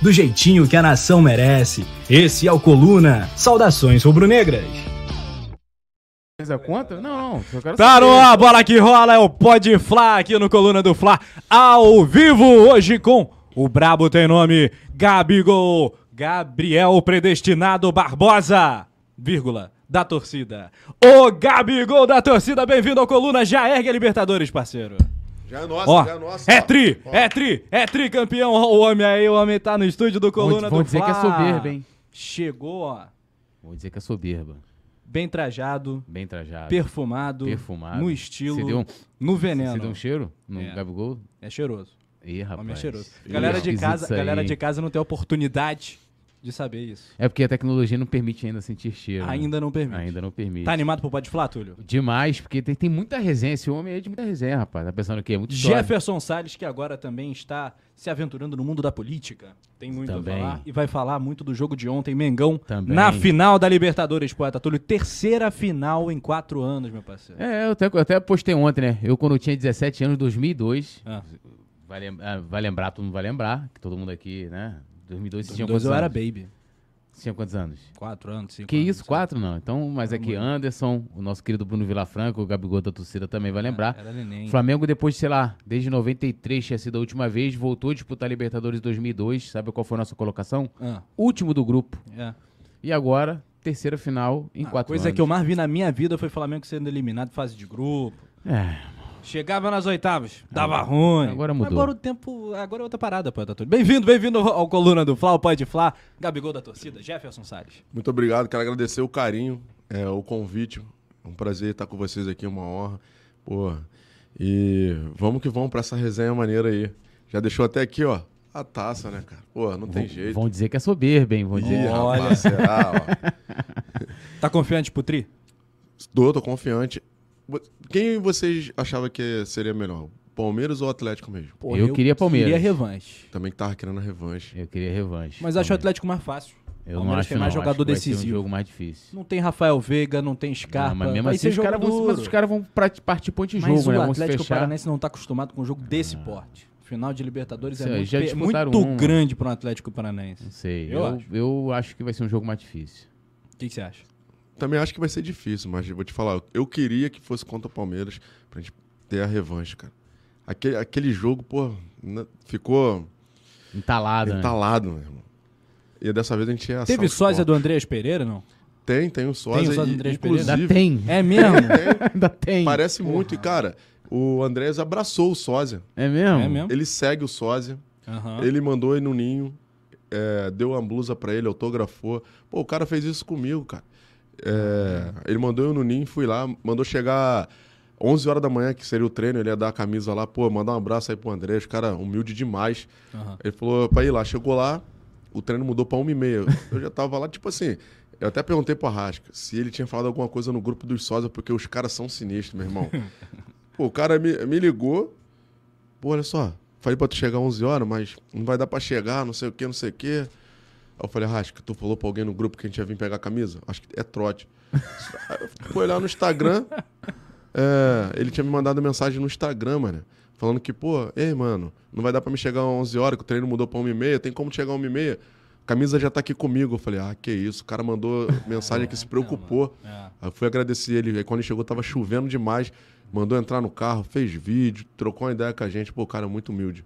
do jeitinho que a nação merece. Esse é o Coluna. Saudações rubro-negras. Fez a conta? Não, não. Tá no a bola que rola é o Pod Fla aqui no Coluna do Fla, ao vivo hoje com o Brabo tem nome, Gabigol, Gabriel Predestinado Barbosa, vírgula, da torcida. O Gabigol da torcida, bem-vindo ao Coluna, já ergue a Libertadores, parceiro. Já é nossa, Ó, já é nossa. é tri, Ó. é tri, é tri campeão, ó, o homem aí, o homem tá no estúdio do Coluna vão do dizer Fla. que é soberba, hein? Chegou, ó, Vou dizer que é soberba. bem trajado, Bem trajado. perfumado, Perfumado. no estilo, Você deu um- no Você veneno. deu um cheiro no É. Gabigol? É cheiroso. Ih, rapaz. Homem é cheiroso. Ih, Galera de esquisito casa, galera de casa não tem oportunidade de saber isso. É porque a tecnologia não permite ainda sentir cheiro. né? Ainda não permite. Ainda não permite. Tá animado pro Pode Falar, Túlio? Demais, porque tem, tem muita resenha. Esse homem é de muita resenha, rapaz. Tá pensando o quê? Muito. Jefferson Salles, que agora também está se aventurando no mundo da política. Tem muito Também. a falar. E vai falar muito do jogo de ontem, Mengão, Também. na final da Libertadores, poeta Túlio. Terceira final em quatro anos, meu parceiro. É, eu até, eu até postei ontem, né? Eu, quando eu tinha 17 anos, 2002. Ah, Vai, lem- ah, vai lembrar, todo mundo vai lembrar. Que todo mundo aqui, né? 2002, você tinha 2012 quantos eu era anos? baby. Você tinha quantos anos? Quatro anos, cinco Que anos, isso, quatro não. Então, mas aqui Anderson, o nosso querido Bruno Vilafranco, o Gabigol da torcida também vai lembrar. Era neném. O Flamengo, depois, sei lá, desde 93 tinha sido a última vez, voltou a disputar a Libertadores em 2002. Sabe qual foi a nossa colocação? Ah, Último do grupo. é. E agora, terceira final em A quatro coisa anos. que eu mais vi na minha vida foi Flamengo sendo eliminado fase de grupo. É, Chegava nas oitavas, dava ruim. agora mudou. Agora o tempo, agora é outra parada, poeta Túlio. Bem-vindo, bem-vindo ao Coluna do Fla, o Pode Fla, Gabigol da torcida, Jefferson Salles. Muito obrigado, quero agradecer o carinho, é, o convite. É um prazer estar com vocês aqui, uma honra. Pô, e vamos que vamos pra essa resenha maneira aí. Já deixou até aqui, ó, a taça, né, cara? Pô, não tem vão, jeito. vão dizer que é soberba, hein? Vão dizer. Ih, Olha. rapaz, será, ó. Tá confiante pro Tri? Tô, tô confiante. Quem vocês achavam que seria melhor? Palmeiras ou Atlético mesmo? Pô, Eu queria Palmeiras. Queria revanche. Também que tava querendo a revanche. Eu queria revanche. Mas acho o Atlético mais fácil. Eu não Palmeiras acho tem mais não. jogador acho que vai ser decisivo. um jogo mais difícil. Não tem Rafael Veiga, não tem Scarpa. Não, mas mesmo assim, os caras vão, mas os caras vão partir ponto de Mas jogo, o né? Se Atlético fechar. Paranaense não tá acostumado com um jogo desse porte. Final de Libertadores é Sei, muito, já pe- muito uma. grande para um Atlético Paranaense. Não sei. Eu Eu, acho. eu, acho que vai ser um jogo mais difícil. O que, que você acha? Também acho que vai ser difícil, mas vou te falar, eu queria que fosse contra o Palmeiras pra gente ter a revanche, cara. Aquele, aquele jogo, pô, né, ficou Entalado, né? entalado, meu irmão. E dessa vez a gente ia Teve sósia do. Andreas Pereira, não? Tem, tem o sósia. Tem o sósia do Andrés Pereira? Ainda tem. É mesmo? tem, Ainda tem. parece muito. E, cara, o Andrés abraçou o sósia. É mesmo? É mesmo? Ele segue o sósia. Aham. Ele mandou ele no ninho, é, deu uma blusa pra ele, autografou. Pô, o cara fez isso comigo, cara. É, ele mandou eu no ninho, fui lá, mandou chegar 11 horas da manhã, que seria o treino, ele ia dar a camisa lá, pô, mandar um abraço aí pro André, os cara humilde demais. Aham. Ele falou pra ir lá, chegou lá, o treino mudou pra 1 e meia. Eu já tava lá, tipo assim, eu até perguntei pro Arrasca se ele tinha falado alguma coisa no grupo dos sósias, porque os caras são sinistros, meu irmão. Pô, o cara me, me ligou, pô, olha só, falei pra tu chegar 11 horas, mas não vai dar pra chegar, não sei o que, não sei o que. Aí eu falei, Arrasca, tu falou pra alguém no grupo que a gente ia vir pegar a camisa? Acho que é trote. Fui olhar no Instagram, é, ele tinha me mandado mensagem no Instagram, mano. Falando que, pô, ei, mano, não vai dar pra me chegar às 11 horas, que o treino mudou pra 1 e meia, tem como chegar às 1 e meia? Camisa já tá aqui comigo. Eu falei, ah, que isso. O cara mandou mensagem que se preocupou. É. Aí eu fui agradecer ele. Aí quando ele chegou, tava chovendo demais. Mandou entrar no carro, fez vídeo, trocou uma ideia com a gente. Pô, o cara é muito humilde.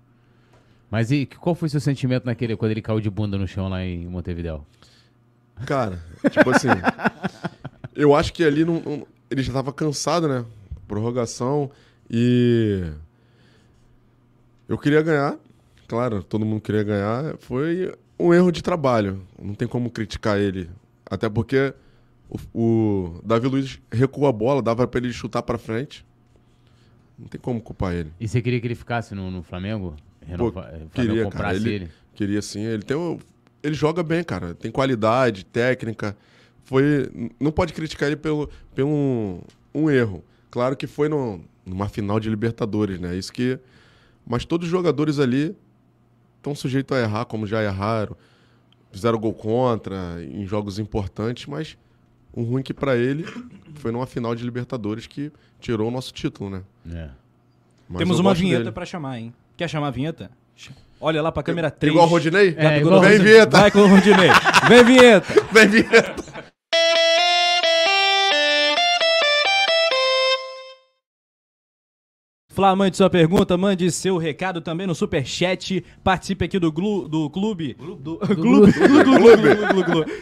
Mas e qual foi o seu sentimento naquele quando ele caiu de bunda no chão lá em Montevideo? Cara, tipo assim, eu acho que ali não, não- ele já tava cansado, né? Prorrogação e eu queria ganhar, claro, todo mundo queria ganhar. Foi um erro de trabalho, não tem como criticar ele, até porque o, o Davi Luiz recuou a bola, dava pra ele chutar pra frente, não tem como culpar ele. E você queria que ele ficasse no, no Flamengo? Renova, o Flamengo queria, cara, ele- ele. Queria sim, ele tem um, ele joga bem, cara. Tem qualidade, técnica. Foi, não pode criticar ele pelo, pelo um, um erro. Claro que foi no, numa final de Libertadores, né? Isso que, mas todos os jogadores ali estão sujeitos a errar, como já erraram. Fizeram gol contra em jogos importantes, mas um ruim que para ele foi numa final de Libertadores que tirou o nosso título, né? É. Mas Temos uma vinheta pra chamar, hein? Quer chamar a vinheta? Olha lá pra câmera 3. Igual o Rodinei? É, igual Vem vinheta! Vai com o Rodinei. Vem vinheta. Vem vinheta! Flá, mande sua pergunta, mande seu recado também no superchat. Participe aqui do, glu, do clube. Do, clube.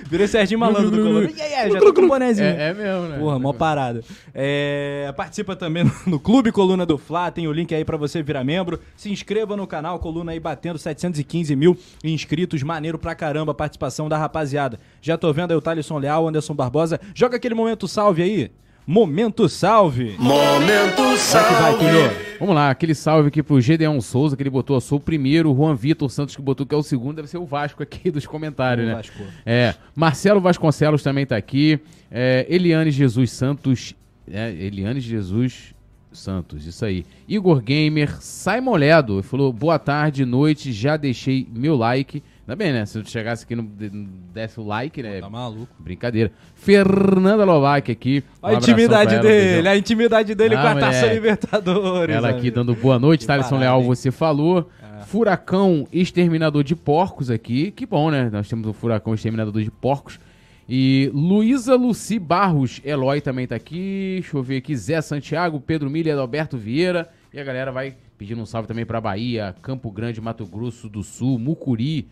Virei Serginho Malandro do clube. Já tô com um bonezinho. É, é mesmo, né? Porra, mó parada. É, participa também no, no Clube Coluna do Fla, tem o link aí pra você virar membro. Se inscreva no canal, Coluna aí batendo 715 mil inscritos, maneiro pra caramba a participação da rapaziada. Já tô vendo aí o Thalisson Leal, Anderson Barbosa. Joga aquele momento salve aí. Momento salve. Momento Vai que salve. vai. Vamos lá, aquele salve aqui pro Gedeon Souza, que ele botou, eu sou o primeiro, o Juan Vitor Santos que botou, que é o segundo, deve ser o Vasco aqui dos comentários, O né? Vasco. É, Marcelo Vasconcelos também tá aqui, é, Eliane Jesus Santos, é, Eliane Jesus Santos, isso aí. Igor Gamer, Simon Ledo, ele falou, boa tarde, noite, já deixei meu like. Ainda bem, né? Se eu chegasse aqui e não de- não desse o like, né? Tá maluco. Brincadeira. Fernanda Lovac aqui. A intimidade ela, dele, a intimidade dele Ah, com a Taça. Libertadores. Ela aqui amigo. dando boa noite, Thaleson Leal, hein? você falou. Furacão Exterminador de Porcos aqui. Que bom, né? Nós temos o Furacão Exterminador de Porcos. E Luísa Luci Barros Eloy também tá aqui. Deixa eu ver aqui. Zé Santiago, Pedro Milha, Alberto Vieira. E a galera vai pedindo um salve também pra Bahia, Campo Grande, Mato Grosso do Sul, Mucuri.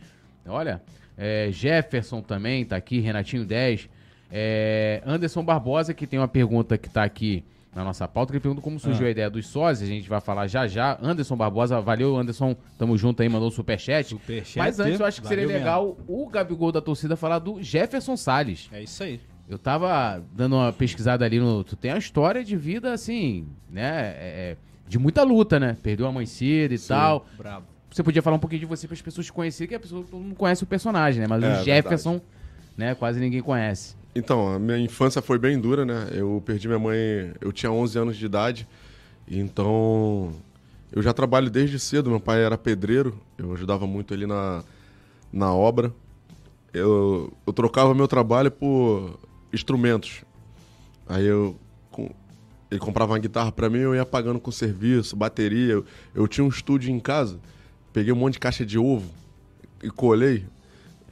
Olha, é, Jefferson também tá aqui, Renatinho 10. É, Anderson Barbosa, que tem uma pergunta que tá aqui na nossa pauta, que ele pergunta como surgiu a ideia dos sócios, a gente vai falar já já. Anderson Barbosa, valeu Anderson, tamo junto aí, mandou um superchat. Superchat, Mas antes eu acho que seria legal o Gabigol da torcida falar do Jefferson Salles. É isso aí. Eu tava dando uma pesquisada ali no. Tu tem uma história de vida assim, né? é, é, de muita luta, né? Perdeu a mãe cedo e tal. Bravo. Você podia falar um pouquinho de você para as pessoas te conhecerem, que a pessoa todo mundo conhece o personagem, né? Mas É, o Jefferson, né? Quase ninguém conhece. Então, a minha infância foi bem dura, né? Eu perdi minha mãe, eu tinha 11 anos de idade, então eu já trabalho desde cedo. Meu pai era pedreiro, eu ajudava muito ele na, na obra. Eu, eu trocava meu trabalho por instrumentos. Aí eu, com- ele comprava uma guitarra pra mim, eu ia pagando com serviço, bateria. Eu, eu tinha um estúdio em casa, peguei um monte de caixa de ovo e colei.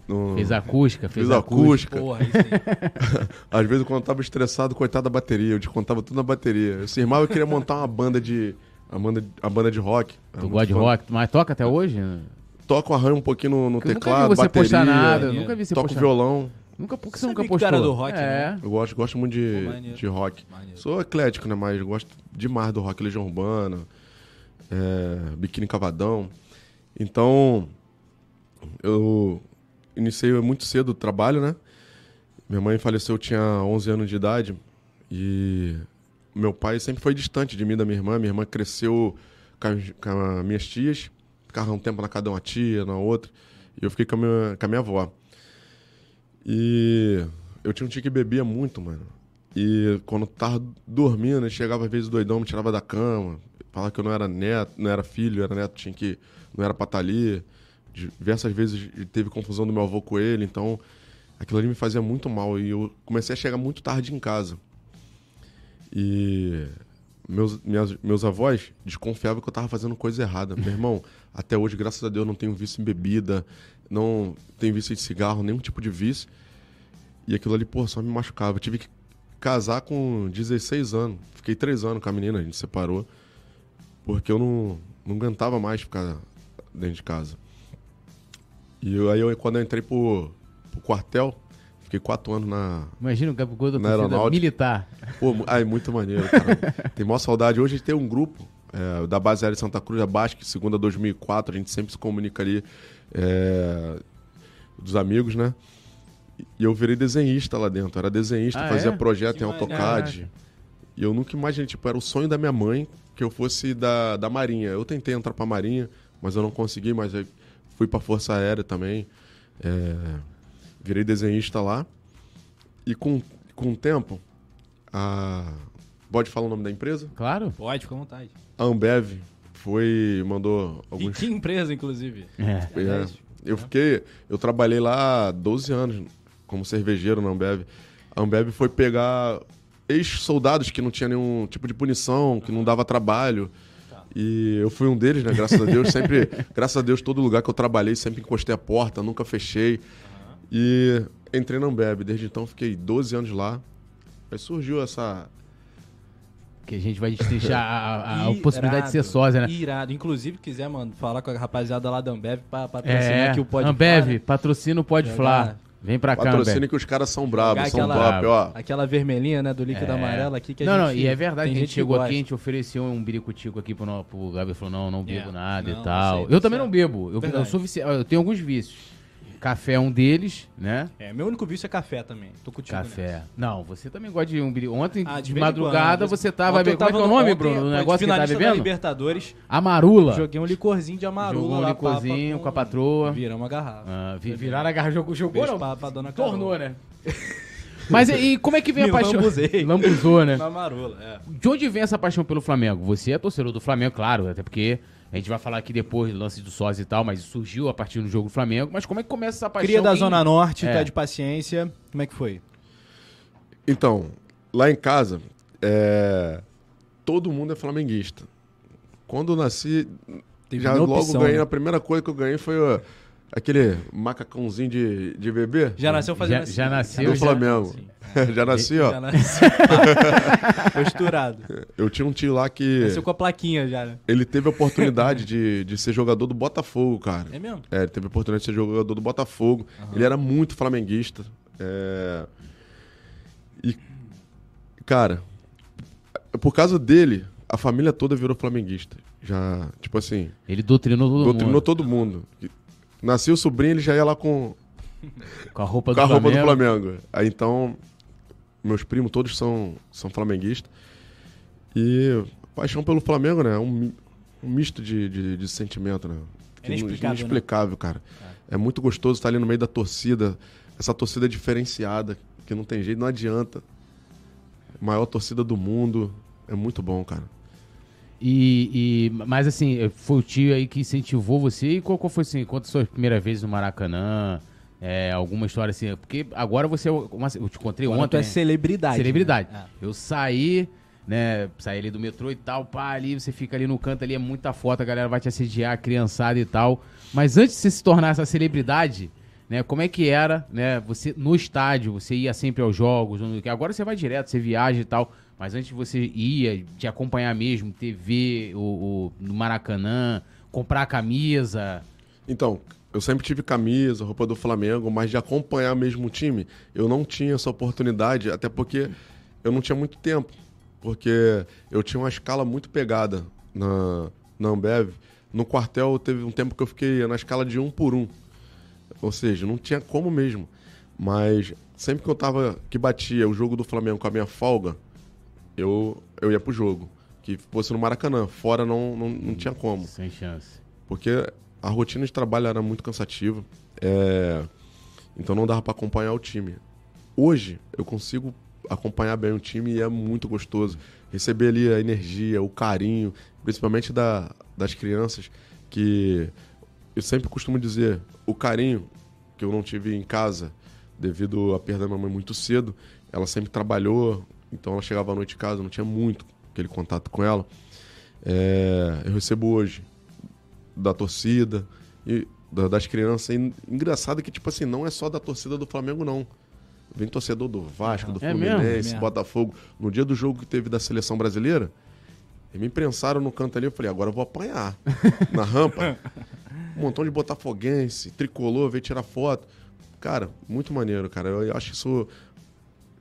no- Fez acústica, fez, Fiz acústica. acústica. Porra. Às vezes, quando eu tava estressado, coitado da bateria, eu descontava tudo na bateria. Eu cismava eu queria montar uma banda de. A banda, a banda de rock. Tu gosta de rock, mas toca até hoje? Toco, arranho um pouquinho no, no Eu nunca vi teclado, você bateria. postar nada, maneiro. nunca vi você Toco postar. violão. Nunca, por que você nunca postou? era do rock, é. né? Eu gosto, gosto muito de, Maneiro. de rock. Maneiro. Sou eclético, né? Mas gosto demais do rock Legião Urbana, é, Biquíni Cavadão. Então, eu iniciei muito cedo o trabalho, né? Minha mãe faleceu, eu tinha 11 anos de idade. E meu pai sempre foi distante de mim, da minha irmã. Minha irmã cresceu com com as minhas tias. Ficava um tempo na casa de uma tia, na outra. E eu fiquei com a minha, com a minha avó. E eu tinha um tio que bebia muito, mano. E quando tava dormindo, ele chegava às vezes doidão, me tirava da cama, falava que eu não era neto, não era filho, era neto, tinha que. Não era pra estar ali. Diversas vezes teve confusão do meu avô com ele, então aquilo ali me fazia muito mal. E eu comecei a chegar muito tarde em casa. E meus, minhas, meus avós desconfiavam que eu tava fazendo coisa errada. Meu irmão, até hoje, graças a Deus, não tenho vício em bebida, não tenho vício em cigarro, nenhum tipo de vício. E aquilo ali, pô, só me machucava. Eu tive que casar com 16 anos. Fiquei 3 anos com a menina, a gente separou. Porque eu não, não aguentava mais ficar dentro de casa. E eu- aí, eu, quando eu entrei pro, pro quartel, fiquei 4 anos na, Imagina o Gabigol da torcida militar. Pô, ai, muito maneiro, cara. tem maior saudade. Hoje a gente tem um grupo é, da base aérea de Santa Cruz, a Basque, segunda 2004. A gente sempre se comunica ali é, dos amigos, né? E eu virei desenhista lá dentro. Era desenhista, Ah, fazia é? projeto Que em AutoCAD. E eu nunca imaginei, tipo, era o sonho da minha mãe que eu fosse da, da Marinha. Eu tentei entrar pra Marinha, mas eu não consegui, mas fui pra Força Aérea também. É, virei desenhista lá. E com, com o tempo, a. Pode falar o nome da empresa? Claro. Pode, fica à vontade. A Ambev foi. mandou E alguns. que empresa, inclusive? É. É, Aliás, eu fiquei. Eu trabalhei lá 12 anos como cervejeiro na Ambev. A Ambev foi pegar ex-soldados que não tinha nenhum tipo de punição, que não dava trabalho. E eu fui um deles, né? Graças a Deus. Sempre, graças a Deus, todo lugar que eu trabalhei, sempre encostei a porta, nunca fechei. E entrei na Ambev. Desde então fiquei 12 anos lá. Aí surgiu essa. Que a gente vai destrinchar a, a- irado, possibilidade de ser sósia, né? Irado. Inclusive, quiser, mano, falar com a rapaziada lá da Ambev pra patrocinar É, aqui o Pode Ambev, Falar, patrocina o Pode Jogar- Flá. Vem pra cá, Patrocínio que os caras são bravos, são aquela, top, ó. aquela vermelhinha, né, do líquido É. amarelo aqui que a Não, não, gente... e é verdade a gente chegou aqui, a gente ofereceu um biricutico aqui pro, pro Gabi falou, não, não bebo É, nada não, e tal. aí, eu também não certo. bebo. Eu, eu sou viciado, eu tenho alguns vícios. Café é um deles, né? É, meu único vício é café também. Tô contigo Café. nessa. Não, você também gosta de um biri... Ontem, Ah, de, em madrugada, quando, de você tava... Como é que é o nome, Bruno? O negócio que tá bebendo? Libertadores, Amarula. joguei um licorzinho de amarula Jogou um lá. licorzinho pá, com a patroa. Viramos uma garrafa. Ah, vi- viraram a garra, jogou, jogou não? pra, pra dona Tornou, Carol. né? Mas e, como é que vem a Me paixão? lambuzei. Lambuzou, né? Na marula, é. De onde vem essa paixão pelo Flamengo? Você é torcedor do Flamengo, claro, até porque a gente vai falar aqui depois do lance do sósia e tal, mas surgiu a partir do jogo do Flamengo. Mas como é que começa essa paixão? Cria da em- Zona Norte, É. tá de paciência. Como é que foi? Então, lá em casa, é, todo mundo é flamenguista. Quando eu nasci, Teve já logo opção, ganhei. né? A primeira coisa que eu ganhei foi ó, aquele macacãozinho de, de bebê. Já nasceu fazendo Já- assim. já nasceu, do já- Flamengo. Sim. já nasci, ó. Já nasceu. Posturado. Eu tinha um tio lá que Nasceu com a plaquinha já, né? ele teve a oportunidade de, de ser jogador do Botafogo, cara. É mesmo? É, ele teve a oportunidade de ser jogador do Botafogo. Ele era muito flamenguista. É, E, cara, por causa dele, a família toda virou flamenguista. Já, tipo assim, Ele doutrinou todo doutrinou mundo. todo mundo. Nasceu o sobrinho, ele já ia lá com, Com a roupa do com a roupa do Flamengo. Flamengo. Aí então, meus primos todos são, são flamenguistas. E paixão pelo Flamengo, né? É um, um misto de, de, de sentimento, né? Que não- Inexplicável, né? inexplicável, cara. É. muito gostoso estar ali no meio da torcida. Essa torcida diferenciada, que não tem jeito, não adianta. Maior torcida do mundo. É muito bom, cara. E, e- mas assim, foi o tio aí que incentivou você. E qual, qual foi assim? Conta suas primeiras vezes no Maracanã? É, alguma história assim? Porque agora você. é uma- Eu te encontrei tu ontem. é né? celebridade. Celebridade. né? Eu saí, né? Saí ali do metrô e tal, pá, ali você fica ali no canto ali, é muita foto, a galera vai te assediar, a criançada e tal. Mas antes de você se tornar essa celebridade, né? Como é que era, né? Você no estádio, você ia sempre aos jogos, agora você vai direto, você viaja e tal. Mas antes você ia te acompanhar mesmo, TV, o, o- no Maracanã, comprar a camisa. Então, eu sempre tive camisa, roupa do Flamengo, mas de acompanhar mesmo o time, eu não tinha essa oportunidade, até porque eu não tinha muito tempo. Porque eu tinha uma escala muito pegada na, na Ambev. No quartel teve um tempo que eu fiquei na escala de um por um. Ou seja, não tinha como mesmo. Mas sempre que eu tava. que batia o jogo do Flamengo com a minha folga, eu, eu ia pro jogo. Que fosse no Maracanã. Fora não, não, não tinha como Sem chance. porque a rotina de trabalho era muito cansativa, é, então não dava para acompanhar o time. Hoje eu consigo acompanhar bem o time e é muito gostoso receber ali a energia, o carinho, principalmente da, das crianças, que eu sempre costumo dizer o carinho que eu não tive em casa devido à perda da minha mãe muito cedo. Ela sempre trabalhou, então ela chegava à noite em casa, não tinha muito aquele contato com ela. É, eu recebo hoje da torcida e da- das crianças. E engraçado que, tipo assim, não é só da torcida do Flamengo, não. Vem torcedor do Vasco, do É? Fluminense, É mesmo. Botafogo. No dia do jogo que teve da seleção brasileira, me imprensaram no canto ali. Eu falei, agora eu vou apanhar. Na rampa. Um montão de botafoguense, tricolor, veio tirar foto. Cara, muito maneiro, cara. Eu, eu acho isso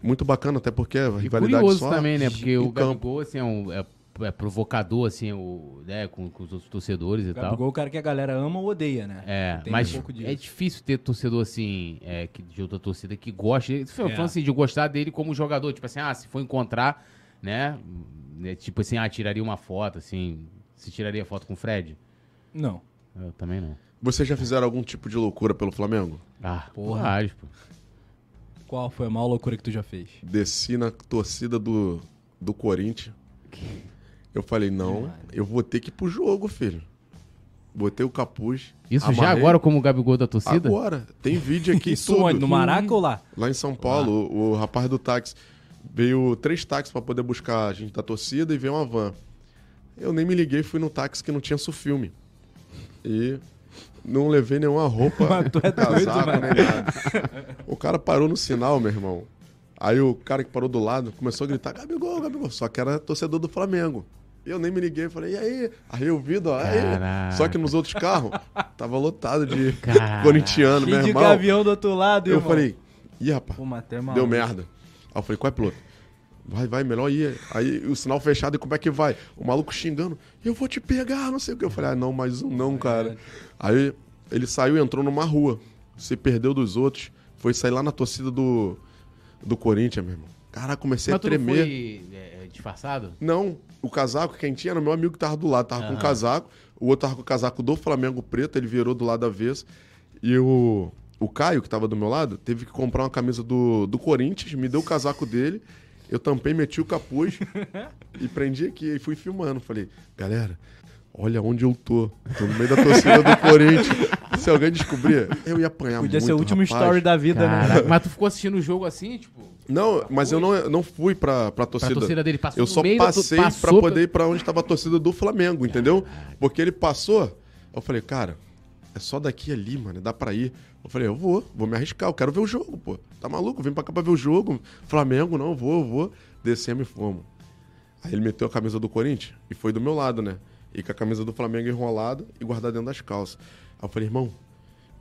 muito bacana, até porque a E rivalidade curioso só também, né? Porque o campo. Gabigol, assim, é, um, é, é provocador, assim, o, né? Com, com os outros torcedores e tal. Gabigol é o cara que a galera ama ou odeia, né? É, Tem mas um pouco disso. é difícil ter torcedor assim, é, que, de outra torcida que goste. Falando É. assim, de gostar dele como jogador. Tipo assim, ah, se for encontrar, né? né, Tipo assim, ah, tiraria uma foto, assim. Se tiraria foto com o Fred? Não. Eu também não. Vocês já fizeram algum tipo de loucura pelo Flamengo? Ah, Porra. vários, pô. Qual foi a maior loucura que tu já fez? Desci na torcida do, do Corinthians. Eu falei, não, eu vou ter que ir pro jogo, filho. Botei o capuz. Isso já agora como o Gabigol da torcida? Agora. Tem vídeo aqui Isso tudo. onde? No Maraca ou lá? Lá em São Paulo, o, o rapaz do táxi veio três táxis pra poder buscar a gente da torcida e veio uma van. Eu nem me liguei, fui no táxi que não tinha sufilme. E não levei nenhuma roupa, Mas tu é doido, casaco, mano. nem nada. O cara parou no sinal, meu irmão. Aí o cara que parou do lado começou a gritar, Gabigol, Gabigol. Só que era torcedor do Flamengo. E eu nem me liguei, falei, e aí? Aí eu vi, ó, aí. Caraca. Só que nos outros carros, tava lotado de Caraca. corintiano, meu Cheio de irmão. gavião do outro lado, Eu irmão. falei, ih, rapaz, Pô, mas tu é deu maluco. merda. Aí eu falei, qual é, piloto? Vai, vai, melhor ir. Aí o sinal fechado, e como é que vai? O maluco xingando, eu vou te pegar, não sei o que. Eu falei, ah, não, mais um não, cara. Aí ele saiu e entrou numa rua, se perdeu dos outros, foi sair lá na torcida do, do Corinthians, meu irmão. Caraca, comecei Mas a tu não tremer. foi é, disfarçado? Não, o casaco quem tinha era meu amigo que tava do lado, tava com o casaco. O outro tava com o casaco do Flamengo preto, ele virou do lado avesso. E o, o Caio, que tava do meu lado, teve que comprar uma camisa do, do Corinthians, me deu o casaco dele. Eu tampei, meti o capuz e prendi aqui. E fui filmando. Falei, galera, olha onde eu tô. Tô no meio da torcida do Corinthians. Se alguém descobrir, eu ia apanhar Podia muito, ser o último rapaz. story da vida, né? Caraca, mas tu ficou assistindo o jogo assim, tipo, Não, mas eu não, não fui pra, pra pra torcida. torcida dele passou Eu no só da passei pra poder ir pra onde estava a torcida do Flamengo, entendeu? Porque ele passou, eu falei, cara, é só daqui ali, mano, dá pra ir. Eu falei, eu vou, vou me arriscar, eu quero ver o jogo, pô. Tá maluco? Vim pra cá pra ver o jogo. Flamengo, não, eu vou, eu vou. Descemos e fomos. Aí ele meteu a camisa do Corinthians e foi do meu lado, né? E com a camisa do Flamengo enrolada e guardada dentro das calças. Aí eu falei, irmão,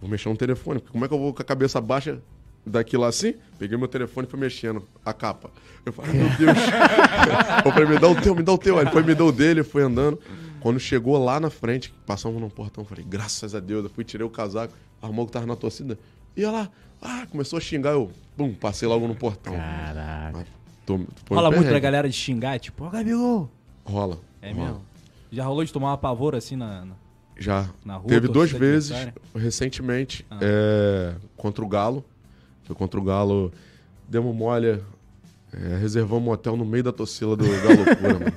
vou mexer no telefone, porque como é que eu vou com a cabeça baixa daqui lá assim? Peguei meu telefone e fui mexendo a capa. Eu falei, meu Deus. eu falei, me dá o teu, me dá o teu. Aí ele foi, me deu o dele, foi andando. Quando chegou lá na frente, passamos num portão, falei, graças a Deus. Eu fui, tirei o casaco, armou que tava na torcida. Ia lá, ah, começou a xingar, eu, pum, passei logo no portão. Caraca. Mas tô- um Rola muito pra galera de xingar, tipo, ó, Gabigol. Rola. É rola. mesmo? Já rolou de tomar uma pavor assim na... na- Já. Na rua, Teve duas vezes, recentemente, Ah. é, contra o Galo. Foi contra o Galo. Demos mole, é, reservamos um hotel no meio da torcida do Galo Loucura, mano.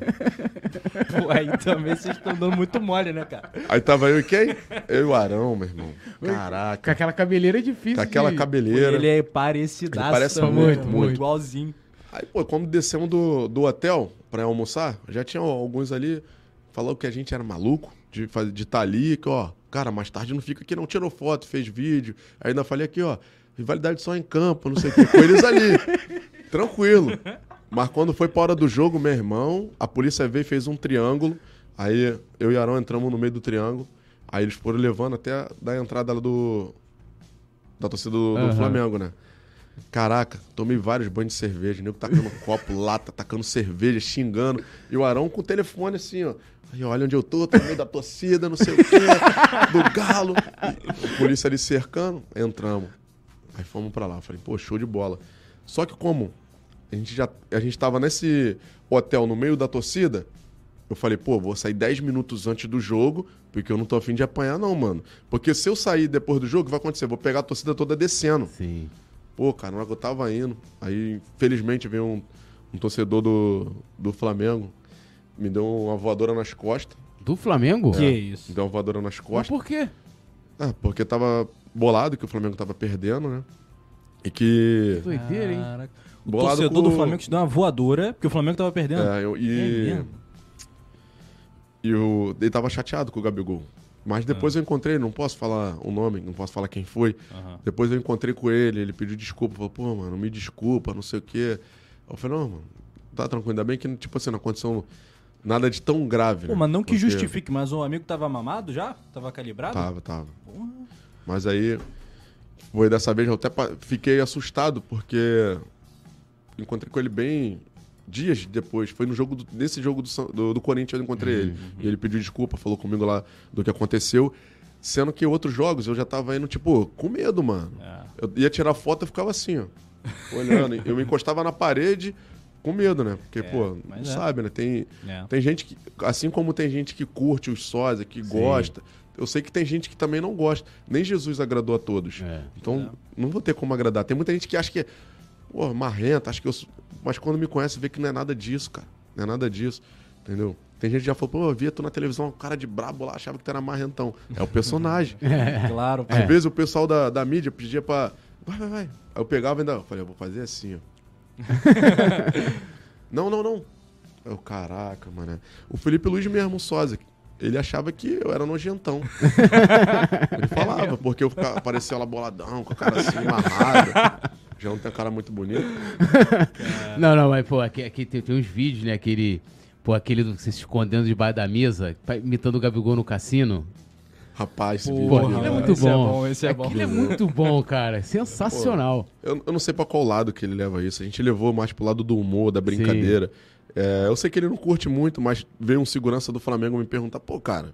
Pô, aí também vocês estão dando muito mole, né, cara? Aí tava eu e quem? Eu e o Arão, meu irmão. Com Caraca. aquela cabeleira é difícil Com aquela de... cabeleira. Ele é parecidaço Ele parece também, muito, né? muito. Igualzinho. Aí, pô, quando descemos do, do hotel pra almoçar, já tinha alguns ali falando que a gente era maluco de estar de tá ali, que, ó, cara, mais tarde não fica aqui, não tirou foto, fez vídeo. Aí ainda falei aqui, ó, rivalidade só em campo, não sei o que, com eles ali. Tranquilo. Mas quando foi pra hora do jogo, meu irmão, a polícia veio e fez um triângulo. Aí eu e Arão entramos no meio do triângulo. Aí eles foram levando até da entrada do. Da torcida do, do Aham. Flamengo, né? Caraca, tomei vários banhos de cerveja, nego tacando copo, lata, tacando cerveja, xingando. E o Arão com o telefone assim, ó. Aí olha onde eu tô, tô no meio da torcida, não sei o quê, do galo. E polícia ali cercando, entramos. Aí fomos pra lá. Falei, pô, show de bola. Só que como a gente já a gente tava nesse hotel no meio da torcida, eu falei, pô, vou sair 10 minutos antes do jogo, porque eu não tô afim de apanhar, não, mano. Porque se eu sair depois do jogo, o que vai acontecer? Eu vou pegar a torcida toda descendo. Sim. Pô, cara, na hora que eu tava indo, aí, felizmente, veio um, um torcedor do, do Flamengo, me deu uma voadora nas costas. Do Flamengo? Que isso? Me deu uma voadora nas Mas costas. por quê? Ah, porque tava bolado que o Flamengo tava perdendo, né? E que. Doideira, hein? Caraca. O Bolado torcedor com- do Flamengo te deu uma voadora, porque o Flamengo tava perdendo. É, eu- É e. mesmo? e o, ele tava chateado com o Gabigol. Mas depois eu encontrei, não posso falar o nome, não posso falar quem foi. Aham. Depois eu encontrei com ele, ele pediu desculpa, falou, pô, mano, me desculpa, não sei o quê. Eu falei, não, mano, tá tranquilo, ainda bem que, tipo assim, na condição nada de tão grave. Pô, né? mas não que Porque justifique, mas o amigo tava mamado já? Tava calibrado? Tava, tava. Mas aí, foi dessa vez, eu até fiquei assustado, porque encontrei com ele bem dias depois. Foi no jogo do- nesse jogo do, do, do Corinthians eu encontrei ele. E ele pediu desculpa, falou comigo lá do que aconteceu. Sendo que outros jogos eu já tava indo, tipo, com medo, mano. É. Eu ia tirar foto e ficava assim, ó. Olhando. eu me encostava na parede com medo, né? Porque, pô, não é. sabe, né? Tem, É. tem gente que, assim como tem gente que curte os sósia, que gosta, eu sei que tem gente que também não gosta. Nem Jesus agradou a todos. É. Então, não vou ter como agradar. Tem muita gente que acha que é, pô, marrenta, acho que eu. Mas quando me conhece, vê que não é nada disso, cara. Não é nada disso. Entendeu? Tem gente que já falou, pô, eu via tu na televisão, um cara de brabo lá, achava que tu era marrentão. É o personagem. Claro. Às vezes o pessoal da, da mídia pedia pra. Vai, vai, vai. Aí eu pegava e ainda. Eu falei, eu vou fazer assim, ó. não, não, não. Eu, caraca, mano. O Felipe Luiz mesmo, sósia, ele achava que eu era nojentão. ele falava, porque eu parecia lá boladão, com a cara assim, amarrado. Já não tem a cara muito bonita. Não, não, mas, pô, aqui, aqui tem, tem uns vídeos, né? Aquele. Pô, aquele do você se escondendo debaixo da mesa, imitando o Gabigol no cassino. Rapaz, esse Pô, vídeo. aquilo é muito esse é bom. bom, esse é bom. Aquilo é muito bom, cara. Sensacional. Eu, eu não sei pra qual lado que ele leva isso. A gente levou mais pro lado do humor, da brincadeira. É, eu sei que ele não curte muito, mas veio um segurança do Flamengo me perguntar, pô, cara,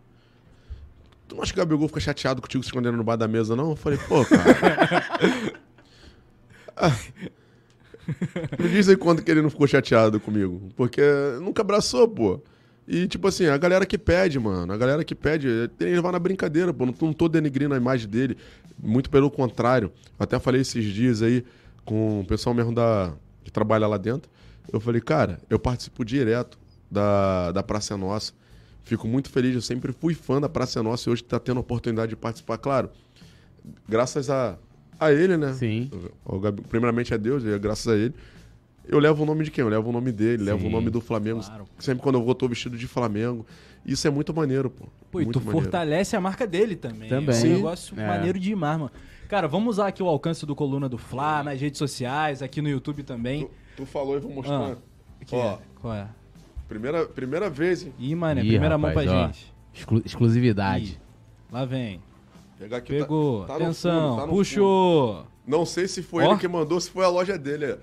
tu não acha que o Gabigol fica chateado contigo se escondendo no bar da mesa, não? Eu falei, pô, cara. Ah. Me diz aí quando que ele não ficou chateado comigo. Porque nunca abraçou, pô. E, tipo assim, a galera que pede, mano. A galera que pede, tem que levar na brincadeira, pô. Não, não tô denigrindo a imagem dele. Muito pelo contrário. Eu até falei esses dias aí com o pessoal mesmo da, que trabalha lá dentro. Eu falei, cara, eu participo direto da, da Praça é Nossa. Fico muito feliz. Eu sempre fui fã da Praça é Nossa e hoje tá tendo a oportunidade de participar. Claro, graças a, a ele, né? Sim. Primeiramente a Deus, e é graças a ele. Eu levo o nome de quem? Eu levo o nome dele, levo o Sim, nome do Flamengo. claro. Sempre quando eu vou, tô vestido de Flamengo. Isso é muito maneiro, pô. Pô, e muito tu maneiro. fortalece a marca dele também. Também. É um Sim. negócio É. maneiro demais, mano. Cara, vamos usar aqui o alcance do Coluna do Fla, nas redes sociais, aqui no YouTube também. Tu, tu falou e vou mostrar. Ah, Que Ó, é? Qual é? primeira, primeira vez, hein? Ih, mano, Ih, primeira mão pra rapaz, ó. gente. Exclu- exclusividade. Ih, lá vem. Pegar aqui. Pegou. Tá, tá no Atenção. fundo, tá puxou. fundo. Não sei se foi Ó. ele que mandou, se foi a loja dele.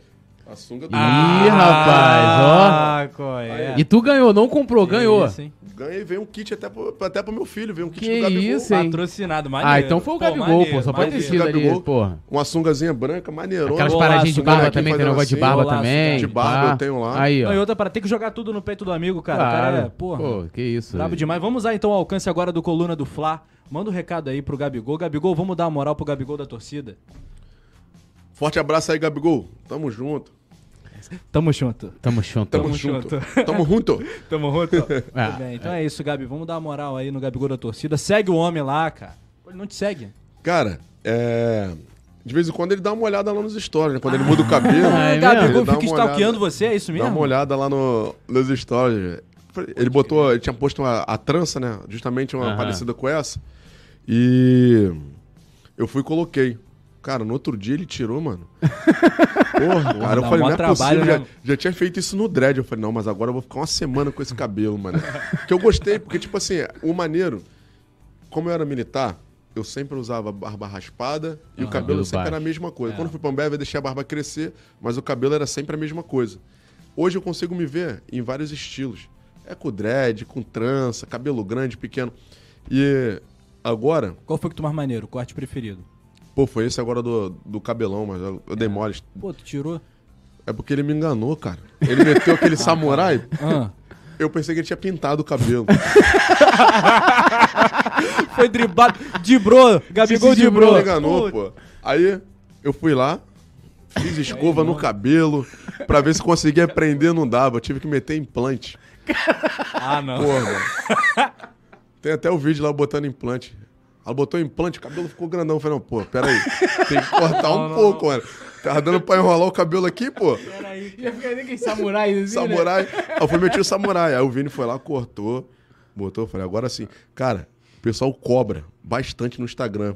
A sunga do. Ih, rapaz, ó. Ah, qual é? E tu ganhou, não comprou, ganhou. Isso, hein? Ganhei, veio um kit até pro, até pro meu filho, veio um kit Que do Gabigol. isso, hein? Patrocinado, maneiro. Ah, então foi o Gabigol, pô. Só pode ter maneiro. sido ali, Gabigol. porra. Uma sungazinha branca, maneirona. Aquelas paradinhas de barba também, tem negócio de assim, barba golaço, também. de barba eu tenho lá. Aí, ó. E outra para ter que jogar tudo no peito do amigo, cara. Claro. cara é, porra. Pô, que isso. Brabo demais. Vamos usar então o alcance agora do Coluna do Fla. Manda um recado aí pro Gabigol. Gabigol, vamos dar uma moral pro Gabigol da torcida? Forte abraço aí, Gabigol. Tamo junto. Tamo junto. Tamo junto. Tamo, Tamo junto. junto. Tamo junto. Tamo junto. Ah, Tudo bem. Então é isso, Gabi. Vamos dar uma moral aí no Gabigol da torcida. Segue o homem lá, cara. Ele não te segue. Cara, é. De vez em quando ele dá uma olhada lá nos stories, né? Quando ele muda o cabelo. Ah, é Gabigol dá fica stalkeando você, é isso Dá mesmo? uma olhada lá no, nos stories. Ele botou, ele tinha posto uma- a trança, né? Justamente uma Aham. parecida com essa. E eu fui e coloquei. Cara, no outro dia ele tirou, mano. Porra, cara, eu falei, não é trabalho, possível. né? Já, já tinha feito isso no dread. Eu falei, não, mas agora eu vou ficar uma semana com esse cabelo, mano. que eu gostei, porque, tipo assim, o maneiro, como eu era militar, eu sempre usava barba raspada e o Aham. cabelo sempre era a baixo. mesma coisa. É. Quando eu fui pra Ambev, eu deixei a barba crescer, mas o cabelo era sempre a mesma coisa. Hoje eu consigo me ver em vários estilos. É com dread, com trança, cabelo grande, pequeno. E agora, Qual foi que tu mais maneiro? O corte preferido? Pô, foi esse agora do, do cabelão, mas eu, eu dei mole. Pô, tu tirou? É porque ele me enganou, cara. Ele meteu aquele samurai, Ah. eu pensei que ele tinha pintado o cabelo. Foi driblado. Dibrou. Gabigol dibrou. Me enganou, pô. Aí eu fui lá, fiz escova no cabelo, pra ver se conseguia prender, não dava. Eu tive que meter implante. Ah, não. Porra, mano. Tem até o vídeo lá botando implante. Ela botou implante, o cabelo ficou grandão. Eu falei, não, pô, pera aí. Tem que cortar um pouco, mano. Tava dando pra enrolar o cabelo aqui, pô. Ia ficar nem aquele samurai assim, né? Samurai. Aí eu fui meter o samurai. Aí o Vini foi lá, cortou, botou. Eu falei, agora sim. Cara, o pessoal cobra bastante no Instagram.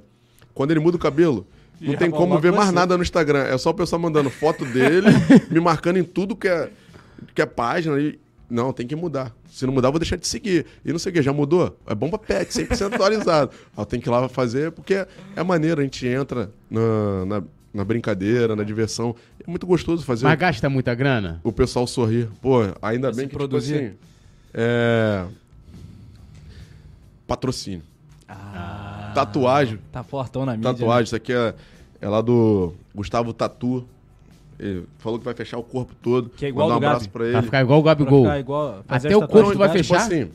Quando ele muda o cabelo, não tem como ver mais nada no Instagram. É só o pessoal mandando foto dele, me marcando em tudo que é, que é página. E, não, tem que mudar. Se não mudar, eu vou deixar de seguir. E não sei o que, já mudou? É bomba pet, 100% atualizado. Aí tem que ir lá fazer, porque é maneiro, a gente entra na, na, na brincadeira, na diversão. É muito gostoso fazer Mas gasta muita grana? o pessoal sorrir. Pô, ainda Pra bem que, produzir. tipo assim, é... Patrocínio. Ah, Tatuagem. Tá fortão na mídia. Tatuagem, isso aqui é, é lá do Gustavo Tatu. Ele falou que vai fechar o corpo todo. Que é igual Mandar um abraço Gabi. pra ele. Vai ficar igual o Gabigol. ficar igual, fazer Até o corpo tu vai tatuagens. Tipo fechar? assim,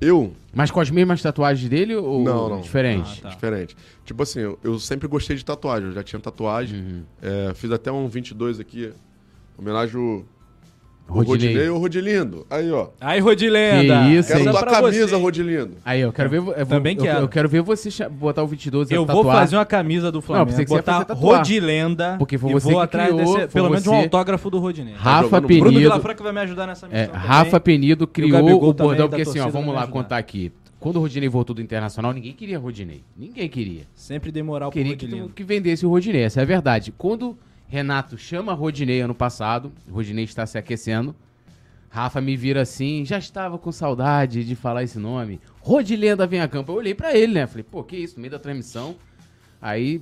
Eu, Mas com as mesmas tatuagens dele ou Não, não. diferente? Ah, tá. diferente. Tipo assim, eu, eu sempre gostei de tatuagem, eu já tinha tatuagem. Uhum. É, fiz até um 22 aqui, homenagem ao Rodinei. Rodinei e o Rodilindo. Aí, ó. Aí, Rodilenda. Que isso, Quero hein? tua pra camisa, você. Rodilindo. Aí, eu quero ver. Eu, Também eu, quero. Eu quero ver você botar o 22 e Eu vou tatuar. fazer uma camisa do Flamengo, pensei que você ia botar tatuar. Rodilenda Porque foi e você vou que atrás criou, desse, pelo menos um você. autógrafo do Rodinei. Rafa jogando Penido. Bruno Vilafranca vai me ajudar nessa missão É, também. Rafa Penido criou o também bordão, porque assim, ó, vamos lá contar aqui. Quando o Rodinei voltou do Internacional, ninguém queria Rodinei. Ninguém queria. Sempre dei moral pro Queria que, que vendesse o Rodinei, essa é a verdade. Quando Renato chama Rodinei ano passado, o Rodinei está se aquecendo, Rafa me vira assim, já estava com saudade de falar esse nome. Rodilenda vem a campo. Eu olhei pra ele, né? Falei, pô, que isso, no meio da transmissão. Aí,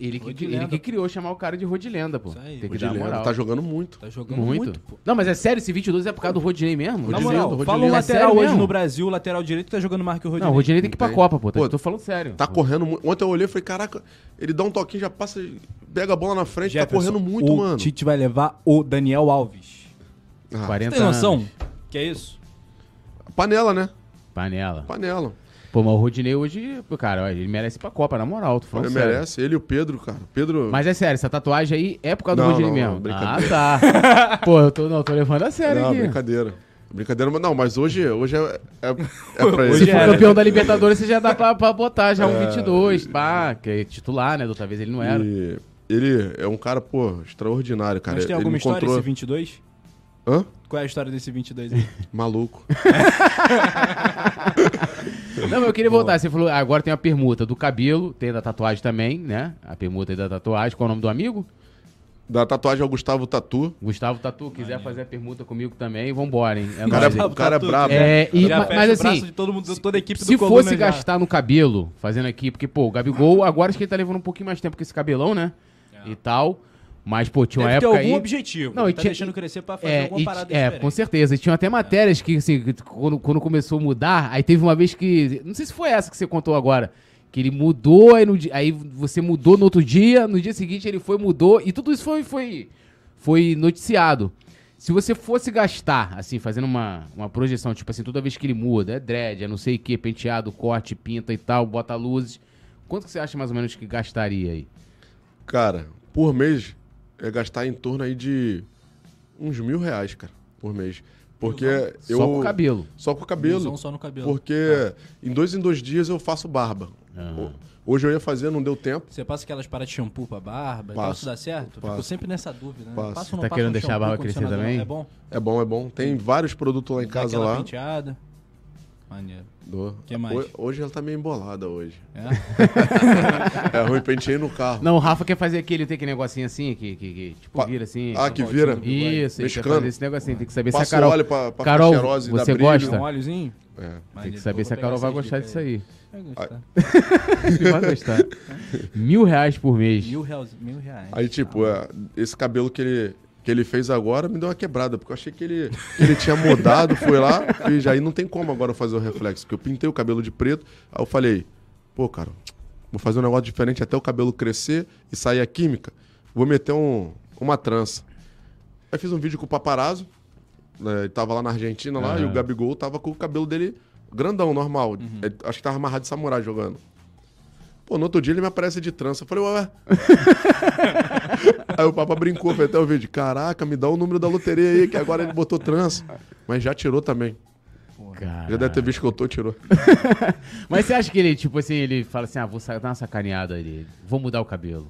ele que, Rodilenda. ele que criou chamar o cara de Rodilenda, pô. Isso aí. Tem que dar Rodilindo moral. tá jogando muito. Tá jogando muito. muito, pô. Não, mas é sério, esse 22 é por causa do Rodinei mesmo? Na Rodilenda, moral, Rodilenda. fala um É lateral sério hoje mesmo? no Brasil, o lateral direito tá jogando mais que o Rodinei. Não, o Rodinei tem que ir pra. Copa, pô. Tô, Pô, tô falando sério. Tá correndo muito. Ontem eu olhei e falei, caraca, ele dá um toquinho, já passa, pega a bola na frente, tá Jefferson, correndo muito, o mano. Tite vai levar o Daniel Alves. Ah, 40 Tem noção? anos. Que é isso? panela, né? Panela. Panela. Pô, mas o Rodinei hoje, cara, ele merece ir pra Copa, na moral, tô falando Ele sério. merece. Ele e o Pedro, cara. Pedro. Mas é sério, essa tatuagem aí é por causa Não, do Rodinei não, mesmo. não, brincadeira. ah, tá. Pô, eu tô, não, tô levando a sério não, aqui. brincadeira. Brincadeira, mas não, mas hoje, hoje é, é, é pra Hoje Se ele. for era. campeão da Libertadores, você já dá pra, pra botar já um 22, pá, que é titular, né? Da outra vez ele não era. E ele é um cara, pô, extraordinário, cara. Mas tem ele alguma história encontrou... esse 22? Hã? Qual é a história desse 22 aí? Maluco. Não, mas eu queria voltar. Você falou, agora tem a permuta do cabelo, tem da tatuagem também, né? A permuta aí da tatuagem. Qual é o nome do amigo? Da tatuagem ao Gustavo Tatu. Gustavo Tatu, quiser fazer a permuta comigo também, vambora, hein? É O cara, nóis, é, o cara é brabo. É, e- mas o braço assim, de todo mundo, toda a equipe Se fosse já. gastar no cabelo, fazendo aqui, porque, pô, o Gabigol, agora acho que ele tá levando um pouquinho mais tempo com esse cabelão, né? E tal. Mas, pô, tinha uma Deve ter época algum aí... objetivo. Não, Não, e tá tinha- deixando crescer pra fazer É, alguma e- parada é diferente. com certeza. E tinha até matérias que, assim, que quando, quando começou a mudar, aí teve uma vez que. Não sei se foi essa que você contou agora. Que ele mudou, aí, no, aí você mudou no outro dia, no dia seguinte ele foi, mudou, e tudo isso foi, foi, foi noticiado. Se você fosse gastar, assim, fazendo uma, uma projeção, tipo assim, toda vez que ele muda, é dread, é não sei o que, penteado, corte, pinta e tal, bota luzes, quanto que você acha mais ou menos que gastaria aí? Cara, por mês é gastar em torno aí de uns mil reais, cara, por mês. Porque eu. Só com o cabelo. Só com o cabelo. Ilusão só no cabelo. Porque em dois em dois dias eu faço barba. Ah. Hoje eu ia fazer, não deu tempo. Você passa aquelas paradas de shampoo pra barba e tal, Passo. isso dá certo? Fico Passo. sempre nessa dúvida, né? Passo. Passa Tá querendo um deixar a barba crescer também? É bom? É bom, é bom. Tem vários produtos lá em Dá casa aquela lá. penteada. Maneiro. Dou. Que mais? Hoje, hoje ela tá meio embolada hoje. É? É ruim, penteei no carro. Não, o Rafa quer fazer aquele, tem aquele negocinho assim, que, que, que, tipo, Pa- vira assim. Ah, que vira? Isso, ele quer Mexicano. fazer esse negocinho. Tem que saber se Passa a Carol... óleo pra, pra Carol, e você gosta? Um óleozinho? É. Tem que saber se a Carol vai gostar disso aí. Vai gostar. Vai gostar. Mil reais por mês. Mil reais. Mil reais. Aí, tipo, é, esse cabelo que ele, que ele fez agora me deu uma quebrada, porque eu achei que ele, que ele tinha mudado, foi lá, e já aí não tem como agora fazer o reflexo, porque eu pintei o cabelo de preto, aí eu falei, pô, cara, vou fazer um negócio diferente até o cabelo crescer e sair a química, vou meter um, uma trança. Aí fiz um vídeo com o paparazzo, né, ele tava lá na Argentina, lá, e o. Gabigol tava com o cabelo dele grandão, normal, Ele- acho que tava amarrado de samurai jogando. Pô, no outro dia ele me aparece de trança. Eu falei, ué. aí o Papa brincou, foi até o vídeo. Caraca, me dá o número da loteria aí, que agora ele botou trança. Mas já tirou também. Cara. Já deve ter visto que eu tô, tirou. Mas você acha que ele, tipo assim, ele fala assim, ah, vou dar uma sacaneada ali, vou mudar o cabelo.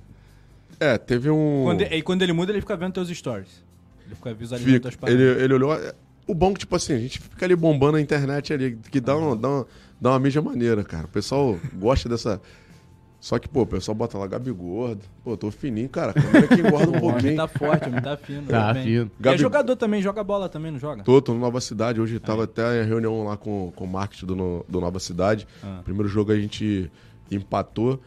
É, teve um. Quando, e quando ele muda, ele fica vendo teus stories. Ele fica visualizando Fica, tuas paradas. ele, ele olhou. é, O bom que, tipo assim, a gente fica ali bombando na internet ali, que dá, um, dá, uma, dá uma mídia maneira, cara. O pessoal gosta dessa. Só que, pô, o pessoal bota lá Gabi gordo. Pô, eu tô fininho, cara. Como é que engorda um pouquinho? tá forte, homem tá fino. Tá bem. fino. E Gabi- é jogador também, joga bola também, não joga? Tô, tô no Nova Cidade. Hoje tava até em reunião lá com, com o marketing do, no- do Nova Cidade. Ah. Primeiro jogo a gente empatou.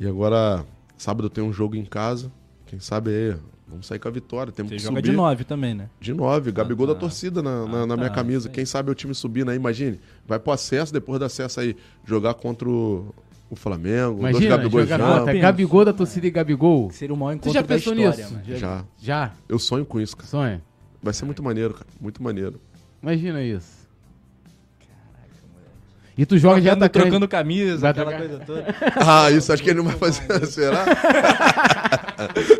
E agora, sábado tem um jogo em casa. Quem sabe aí, vamos sair com a vitória. Temos Você que joga subir. de 9 também, né? De nove, Gabigol tá. da torcida na, na, Ah, na minha tá, camisa. Quem sabe o time subindo aí, imagine. Vai pro acesso, depois do acesso aí, jogar contra o, o Flamengo. dois Imagina, Gabigol jogar já. contra Gabigol da torcida e Gabigol. Seria o maior Você encontro já da pensou história, nisso? mano. Já? Já. Já? Eu sonho com isso, cara. Sonha? Vai ser muito maneiro, cara. Muito maneiro. Imagina isso. E tu joga já Trocando, atacante. trocando camisa, Vai aquela trocar. coisa toda. Ah, isso acho que ele não vai fazer. Será?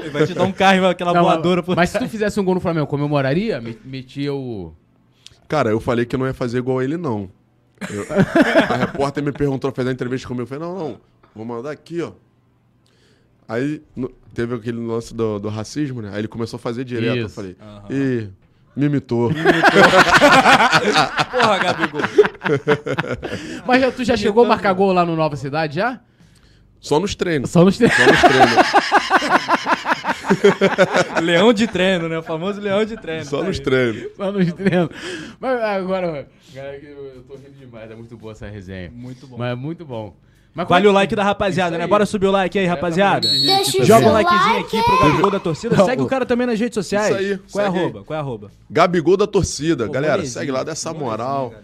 Ele vai te dar um carro, aquela Não, voadora por mas se tu fizesse um gol no Flamengo, comemoraria? Me- Metia o. Cara, eu falei que não ia fazer igual ele, não. Eu- a repórter me perguntou, fez a entrevista comigo. Eu falei, não, não, vou mandar aqui, ó. Aí no- teve aquele lance do, do racismo, né? Aí ele começou a fazer direto. Eu Isso. falei, ih, me imitou. Porra, Gabigol. Mas já- tu já chegou a marcar gol lá no Nova Cidade já? Só nos treinos. Só nos treinos. Só nos treinos. leão de treino, né? O famoso leão de treino. Só tá nos aí. treinos. Só nos treinos. Mas agora, cara, eu tô rindo demais. É muito boa essa resenha. Muito bom. Mas é muito bom. Mas Vale o é que- like da rapaziada, né? Bora subir o like aí, rapaziada. Deixa o Joga um likezinho like. aqui pro Gabigol da torcida. Não, Segue o- o cara também nas redes sociais. Isso aí, Qual é arroba? Qual é a arroba? Gabigol da torcida. Pô, Galera, segue lá, dá essa moral.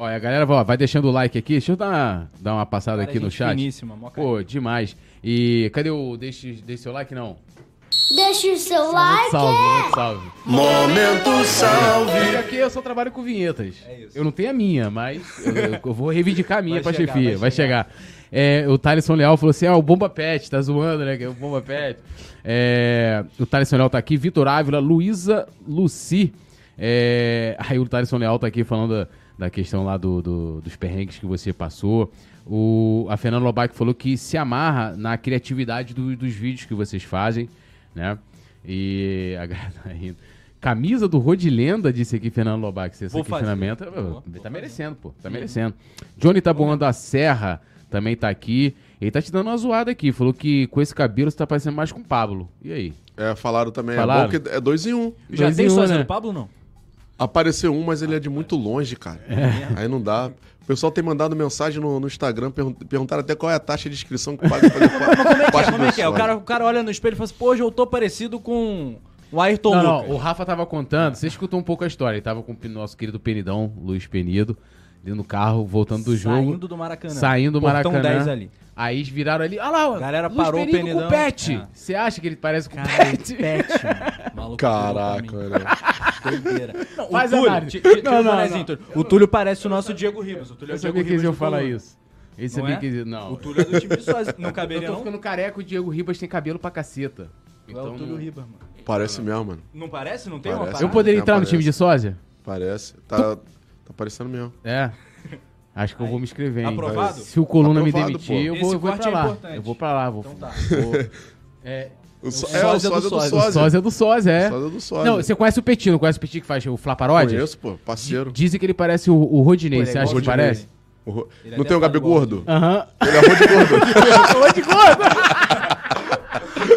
Olha, a galera ó, vai deixando o like aqui. Deixa eu dar uma, dar uma passada Cara, aqui no chat. finíssima. Pô, demais. E cadê o. Deixe, deixe seu like? Não. Deixa o seu like. salve, muito salve. Momento salve. Aqui eu só trabalho com vinhetas. É isso. Eu não tenho a minha, mas eu, eu- vou reivindicar a minha Vai pra chegar, chefia. vai Vai chegar. É, o Thaleson Leal falou assim: ah, o Bomba Pet, tá zoando, né? Que é o Bomba Pet. É, o Thaleson Leal tá aqui, Vitor Ávila, Luísa Luci. É, aí o Thaleson Leal tá aqui falando da, questão lá do, do- dos perrengues que você passou. O, a Fernanda Lobac falou que se amarra na criatividade do- dos vídeos que vocês fazem, né? E a tá rindo. Camisa do Rodilenda, disse aqui Fernando Lobac. Se esse Vou fazer. questionamento. Vou, tá vou merecendo, pô. Tá merecendo. Johnny Taboão da Serra também tá aqui. Ele tá te dando uma zoada aqui. Falou que com esse cabelo você tá parecendo mais com o Pablo. E aí? É, falaram também. Falaram? É bom que é dois em um. Já Dois tem em um, né? do Pablo não? Apareceu um, mas ele é de muito longe, cara. É. Aí não dá. O pessoal tem mandado mensagem no, no Instagram, pergun perguntaram até qual é a taxa de inscrição que paga pra fazer Como é que é? Como é que é? O cara, o cara olha no espelho e fala assim, pô, hoje eu tô parecido com o Ayrton Não, não, o Rafa tava contando, você escutou um pouco a história. Ele tava com o nosso querido Penidão, Luiz Penido, ali no carro, voltando do jogo. Saindo do Maracanã. Saindo do Portão Maracanã. 10 ali. Aí eles viraram ali. Olha lá, ó, Galera Luiz parou o Penido com Penidão. o Pet. É. Você acha que ele parece com o Cara, Pet? pet, mano. Maluco Caraca, velho. pra mim. Doideira. O faz Túlio, análise. ti- Não, o não, bonezinho, não. Túlio. O Túlio parece o nosso Diego Ribas. O Túlio é Eu o Diego sabia que eles Ribas iam do falar Coluna. isso. Não é? que eles... Não. O Túlio é do time de sósia. Não Eu caberia tô não? ficando careca, o Diego Ribas tem cabelo pra caceta. É o Então, Túlio Ribas, mano. Parece mesmo, mano. Não parece? Não tem uma Parece. parada? eu poderia Não, entrar no time de sósia? Parece. Tá, tá parecendo mesmo. É. Acho que eu vou me inscrever, hein? Aprovado? Se o Coluna me Aprovado, demitir, pô. eu vou, eu vou pra é lá. importante. Eu vou pra lá. Vou, Então tá. vou- é, O, O é, o sósia do sósia. o sósia. do sósia, é. Sósia do sósia. Não, você conhece o Petino, conhece o Petit que faz o Flá Paródias? Conheço, pô. Parceiro. Dizem que ele parece o, o Rodinei, ele é você acha que o parece? O Ro- Ele Não tem o Gabi o Gordo? Aham. Ele é Rode Gordo. Rode gordo!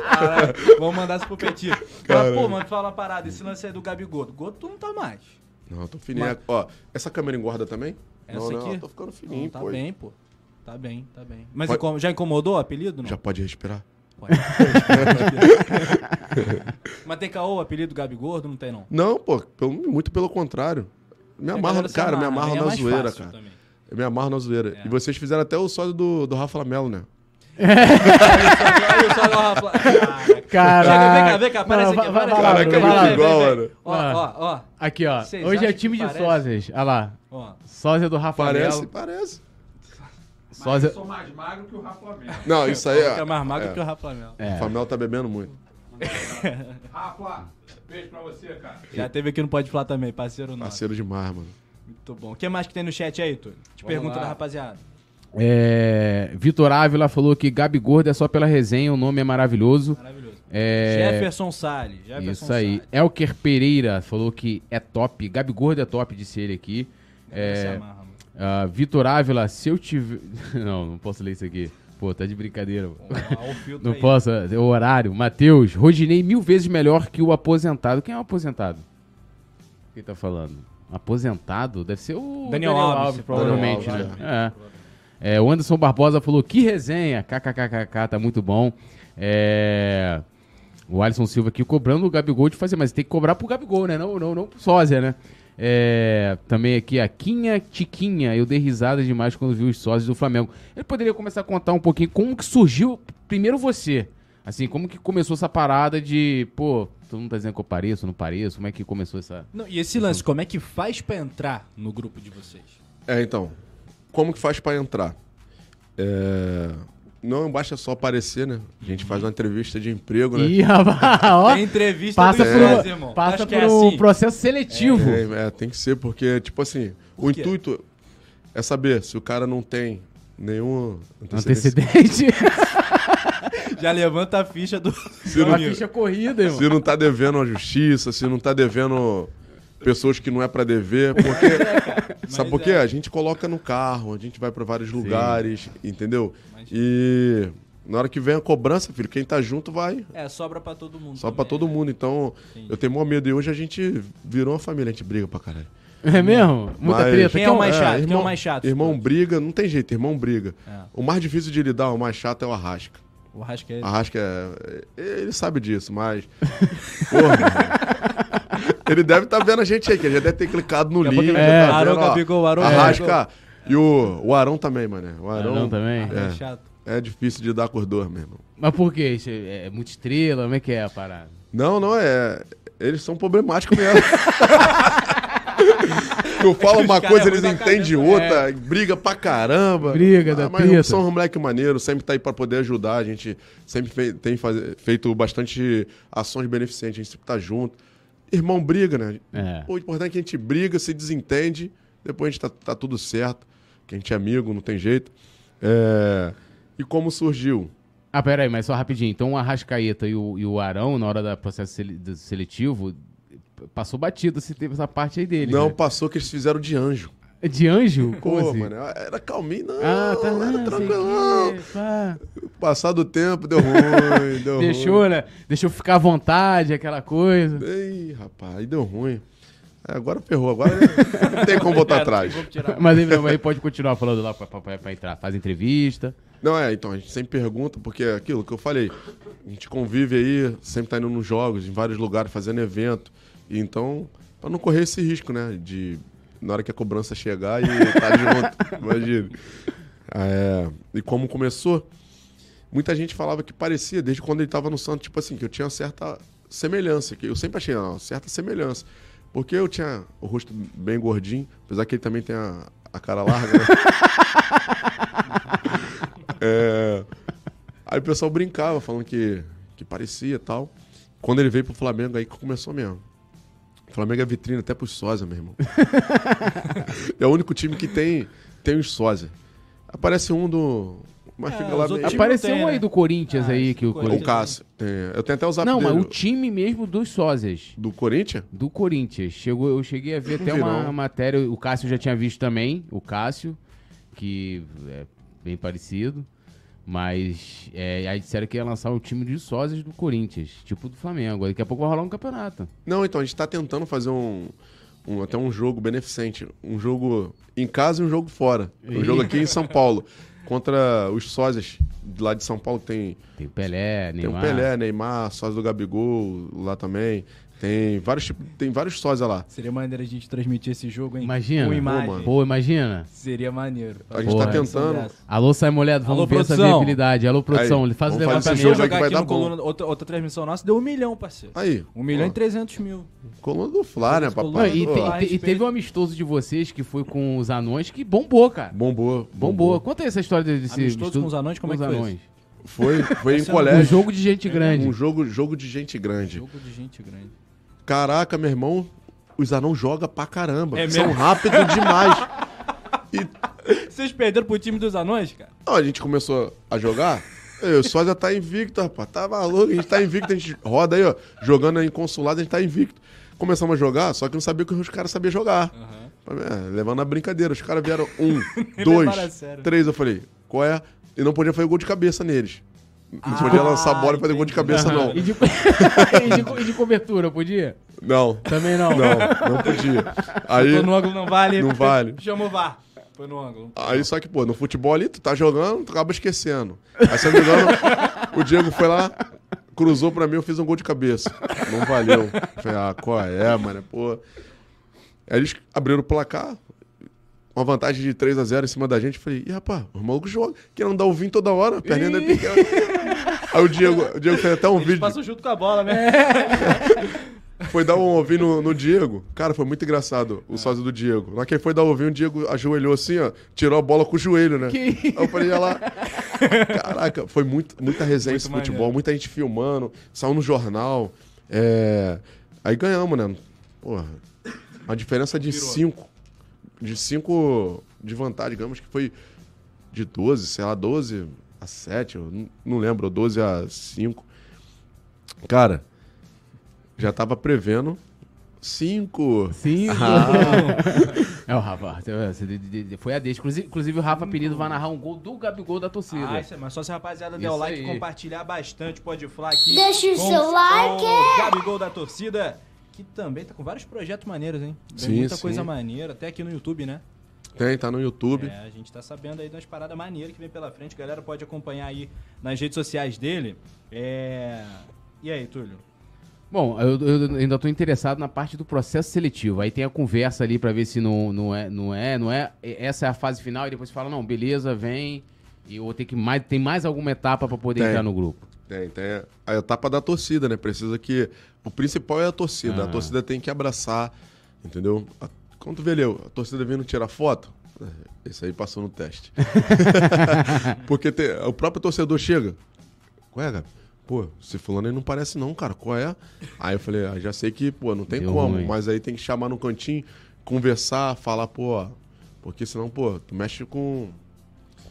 Caralho, Vamos mandar isso pro Petit. Fala, pô, mano, fala uma parada. Esse lance aí do Gabigol. Gordo tu não tá mais. Não, tô fininho. Mas- Ó, essa câmera engorda também? Essa não, não, aqui? tô ficando Não, fininho, tá pô. bem, pô. Tá bem, tá bem. Mas Pode- já incomodou o apelido? Não? Já pode respirar? Pode. Mas tem caô, o apelido Gabi Gordo? Não tem, não. Não, pô, pelo- muito pelo contrário. Me A amarro, cara, me amarra, amarro? É na zoeira, fácil cara. também. Eu me amarro na zoeira. É. E vocês fizeram até o sódio do, do Rafa Lamelo, né? Olha só, olha só, ó, Rafa. Caraca. Chega, vem cá, vem cá, aparece aqui. vai- vai aparece lá, aqui. Caraca, é muito igual, mano. Ó, ó, ó, Aqui, ó. Vocês Hoje é acham time que de parece? sósias. Olha lá. ó. Sósia do Rafa Parece, Melo. parece. Sósia... Eu sou mais magro que o Rafa Lamelo. Não, isso aí Fica é. mais magro é. que o Rafa Lamelo. É. O Famel tá bebendo muito. Rafa, beijo pra você, cara. Já teve aqui no Pode Falar também, parceiro nosso. Parceiro demais, mano. Muito bom. O que mais que tem no chat aí, Túlio? Te pergunta lá. da rapaziada. É, Vitor Ávila falou que Gabi Gordo é só pela resenha, o nome é maravilhoso. Maravilhoso. É, Jefferson Salles. Jefferson Isso aí. Salles. Elker Pereira falou que é top. Gabi Gordo é top, disse ele aqui. É, ah, Vitor Ávila, se eu tiver. Não, não posso ler isso aqui. Pô, tá de brincadeira. Não aí. posso, é o horário. Matheus, Rodinei mil vezes melhor que o aposentado. Quem é o aposentado? Quem tá falando? Aposentado? Deve ser o Daniel Alves, provavelmente, Daniel né? Alves, É. É, o Anderson Barbosa falou, que resenha, kkkk, tá muito bom. É, o Alisson Silva aqui cobrando o Gabigol de fazer, mas tem que cobrar pro Gabigol, né? Não, não, não pro sósia, né? É, também aqui a Quinha Tiquinha, eu dei risada demais quando vi os sósias do Flamengo. Ele poderia começar a contar um pouquinho como que surgiu, primeiro você, assim, como que começou essa parada de, pô, todo mundo tá dizendo que eu pareço, não pareço, como é que começou essa... Não, e esse lance, como é que faz pra entrar no grupo de vocês? É, então. como que faz pra entrar? É, Não basta só aparecer, né? A gente faz uma entrevista de emprego, né? Ih, rapaz, ó. Tem entrevista Passa do por, Sloss, irmão. passa por é um assim. processo seletivo. É, é, tem que ser, porque, tipo assim, o quê? intuito é saber se o cara não tem nenhum. Antecedente. Já levanta a ficha do. Se não, ficha corrida, irmão. se não tá devendo a justiça, se não tá devendo pessoas que não é pra dever, porque. sabe por quê? é. A gente coloca no carro, a gente vai pra vários lugares, entendeu? E na hora que vem a cobrança, filho, quem tá junto vai. É, sobra pra todo mundo. Só pra também, todo né? mundo. Então, Entendi. eu tenho maior medo. E hoje a gente virou uma família, a gente briga pra caralho. É mesmo? Muita Mas- treta. Quem é o mais É, chato? Quem é irmão- o mais chato? Irmão briga, não tem jeito, irmão briga. É. O mais difícil de lidar, o mais chato é o Arrasca. O Rascaeta. Arrasca é. Ele sabe disso, mas. Porra. Ele deve estar vendo a gente aí, que ele já deve ter clicado no Daqui link. ele já vai tá ó, Gabigol, Arão, Arrasca. E o, o Arão também, mano. O Arão, Arão também? É. É, chato. é difícil de os dois, meu irmão. Mas por quê? Isso É é muita estrela? Como é que é a parada? Não, não, é. Eles são problemáticos mesmo. Eu falo Os uma coisa, é eles entendem outra, briga pra caramba. Briga, dá mas treta. são um moleque maneiro, sempre tá aí pra poder ajudar. A gente sempre fe- tem feito bastante ações beneficentes, a gente sempre tá junto. Irmão briga, né? É. O importante é que a gente briga, se desentende, depois a gente tá, tá tudo certo, que a gente é amigo, não tem jeito. É, E como surgiu? Ah, pera aí, mas só rapidinho. Então o Arrascaeta e o, e o Arão, na hora do processo seletivo, passou batido se teve essa parte aí dele. não, né? passou que eles fizeram de anjo. De anjo? Como Pô, assim? mano, era calminho, não. Ah, tá. não, tranquilão. pá. Passar do tempo, deu ruim, deu Deixou, né? Deixou ficar à vontade, aquela coisa. ruim. Ei, rapaz, aí deu ruim. É, agora ferrou, agora não tem como voltar atrás. Mas aí, aí pode continuar falando lá pra entrar. Faz entrevista. Não, é, então, a gente sempre pergunta, porque é aquilo que eu falei, a gente convive aí, sempre tá indo nos jogos, em vários lugares, fazendo evento. E então, pra não correr esse risco, né? De na hora que a cobrança chegar e tá junto, imagina. É, e como começou, muita gente falava que parecia, desde quando ele tava no Santos, tipo assim, que eu tinha certa semelhança, que eu sempre achei, não, certa semelhança. Porque eu tinha o rosto bem gordinho, apesar que ele também tem a, a cara larga, né? É, Aí o pessoal brincava, falando que, que parecia e tal. Quando ele veio pro Flamengo, aí começou mesmo. O Flamengo é vitrine até pros sósia, meu irmão. é o único time que tem, tem os sósia. Aparece um do. Mas É, fica lá meio. Apareceu um aí né? do Corinthians Ah, aí que o do O Corinthians. Cássio. tem- eu tenho até o zap Não, mas dele. o time mesmo dos sósias. Do Corinthians? Do Corinthians. Chegou, eu cheguei a ver até vi, uma não. matéria, o Cássio já tinha visto também, o Cássio, que é bem parecido. Mas é, aí disseram que ia lançar o time de sósias do Corinthians, tipo do Flamengo. Daqui a pouco vai rolar um campeonato. Não, então, a gente tá tentando fazer um, um- até um jogo beneficente. Um jogo em casa e um jogo fora. Um Ih. jogo aqui em São Paulo. Contra os sósias lá de São Paulo, que tem, Tem o Pelé, tem Neymar. o Pelé, Neymar, sósia do Gabigol lá também. Tem vários tipos, tem vários sósias lá. Seria maneiro a gente transmitir esse jogo, hein? Imagina. Com Pô, imagem. mano. Pô, imagina. Seria maneiro. A gente Porra. tá tentando. Alô, Sai Moledo, vamos Alô, ver essa produção. viabilidade. Alô, produção, Aí, faz o vamos fazer Pra esse mim jogo jogar vai aqui dar no bom. coluna, outra, outra transmissão nossa, deu um milhão, parceiro. Aí. Um milhão ó, e trezentos mil. Coluna do Fla, né, Coluna Não, papai? e, Pô, te- e te- e teve um amistoso de vocês que foi com os anões que bombou, cara. Bombou. Bombou. Conta aí essa história desse Amistoso com os anões, como é que foi anões. Foi, foi em é um Um colégio. jogo de gente grande. Um jogo, jogo de gente grande. Jogo de gente grande. Caraca, meu irmão, os anão jogam pra caramba. É São rápidos demais. E Vocês perderam pro time dos anões, cara? Não, a gente começou a jogar. Ei, O Sósia tá invicto, rapaz. Tá maluco, a gente tá invicto, a gente roda aí, ó. Jogando aí em consulado, a gente tá invicto. Começamos a jogar, só que não sabia que os caras sabiam jogar. É, levando a brincadeira. Os caras vieram um, dois, três. Eu falei, qual é? E não podia fazer gol de cabeça neles. Não podia lançar bola e fazer gol de cabeça, não. E de, e, de, e de cobertura, podia? Não, Também não. não, não podia. Aí, Foi no ângulo, não vale. Não vale. Chama o VAR. Foi no ângulo. Aí só que, pô, no futebol ali, tu tá jogando, tu acaba esquecendo. Aí, se não me engano, o Diego foi lá, cruzou pra mim, eu fiz um gol de cabeça. Não valeu. Falei, ah, qual é, mano? Pô. Aí eles abriram o placar, uma vantagem de 3 a 0 em cima da gente. Falei, ih, rapaz, os malucos jogam, querendo dar o vinho toda hora, a perninha é pequena. Aí o Diego, o Diego fez até um Eles vídeo. passam junto com a bola, né? foi dar um ovinho no, no Diego. Cara, foi muito engraçado o sósia do Diego. Na que ele foi dar um ovinho, o Diego ajoelhou assim, ó, tirou a bola com o joelho, né? Que Aí eu falei, olha lá. Caraca, foi muito, muita resenha Muito esse futebol, maneiro. muita gente filmando, saiu no jornal. é, Aí ganhamos, né? Porra, uma diferença de cinco. De cinco de vantagem, digamos que foi de 12, sei lá, 12 a 7, eu não- lembro, 12 a 5. Cara, já tava prevendo 5. Sim. Ah. É o Rafa. Foi a deixa. Inclusive, inclusive o Rafa Penido vai narrar um gol do Gabigol da torcida. Ah, isso é, mas só se a rapaziada der o like e compartilhar bastante, pode falar aqui. Deixa o seu like. O Gabigol da torcida, que também tá com vários projetos maneiros, hein? Vem Sim, muita sim. coisa maneira, até aqui no YouTube, né? Tem, tá no YouTube. É, a gente tá sabendo aí das paradas maneiras que vem pela frente. A galera pode acompanhar aí nas redes sociais dele. É... E aí, Túlio? Bom, eu, eu ainda tô interessado na parte do processo seletivo. Aí tem a conversa ali pra ver se não, não, é, não é, não é. Essa é a fase final e depois fala, não, beleza, vem. E eu vou ter que mais. Tem mais alguma etapa pra poder Tem. entrar no grupo. Tem, tem a etapa da torcida, né? Precisa que. O principal é a torcida. Ah. A torcida tem que abraçar, entendeu? A- Quando tu vê ali, a torcida vindo tirar foto, é, esse aí passou no teste. Porque o próprio torcedor chega. Qual é, Gabi? Pô, esse fulano aí não parece não, cara. Qual é? Aí eu falei, ah, já sei que, pô, não tem Deu como. ruim. Mas aí tem que chamar no cantinho, conversar, falar, pô, porque senão, pô, tu mexe com,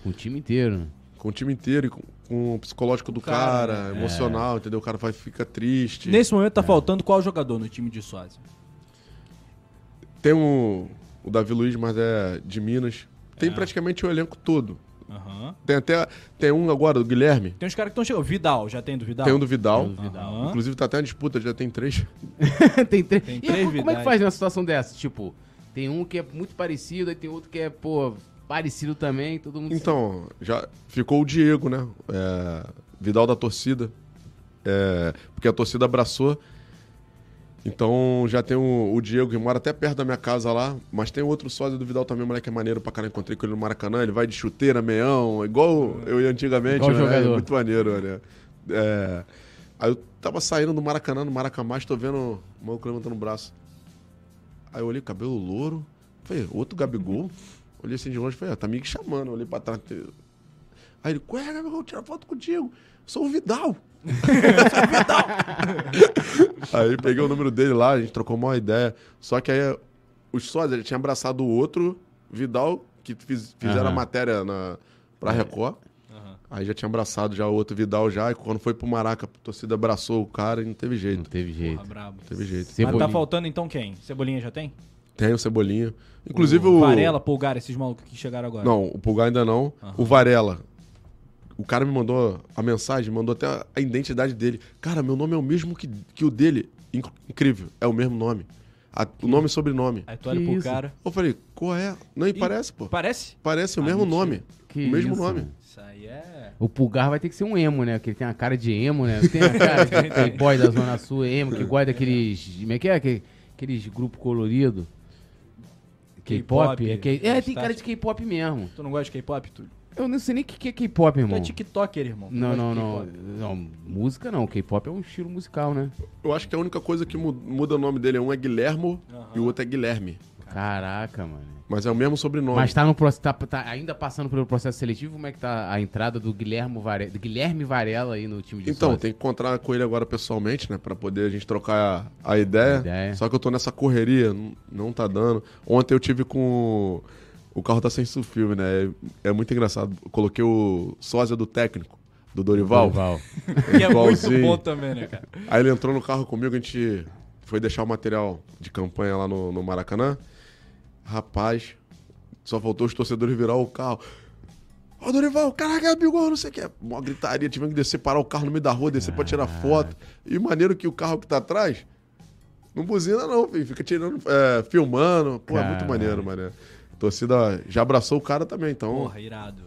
Com o time inteiro. né? com o time inteiro e com, com o psicológico do Cara, cara, emocional, entendeu? O cara vai ficar triste. Nesse momento tá faltando qual jogador no time de sósia? Tem um, o Davi Luiz, mas é de Minas. Tem praticamente o elenco todo. Aham. Tem até tem um agora, do Guilherme. Tem uns caras que estão chegando. Vidal, já tem do Vidal? Tem um do Vidal. Tem um do Vidal. Aham. Inclusive tá até uma disputa, já tem três. tem três. Tem E três como é que faz numa situação dessa? Tipo, tem um que é muito parecido, aí tem outro que é, pô, parecido também, todo mundo. Então, já ficou o Diego, né? É, Vidal da torcida. É, porque a torcida abraçou. Então já tem o, o Diego que mora até perto da minha casa lá, mas tem outro sósia do Vidal também, moleque é maneiro pra caramba. Encontrei com ele no Maracanã, ele vai de chuteira, meião, igual eu ia antigamente, Igual né? jogador. Muito maneiro, né? É, aí eu tava saindo do Maracanã, no Maracamás, tô vendo o maluco levantando o braço. Aí eu olhei, cabelo louro. Falei, outro Gabigol? Olhei assim de longe, falei, ah, tá me chamando. Eu olhei pra trás. Aí ele, ué, Gabigol, tira foto contigo. Sou o Vidal. Sou o Vidal. aí peguei o número dele lá, a gente trocou uma ideia. Só que aí os sócios, ele tinha abraçado o outro Vidal, que fiz- fizeram Aham. a matéria na, pra Record. Aham. Aí já tinha abraçado já o outro Vidal já. E quando foi pro Maraca, a torcida abraçou o cara e não teve Não jeito. teve jeito. Porra, brabo. Não teve jeito. Mas tá faltando então quem? Cebolinha já tem? Tem o Cebolinha. Inclusive o. Varela, Pulgar, esses malucos que chegaram agora. Não, o Pulgar ainda não. Aham. O Varela. O cara me mandou a mensagem, mandou até a identidade dele. Cara, meu nome é o mesmo que, que o dele. Inc- incrível, é o mesmo nome. A- o nome e sobrenome. Aí tu olha Que pro isso? cara. Eu falei, qual é? Não, e parece, pô. Parece? Parece o Ah, mesmo mentira. nome. Que o mesmo isso, nome. Isso aí é. O Pulgar vai ter que ser um emo, né? Porque ele tem a cara de emo, né? Tem a cara de boy da Zona Sul, emo, que gosta daqueles. Como é que é? Aquele- Aqueles grupos coloridos. K-pop? É, K- é, tem cara de K-pop mesmo. Tu não gosta de K-pop, Túlio? Eu não sei nem o que que é K-pop, Tu irmão. é TikToker, irmão. Tu Não, não, não, não. Música não. K-pop é um estilo musical, né? Eu acho que a única coisa que mu- muda o nome dele é um é Guilhermo e o outro é Guilherme. Caraca, mano. Mas é o mesmo sobrenome. Mas tá no processo. Tá, tá ainda passando pelo processo seletivo, como é que tá a entrada do Guilherme Varela, do Guilherme Varela aí no time de Então, sócio? tem que encontrar com ele agora pessoalmente, né? Pra poder a gente trocar a, a ideia. A ideia. Só que eu tô nessa correria, não, não tá dando. Ontem eu tive com. O carro tá sem filme, né? É, é muito engraçado. Eu coloquei o sósia do técnico, do Dorival. Dorival. Que é muito Igualzinho. bom também, né, cara? Aí ele entrou no carro comigo, a gente foi deixar o material de campanha lá no, no Maracanã. Rapaz, só faltou os torcedores virar o carro. Ó, Dorival, caraca, Gabigol, não sei o que. Uma gritaria, tivemos que descer, parar o carro no meio da rua, descer pra tirar foto. E maneiro que o carro que tá atrás não buzina não, filho. Fica tirando, é, filmando. Pô, é muito maneiro, mané. A torcida já abraçou o cara também, então... Porra, irado.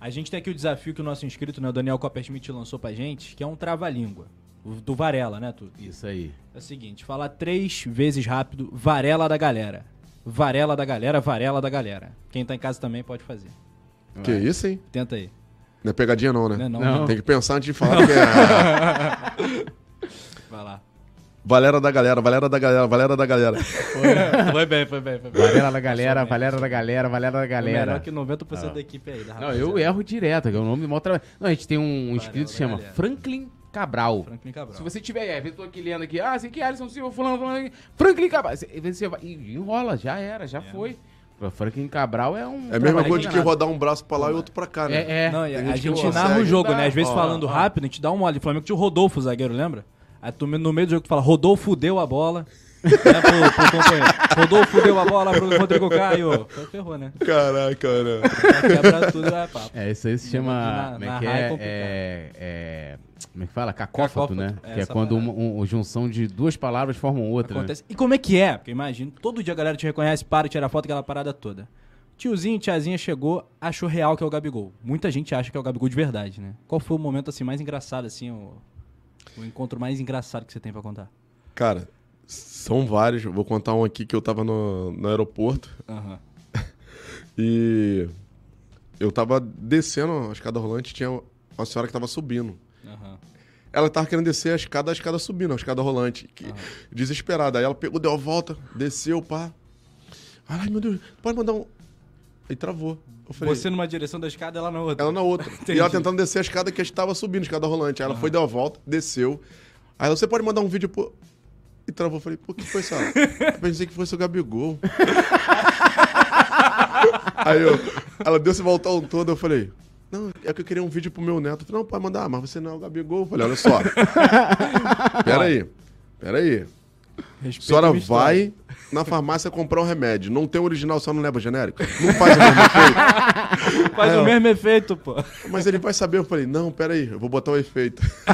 A gente tem aqui o desafio que o nosso inscrito, né, o Daniel Coppersmith, lançou pra gente, que é um trava-língua. Do Varela, né, tu? Isso aí. É o seguinte, falar três vezes rápido, Varela da galera. Varela da galera, Varela da galera. Quem tá em casa também pode fazer. Que isso, hein? Tenta aí. Não é pegadinha não, né? Não é não, Não. não. Tem que pensar antes de falar que é... Vai lá. Valera da galera, Valera da galera, Valera da galera. Foi bem, foi bem, foi bem. Valera da galera, Valera da galera, Valera da galera. Melhor que 90% da equipe aí. Da Não, eu erro direto, que é o nome do maior trabalho. Não, a gente tem um inscrito que se chama galera. Franklin Cabral. Franklin Cabral. Se você tiver, é, eu tô aqui lendo aqui, ah, sei que Alisson Silva, fulano, fulano, Franklin Cabral. Você, você vai, e enrola, já era, já foi. O Franklin Cabral é um. É a mesma coisa de que rodar um braço pra lá e outro pra cá, né? É, é. Não, a, a gente consegue. narra o jogo, né? Às vezes Ó, falando ó. rápido, a gente dá um mole. O Flamengo tinha o Rodolfo, o zagueiro, lembra? Aí tu no meio do jogo tu fala, Rodolfo deu a bola. Né, pro, pro companheiro. Rodolfo deu a bola pro Rodrigo Caio. Então ferrou, né? Caraca, cara. Quebra tudo, é papo. É, isso aí se chama. Na- como é que é é? É, é- Como é que fala? Cacófato, Cacófato, né? é que é quando uma um- junção de duas palavras formam outra. Né? Acontece. E como é que é? Porque imagina, todo dia a galera te reconhece, para, tira foto, aquela parada toda. Tiozinho, tiazinha chegou, achou real que é o Gabigol. Muita gente acha que é o Gabigol de verdade, né? Qual foi o momento assim mais engraçado, assim, o, o encontro mais engraçado que você tem pra contar? Cara, são vários. Vou contar um aqui que eu tava no, no aeroporto Aham. e eu tava descendo a escada rolante e tinha uma senhora que tava subindo. Aham. Ela tava querendo descer a escada, a escada subindo, a escada rolante. Que, Desesperada. Aí ela pegou, deu a volta, desceu, pá. Ai, meu Deus, pode mandar um. Aí travou. Eu falei, Você numa direção da escada, ela na outra. ela na outra. E ela tentando descer a escada que estava subindo, a escada rolante. Aí ela foi, deu a volta, desceu. Aí você pode mandar um vídeo pro. E travou. Falei, pô, o que foi isso? Eu pensei que fosse o Gabigol. Aí eu, ela deu esse voltão todo, eu falei, não, é que eu queria um vídeo pro meu neto. Eu falei, não, pode mandar, mas você não é o Gabigol. Eu falei, olha só. Pera aí, pera aí. A Respeita senhora vai na farmácia comprar um remédio. Não tem o original, só não leva genérico. Não faz o mesmo efeito. Faz Aí, o ó. mesmo efeito, pô. Mas ele vai saber. Eu falei, não, pera aí, eu vou botar o efeito.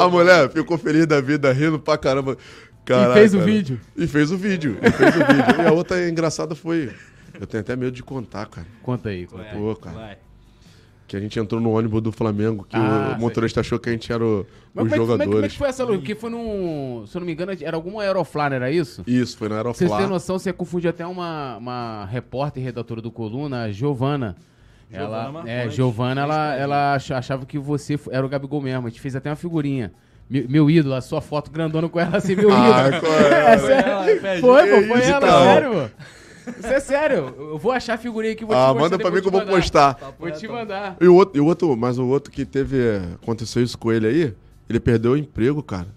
a mulher ficou feliz da vida, rindo pra caramba. Caraca, fez o cara. vídeo. E fez o vídeo. E fez o vídeo. E a outra engraçada foi... Eu tenho até medo de contar, cara. Conta aí. Conta. aí. Pô, cara. Vai. Que a gente entrou no ônibus do Flamengo, que Ah, o motorista achou que a gente era o- Mas os como é, como, é, que- como é jogadores. que foi essa luta? Porque foi num. Se eu não me engano, era alguma Aeroflá, não era isso? Isso, foi na Pra Vocês têm Aeroflá. noção, você confunde até uma, uma repórter e redatora do Coluna, a Giovana. Giovana Ela, é, Giovana, ela, ela ach- achava que você era o Gabigol mesmo. A gente fez até uma figurinha. Meu, meu ídolo, a sua foto grandona com ela assim, meu Ah, ídolo. é? É sério. ela, pede. Foi, pô, foi ela, cara? sério, pô. Isso é sério. Eu vou achar a figurinha aqui, vou te Ah, mostrar, manda pra mim que eu vou te mandar. postar. Vou te mandar. E o outro, e o outro, mas o outro que teve. Aconteceu isso com ele aí, ele perdeu o emprego, cara.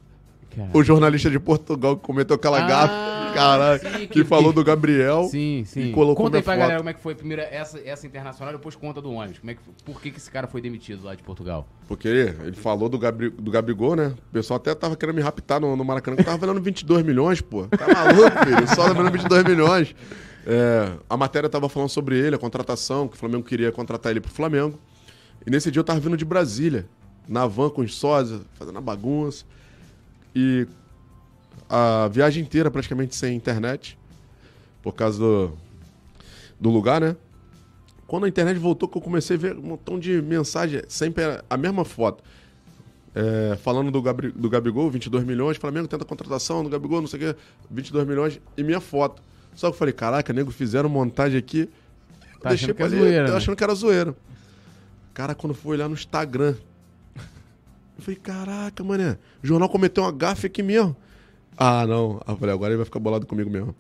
O jornalista de Portugal que cometeu aquela Ah, gafe, caralho, sim, que, que- falou do Gabriel. Sim, sim. E colocou conta aí pra foto. galera como é que foi primeiro essa, essa internacional, depois conta do ônibus. Como é que, por que, que esse cara foi demitido lá de Portugal? Porque ele falou do, Gabri, do Gabigol, né? O pessoal até tava querendo me raptar no, no Maracanã, que eu tava valendo 22 milhões, pô. Tá maluco, filho? Só valendo 22 milhões. É, a matéria tava falando sobre ele, a contratação, que o Flamengo queria contratar ele pro Flamengo. E nesse dia eu tava vindo de Brasília, na van com os sósias, fazendo a bagunça. E a viagem inteira praticamente sem internet, por causa do, do lugar, né? Quando a internet voltou, que eu comecei a ver um montão de mensagem, sempre a- a mesma foto. É, falando do, Gabri, do Gabigol, 22 milhões, Flamengo tenta contratação do Gabigol, não sei o quê, 22 milhões, e minha foto. Só que eu falei, caraca, nego, fizeram montagem aqui. Tá deixei achando que é pra ler, zoeira, eu né? achando que era zoeira. Cara, quando foi olhar no Instagram, eu falei, caraca, mané, o jornal cometeu uma gafe aqui mesmo. Ah, não. Aí eu falei, agora ele vai ficar bolado comigo mesmo.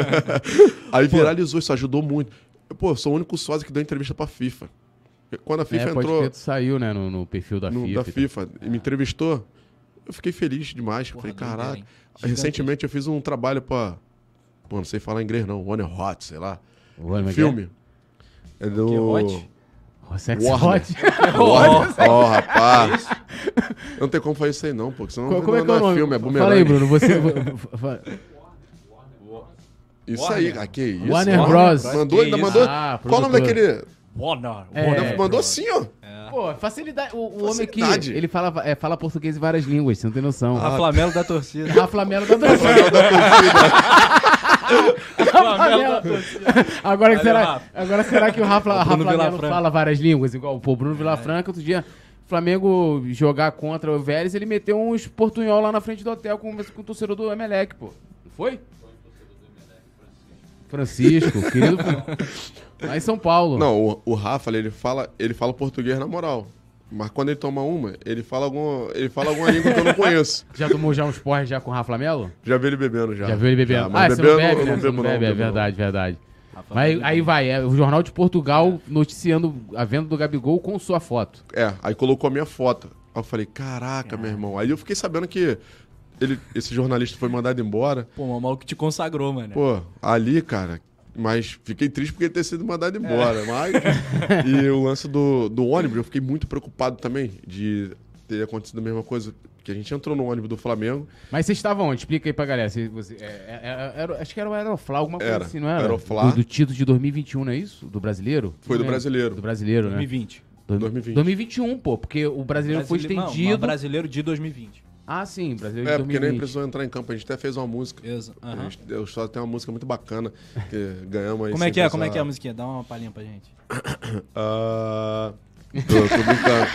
Aí viralizou, isso ajudou muito. Pô, eu sou o único sócio que deu entrevista pra FIFA. Quando a FIFA é, pode entrou tu saiu, né, no, no perfil da no- FIFA. da e. FIFA e me entrevistou, eu fiquei feliz demais. Porra, falei, caraca. Recentemente eu fiz um trabalho pra. Pô, não sei falar inglês não. One Hot, sei lá. O como é Filme. É do. Que hot? é? O Sex Warner. Hot. Ó, ó, rapaz. Eu não tem como fazer isso aí não, pô. Senão Como, como é não, que é o não nome? filme, é Fala bumerangue. aí, Bruno. Você... Isso aí, ah, que isso. Warner Bros. Mandou, ainda mandou. Ah, Qual o nome daquele. Warner. É. Warner mandou Bros. assim, ó. Pô, facilidade. O, o homem aqui, ele fala, é, fala português em várias línguas, você não tem noção. Ah, A Flamelo da torcida. Rafa Melo da dança. Flamelo da torcida. Agora, Valeu, será, Rafa. agora será que o Rafa, Rafa Bruno Melo Vilafranca. fala várias línguas? Igual o Bruno Vilafranca, outro dia, Flamengo jogar contra o Vélez, ele meteu uns portunhol lá na frente do hotel com, com o torcedor do Emelec, pô. Não foi? Francisco, querido. Lá em São Paulo. Não, o, o Rafa, ele fala, ele fala português na moral. Mas quando ele toma uma, ele fala, algum, ele fala alguma língua que eu não conheço. Já tomou já uns porres já com o Rafa Lamelo? Já vi ele bebendo já. Já viu ele bebendo? Já, ah, mas você não bebendo, bebe, né? não bebo, bebe, é verdade, verdade. Rafa Mas aí vai, é o Jornal de Portugal noticiando a venda do Gabigol com sua foto. É, aí colocou a minha foto. Aí eu falei, caraca, meu irmão. Aí eu fiquei sabendo que ele, esse jornalista foi mandado embora. Pô, o maluco te consagrou, mano. Pô, ali, cara. Mas fiquei triste porque ele ter sido mandado É. embora. Mas. e o lance do, do ônibus, eu fiquei muito preocupado também de ter acontecido a mesma coisa. Que a gente entrou no ônibus do Flamengo. Mas vocês estavam onde? Explica aí pra galera. Se você, é, é, é, era- acho que era o Aeroflá, alguma coisa Era. assim, não era? Aeroflá. Do, do título de 2021, não é isso? Do brasileiro? Foi Não do brasileiro. Do brasileiro, né? 2020. Do- 2020. 2021, pô, porque o brasileiro foi Brasile- não, estendido. mas brasileiro de 2020. Ah, sim, brasileiro É, de porque nem 2020. precisou entrar em campo. A gente até fez uma música. Exa- A aham. gente- Eu só tem uma música muito bacana que ganhamos aí. Como é que é? Como é que é a musiquinha? Dá uma palhinha pra gente. Ah, tô, tô brincando.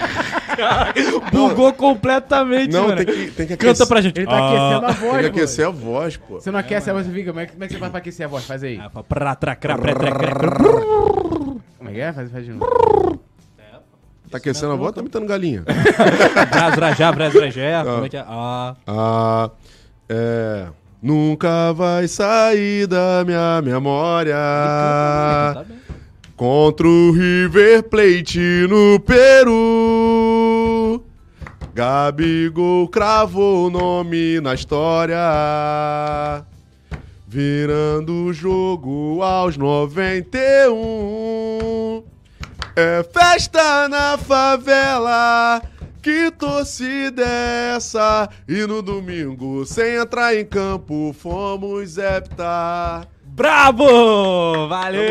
Bugou completamente, Não, mano. tem que, tem que Canta aquecer. pra gente. Ele tá aquecendo a voz, Tem que pô. aquecer a voz, pô. Você não aquece a voz, fica. Como é, que- como é que você faz pra aquecer a voz? Faz aí. Ah, pra- pra- tra- cra- pra- tra- cra- Como é que é? Faz, faz de novo. Tá aquecendo a voz, tá imitando galinha. Bras, brajá, bras, brajé. Como é que é? Ah, Ah, é. Nunca vai sair da minha memória. tá. Contra o River Plate no Peru. Gabigol cravou o nome na história. Virando o jogo aos 91. É festa na favela. Que torcida é essa? E no domingo, sem entrar em campo, fomos heptar. Brabo! Valeu!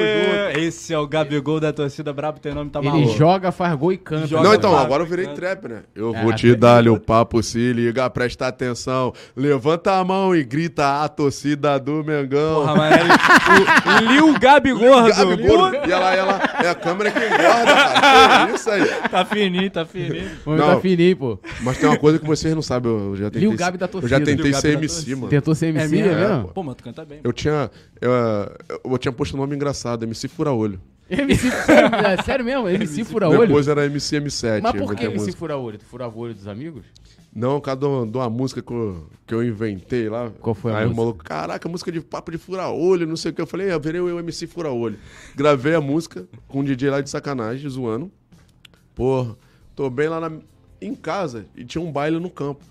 Esse é o Gabigol da torcida Brabo, tem nome, tá Ele maluco. joga, faz gol e canta. Joga, Não, então, agora eu virei canta. trap, né? Eu É, vou te até- dar o papo, se liga, presta atenção. Levanta a mão e grita a torcida do Mengão. Porra, mas ele, o, o Lil Gabigordo. Gabigol. E ela, ela, é a câmera que engorda, cara. Que isso aí. Tá fininho, tá fininho. Tá Não. fininho, pô. Mas tem uma coisa que vocês não sabem, eu já tentei. Lil Gabi da Eu torcida. já tentei Lil ser MC, mano. Tentou ser MC, é, mesmo? mesmo? Pô, mas tu canta bem. Eu tinha. Eu, eu tinha posto um nome engraçado, MC Fura-Olho. MC sério, é, sério mesmo? MC fura-olho? Depois era MC M7. Mas por que MC fura-olho? Tu furava o olho dos amigos? Não, por causa de uma- música que eu, que eu inventei lá. Qual foi a Aí música? o maluco, caraca, música de papo de fura-olho, não sei o que. Eu falei, eu virei o MC fura-olho. Gravei a música com um DJ lá de sacanagem, zoando. Porra, tô bem lá na- em casa e tinha um baile no campo.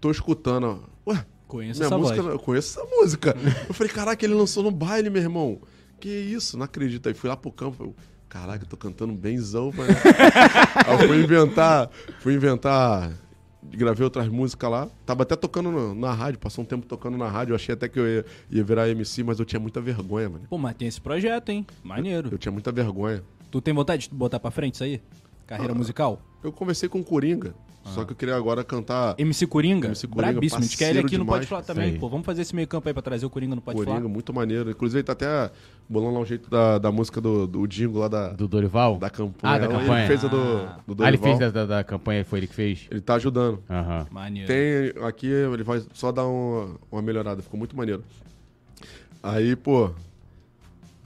Tô escutando, ó. Ué, Conheço minha essa música, voz. eu conheço essa música. eu falei, caraca, ele lançou no baile, meu irmão. Que isso, não acredito. Aí fui lá pro campo, eu, caraca, eu tô cantando benzão, mano. Aí eu fui inventar, fui inventar, gravei outras músicas lá. Tava até tocando na, na rádio, passou um tempo tocando na rádio. Eu achei até que eu ia, ia virar MC, mas eu tinha muita vergonha, mano. Pô, mas tem esse projeto, hein? Maneiro. Eu tinha muita vergonha. Tu tem vontade de botar pra frente isso aí? Carreira musical? Eu conversei com o Coringa, só que eu queria agora cantar MC Coringa? MC Coringa, Brabíssimo. A gente quer ele aqui no Pode demais. Falar também, pô. Vamos fazer esse meio campo aí pra trazer o Coringa no Pode Coringa, Falar. muito maneiro. Inclusive, ele tá até bolando lá um jeito da, da música do, do Dingo lá da, Do Dorival? da campanha. Ah, da Ele campanha. fez a do, Ah. do Ah, ele Dorival. fez da, da, da campanha, foi ele que fez? Ele tá ajudando. Aham. Maneiro. Tem aqui, ele vai só dar uma, uma melhorada, ficou muito maneiro. Aí, pô,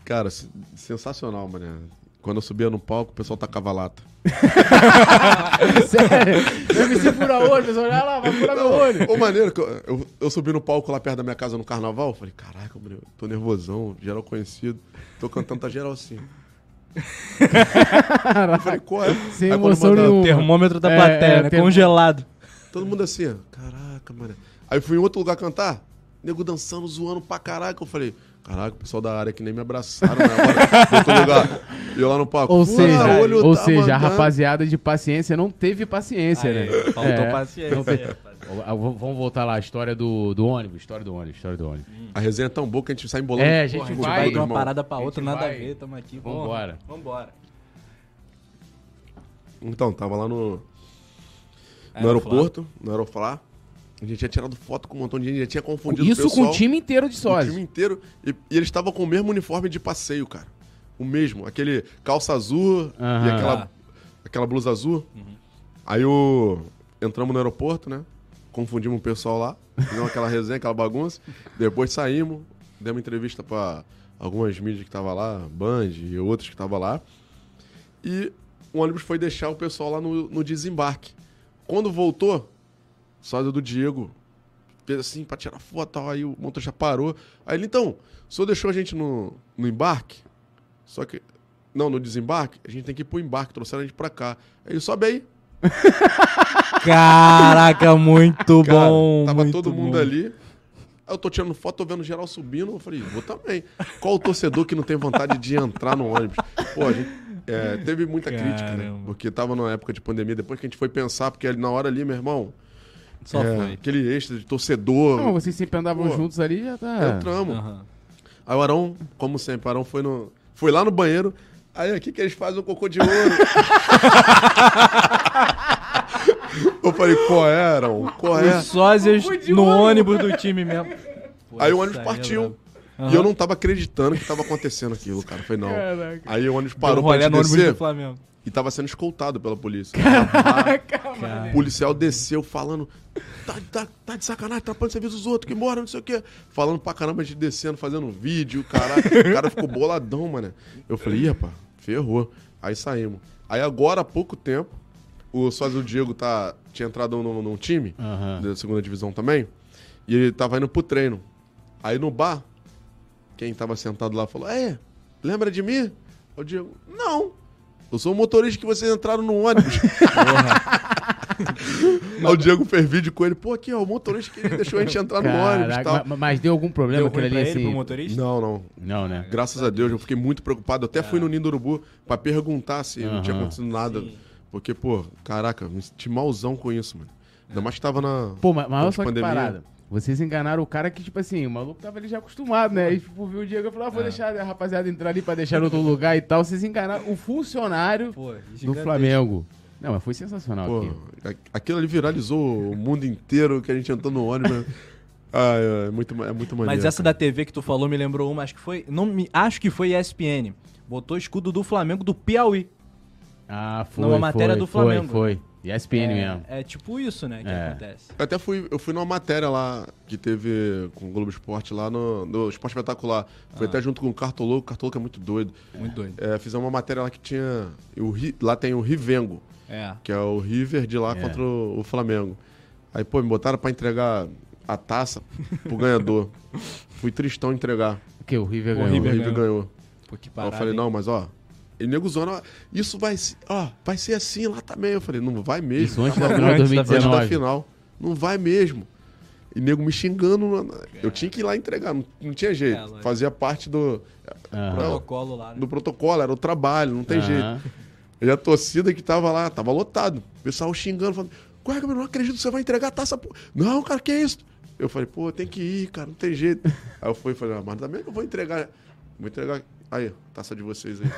cara, se- sensacional, mano. Quando eu subia no palco, o pessoal tacava lata. Sério? MC fura-olho, pessoal, olha lá, vai furar meu olho. Ô, maneiro, que eu, eu, eu subi no palco lá perto da minha casa no carnaval, falei, caraca, mano, eu tô nervosão, geral conhecido. Tô cantando, tá geral assim. Eu falei, qual é? Sem Aí emoção manda- nenhuma. Termômetro da É, plateia, é, né? Congelado. Todo mundo assim, ó, caraca, mano. Aí fui em outro lugar cantar, nego dançando, zoando pra caraca. Eu falei, caraca, o pessoal da área que nem me abraçaram, né? Agora, lugar. E eu lá no palco. Ou seja, olho, ou tá seja, a rapaziada de paciência não teve paciência, Aí, né? faltou É. paciência. Não teve- v- Vamos voltar lá, a história do, do ônibus, história do ônibus, história do ônibus. A resenha é tão boa que a gente sai embolando. É, a gente Porra, a gente vai, vai de uma parada pra outra, nada vai. a ver, tamo aqui. Vambora. Vambora. Então, tava lá no, no aeroporto, no Aeroflá. A gente tinha tirado foto com um montão de gente, já tinha confundido Isso o pessoal. com o time inteiro de O sócios. time inteiro. E, e eles estavam com o mesmo uniforme de passeio, cara. O mesmo. Aquele calça azul e aquela, aquela blusa azul. Aí o... entramos no aeroporto, né? Confundimos o pessoal lá. Fizemos aquela resenha, aquela bagunça. Depois saímos. Demos entrevista pra algumas mídias que estavam lá, Band e outros que estavam lá. E o ônibus foi deixar o pessoal lá no, no desembarque. Quando voltou, sósia do Diego fez assim pra tirar foto, aí o motorista parou. Aí ele, então, o senhor deixou a gente no, no embarque? Só que, não, no desembarque, a gente tem que ir pro embarque, trouxeram a gente pra cá. Aí ele, sobe aí. Caraca, muito Cara, bom. tava muito todo mundo bom. ali. Aí eu tô tirando foto, tô vendo geral subindo. Eu falei, vou também. Qual o torcedor que não tem vontade de entrar no ônibus? Pô, a gente, é, teve muita crítica, né? Caramba. Porque tava numa época de pandemia. Depois que a gente foi pensar, porque na hora ali, meu irmão, Só é, foi. aquele extra de torcedor. Não, vocês sempre andavam Pô. juntos ali, já tá. Entramos. Aham. Aí o Arão, como sempre, o Arão foi, no, foi lá no banheiro. Aí aqui que eles fazem o cocô de ouro. eu falei, qual é, Arão? Qual é? Os sósias no ouro. ônibus do time mesmo. Pô, Aí o ônibus aí partiu. brabo. E eu não tava acreditando que tava acontecendo aquilo, cara. Foi não. Caraca. Aí o ônibus Deu parou pra rolê gente no ônibus descer do Flamengo. E tava sendo escoltado pela polícia. Cara. O policial desceu falando, tá, tá, tá de sacanagem, tá atrapalhando o serviço dos outros, que mora, não sei o quê. Falando pra caramba, a gente descendo, fazendo um vídeo, caraca. o cara ficou boladão, mano. Eu falei, ih, rapaz, ferrou. Aí saímos. Aí agora, há pouco tempo, o sócio do Diego tá, tinha entrado num, num time, Aham. da segunda divisão também, e ele tava indo pro treino. Aí no bar, quem tava sentado lá falou, é, lembra de mim? O Diego, não. Eu sou o motorista que vocês entraram no ônibus. Aí o Diego fez vídeo com ele. Pô, aqui, ó, o motorista que ele deixou a gente entrar no ônibus e tal. ma- mas, deu algum problema Deu pra ali ele, assim? pro motorista? Não, não. Não, né? Graças a Deus, eu fiquei muito preocupado. Eu até fui no Ninho do Urubu pra perguntar se não tinha acontecido nada. Porque, pô, caraca, me senti malzão com isso, mano. Ainda mais que tava na. Pô, mas, mas olha só que pandemia. parada. Vocês enganaram o cara que, tipo assim, o maluco tava ali já acostumado, né? E tipo, viu o Diego e falou: ah, É. vou deixar a rapaziada entrar ali pra deixar em outro lugar e tal. Vocês enganaram o funcionário Pô, do gigantesco. Flamengo. Não, mas foi sensacional Pô, aqui. a- aquilo ali viralizou o mundo inteiro que a gente entrou no ônibus. Ah, é muito, é muito maneiro. Mas essa cara. da TV que tu falou me lembrou uma, acho que foi. Não me, acho que foi ESPN. Botou escudo do Flamengo do Piauí. Ah, foi. Numa matéria foi, do Flamengo. Foi, foi. ESPN mesmo. É, é tipo isso, né, que É. acontece. Eu até fui, eu fui numa matéria lá que teve com o Globo Esporte lá no, no Esporte Espetacular. Foi Ah. até junto com o Cartoloco, o Cartoloco é muito doido. Muito doido. É, fizemos uma matéria lá que tinha. O, lá tem o Rivengo, É. que é o River de lá É. contra o, o Flamengo. Aí, pô, me botaram pra entregar a taça pro ganhador. Fui tristão entregar. O que? O River O ganhou. O River River ganhou. Pô, que Aí parada. eu falei, hein? não, mas ó. Ele nego ó, isso vai, se- ó, vai ser assim lá também. Eu falei, não vai mesmo. Isso antes tá da final Antes da Antes da 2019. final. Não vai mesmo. E nego me xingando. Eu tinha que ir lá entregar, não, não tinha jeito. É. Fazia parte do, Aham. Protocolo lá, né? do protocolo, era o trabalho, não tem Aham. jeito. E a torcida que tava lá, tava lotado. O pessoal xingando, falando, qual é, Gabriel? Não acredito que você vai entregar a taça. Pô. Não, cara, que isso? Eu falei, pô, tem que ir, cara, não tem jeito. aí eu fui e falei, ah, mas também eu vou entregar. Vou entregar. Aí, taça de vocês aí.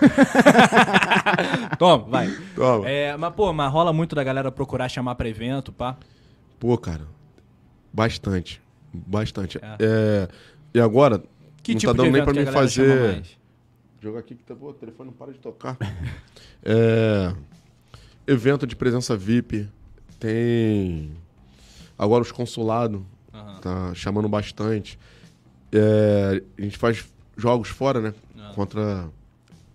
Toma, vai. Toma. É, mas, pô, mas rola muito da galera procurar chamar pra evento, pá. Pô, cara, bastante. Bastante. É. É, e agora, Que não tipo tá dando nem pra mim fazer. Jogar aqui que tá, pô, o telefone não para de tocar. É, evento de presença VIP. Tem. Agora os consulados. Aham. Tá chamando bastante. É, a gente faz jogos fora, né? Contra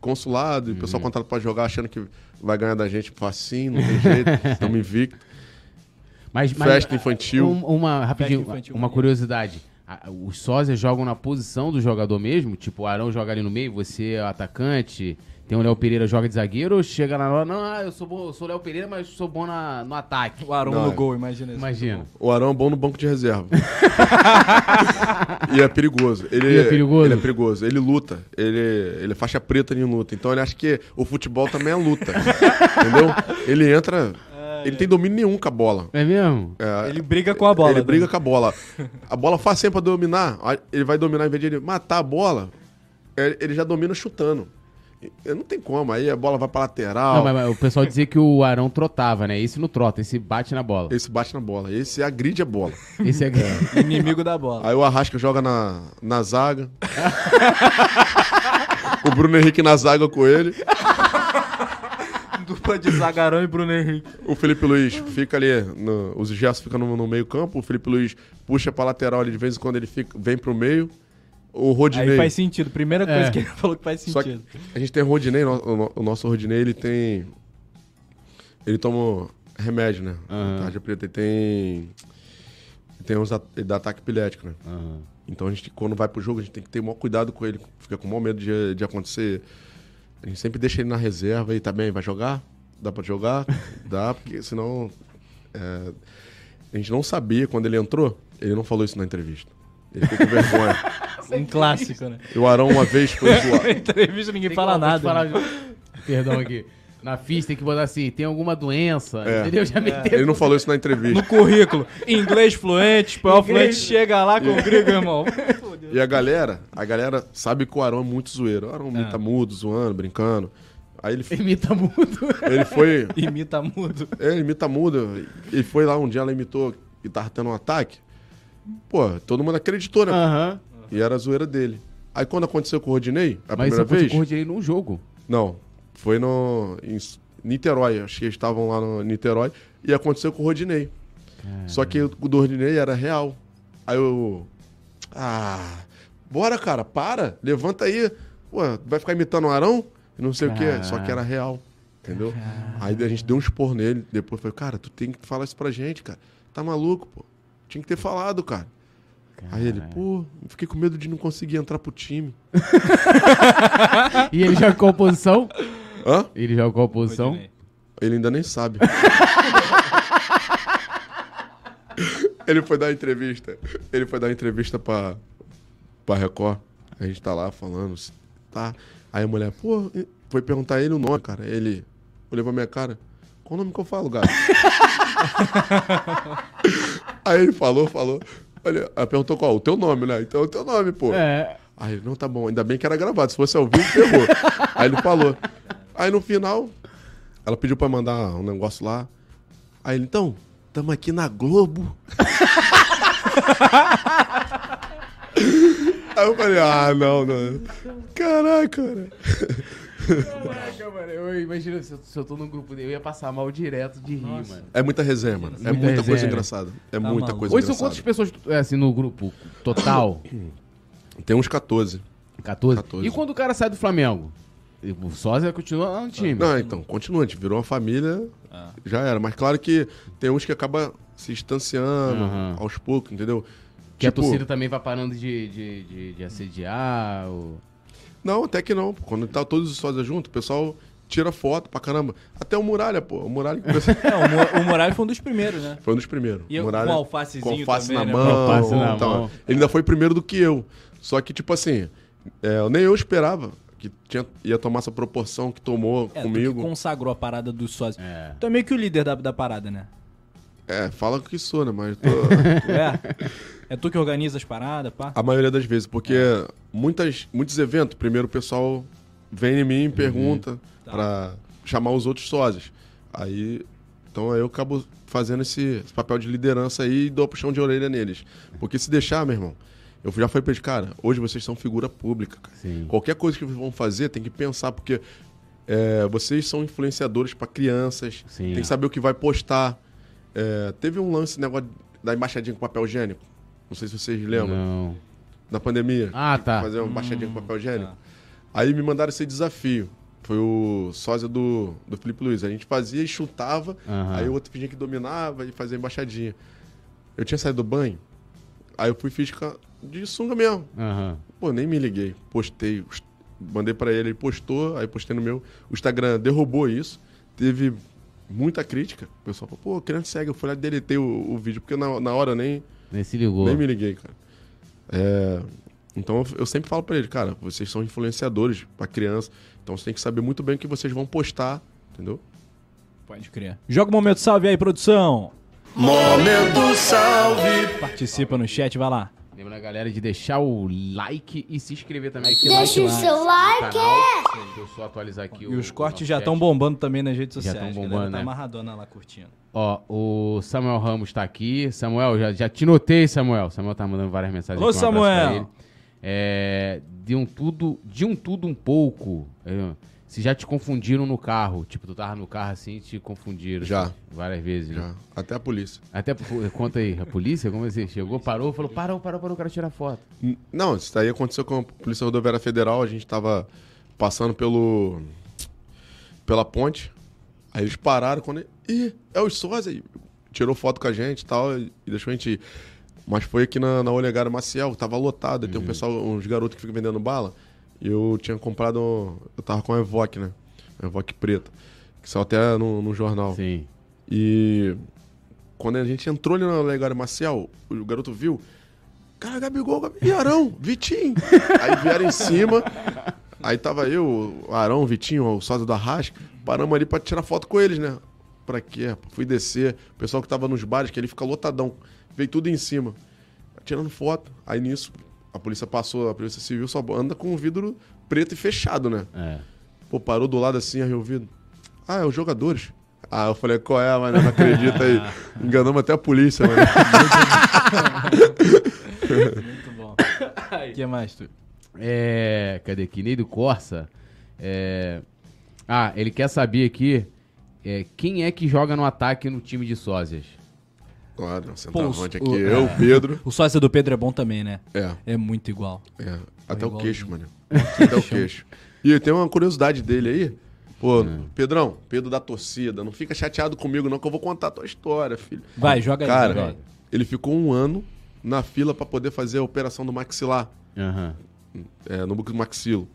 consulado. E o Uhum. pessoal contrata pra jogar achando que vai ganhar da gente facinho, não tem jeito. Estamos invictos. Mas, mas- Festa infantil. um- uma, rapidinho, Festa infantil, uma curiosidade. Os sósias jogam na posição do jogador mesmo? Tipo, o Arão joga ali no meio, você é o atacante, tem o Léo Pereira joga de zagueiro, chega na hora, não, ah, eu sou bom, eu sou o Léo Pereira, mas sou bom na, no ataque. O Arão Não, no é. gol, imagina isso. Imagina. O Arão é bom no banco de reserva. e é perigoso. Ele, E é perigoso? Ele é perigoso. Ele luta. Ele, ele é faixa preta em luta. Então ele acha que o futebol também é luta. entendeu? Ele entra. Ele tem domínio nenhum com a bola. É mesmo? É, Ele briga com a bola. ele né? briga com a bola. A bola faz sempre pra dominar. Ele vai dominar, em vez de ele matar a bola, ele ele já domina chutando. Não tem como. Aí a bola vai pra lateral. Não, mas, mas o pessoal dizia que o Arão trotava, né? Esse não trota, esse bate na bola. Esse bate na bola. Esse agride a bola. Esse é... Inimigo da bola. Aí o Arrasca joga na, na zaga. o Bruno Henrique na zaga com ele. Dupla de Zagarão e Bruno Henrique. O Felipe Luiz fica ali. No, os Gerson fica no, no meio campo. O Felipe Luiz puxa pra lateral ali de vez em quando ele fica, vem pro meio. O Rodinei. Aí faz sentido. Primeira coisa É. que ele falou que faz Só que sentido. a gente tem o Rodinei, o, no- o nosso Rodinei, ele tem Ele toma remédio, né? Aham. Tarja preta. Ele tem. Tem uns. Ele dá ataque epilético, né? Aham. Então a gente, quando vai pro jogo, a gente tem que ter o maior cuidado com ele. Fica com o maior medo de, de acontecer. A gente sempre deixa ele na reserva e tá bem, vai jogar? Dá pra jogar? Dá, porque senão. é, a gente não sabia quando ele entrou, ele não falou isso na entrevista. Ele ficou com vergonha. Um clássico, né? E o Arão uma vez foi zoar. Na entrevista ninguém Tem fala que- nada. falar- né? Perdão aqui. Na ficha tem que botar assim, tem alguma doença, É. entendeu? Já meteu. Ele não falou isso na entrevista. No currículo. Inglês fluente, espanhol fluente, chega lá com o gringo, irmão. E a galera, a galera sabe que o Arão é muito zoeiro. O Arão tá mudo, zoando, brincando. Aí ele, Imita mudo. ele foi. Imita mudo. É, ele imita mudo. Ele foi lá um dia, ela imitou e tava tendo um ataque. Pô, todo mundo acreditou, né? Aham. E era a zoeira dele. Aí quando aconteceu com o Rodinei, a Mas primeira você vez. coordenei num jogo. Não. Foi no. Em Niterói. Acho que eles estavam lá no Niterói. E aconteceu com o Rodinei. Só que o do Rodinei era real. Aí eu. Ah. Bora, cara, para. Levanta aí. Pô, vai ficar imitando o Arão? Não sei o quê. Só que era real. Entendeu? Aí a gente deu um expor nele. Depois foi, cara, tu tem que falar isso pra gente, cara. Tá maluco, pô. Tinha que ter falado, cara. Aí ele, pô, fiquei com medo de não conseguir entrar pro time. E ele joga qual posição? Hã? Ele joga qual posição? Ele ainda nem sabe. ele foi dar entrevista. Ele foi dar entrevista pra, pra Record. A gente tá lá falando, tá? Aí a mulher, pô, foi perguntar ele o nome, cara. Ele olhou pra minha cara. Qual o nome que eu falo, gato? Aí ele falou, falou. Olha, perguntou qual? O teu nome, né? Então é o teu nome, pô. É. Aí ele, não, tá bom, ainda bem que era gravado. Se fosse ao vivo, ferrou. Aí ele falou. Aí no final, ela pediu pra mandar um negócio lá. Aí ele, então, tamo aqui na Globo. Aí eu falei, ah, não, não. Caraca, cara. Caraca, mano. Eu imagino se eu, se eu tô num grupo dele, eu ia passar mal direto de rir, mano. É muita resenha, mano. É Muita muita coisa engraçada. É Tá muita maluco. coisa Hoje são engraçada. quantas pessoas é, assim no grupo total? Tem uns 14. 14? 14. E quando o cara sai do Flamengo? O sósia continua lá no time. Não, então, continua. A gente virou uma família, Ah. já era. Mas claro que tem uns que acaba se distanciando Aham. aos poucos, entendeu? que a Tipo, torcida também vai parando de, de, de, de assediar. Ou... Não, até que não. Quando tá todos os sócios juntos, o pessoal tira foto pra caramba. Até o Muralha, pô. O Muralha começou- Não, o Morales foi um dos primeiros, né? foi um dos primeiros. E eu- Muralha, com alfacezinho com alface também, na né? mão. Com alface na então, mão. Ele ainda foi primeiro do que eu. Só que, tipo assim, é, nem eu esperava que tinha, ia tomar essa proporção que tomou É, comigo. que consagrou a parada dos sócios. É. Tu é meio que o líder da, da parada, né? É, fala que sou, né? Mas tô... É? É tu que organiza as paradas, pá? A maioria das vezes, porque muitas, muitos eventos, primeiro o pessoal vem em mim e pergunta Tá. pra chamar os outros sócios. Aí, então aí eu acabo fazendo esse, esse papel de liderança aí e dou puxão de orelha neles. Porque se deixar, meu irmão, eu já falei pra eles, cara, hoje vocês são figura pública. Qualquer coisa que vocês vão fazer, tem que pensar, porque é, vocês são influenciadores pra crianças, Sim. tem que saber o que vai postar. É, teve um lance, negócio da embaixadinha com papel higiênico. Não sei se vocês lembram Não. na pandemia. Ah, tá. Fazer uma baixadinha com papel higiênico. tá. Aí me mandaram esse desafio. Foi o sósia do, do Felipe Luiz. A gente fazia e chutava, Aham. aí o outro fingia que dominava e fazia embaixadinha. Eu tinha saído do banho, aí eu fui fiz de sunga mesmo. Aham. Pô, nem me liguei. Postei, os- mandei pra ele, ele postou, aí postei no meu. O Instagram derrubou isso. Teve muita crítica. O pessoal falou, pô, criança segue. Eu fui lá e deletei o, o vídeo, porque na, na hora nem, Nem se ligou. nem me liguei, cara. É, então eu- eu sempre falo pra ele, cara, vocês são influenciadores pra criança, então você tem que saber muito bem o que vocês vão postar, entendeu? Pode crer. Joga o momento salve aí, produção. Momento salve! Participa no chat, vai lá. Lembra a galera de deixar o like e se inscrever também aqui Deixa no o seu like. canal. Deixa eu só atualizar aqui E o os cortes já estão bombando também nas redes Já sociais. tão A galera bombando, tá né? amarradona lá curtindo. Ó, o Samuel Ramos tá aqui. Samuel, já, já te notei, Samuel. Samuel tá mandando várias mensagens Alô, aqui, um Samuel. ele. É, de um tudo, de um tudo um pouco. Se já te confundiram no carro, tipo, tu tava no carro assim e te confundiram. Já. assim, várias vezes. né? Já, até a polícia. Até, conta aí, a polícia, como você chegou, parou, falou, parou, parou, parou, eu quero tirar foto. Não, isso daí aconteceu com a Polícia Rodoviária Federal, a gente tava passando pelo pela ponte, aí eles pararam, quando Ih, é os sósia. E Tirou foto com a gente e tal, e deixou a gente ir. Mas foi aqui na, na Olegário Maciel, tava lotado. e Tem um pessoal, uns garotos que ficam vendendo bala. Eu tinha comprado. Eu tava com a Evoque, né? A Evoque preta. Que saiu até no, no jornal. Sim. E quando a gente entrou ali na Olegário Maciel, o garoto viu. Cara, Gabigol, Gabi- e Arão, Vitinho. Aí vieram em cima. Aí tava eu, o Arão, o Vitinho, o sócio do Arrasca. Paramos ali pra tirar foto com eles, né? Pra quê? Fui descer. O pessoal que tava nos bares, que ele fica lotadão. Veio tudo em cima. Tirando foto. Aí nisso, a polícia passou, a polícia civil só anda com o vidro preto e fechado, né? É. Pô, parou do lado assim, aí o vidro. Ah, é os jogadores. Ah, eu falei, qual é, mano? Não acredita aí. Enganamos até a polícia, mano. Muito bom. O que mais, tu? É. Cadê aqui? Ney do Corsa. É. Ah, ele quer saber aqui é, quem é que joga no ataque no time de sósias. Claro, centroavante Pô, aqui. o- Eu, Pedro. O sócio do Pedro é bom também, né? É, É muito igual. é. Até o igualzinho. queixo, mano. Até o queixo. E tem uma curiosidade dele aí. Pô, Pedrão, Pedro da torcida, não fica chateado comigo, não, que eu vou contar a tua história, filho. Vai, joga aí. Cara, aí. ele ficou um ano na fila pra poder fazer a operação do maxilar. Aham. é, no buco do maxilo.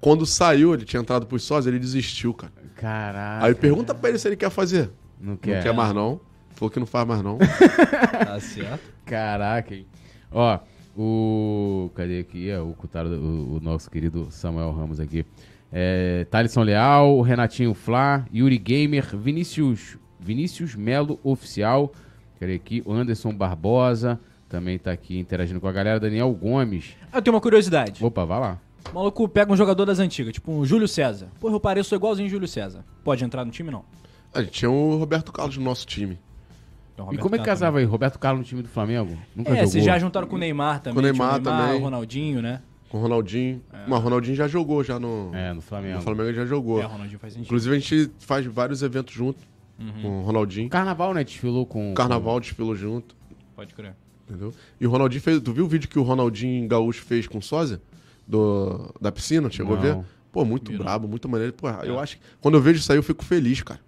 Quando saiu, ele tinha entrado pros sós, ele desistiu, cara. Caraca. Aí pergunta pra ele se ele quer fazer. Não Não quer. quer mais não. Falou que não faz mais não. Tá certo. Caraca, hein? Ó, o. Cadê aqui? É, o, Cutaro, o, o nosso querido Samuel Ramos aqui. É, Thalisson Leal, Renatinho Flá, Yuri Gamer, Vinícius, Vinícius Melo Oficial. Cadê aqui? O Anderson Barbosa também tá aqui interagindo com a galera. Daniel Gomes. Eu tenho uma curiosidade. Opa, vai lá. O maluco pega um jogador das antigas, tipo um Júlio César. Porra, eu pareço igualzinho o Júlio César. Pode entrar no time, não? A gente tinha o Roberto Carlos no nosso time. Então, e como é que casava aí? Roberto Carlos no time do Flamengo? Nunca também. É, jogou. vocês já juntaram com o Neymar também. Com o tinha Neymar também. o Ronaldinho, né? Com o Ronaldinho. Mas o Ronaldinho já jogou já no, É, no Flamengo. no Flamengo. ele já jogou. É, o Ronaldinho faz sentido. Inclusive a gente faz vários eventos junto com o Ronaldinho. Carnaval, né? Desfilou com. Carnaval desfilou junto. Pode crer. Entendeu? E o Ronaldinho fez. Tu viu o vídeo que o Ronaldinho Gaúcho fez com o Sósia? Do, da piscina? Chegou Não. É. a ver? Pô, muito brabo, muito maneiro. Pô, eu acho que. Quando eu vejo isso aí, eu fico feliz, cara.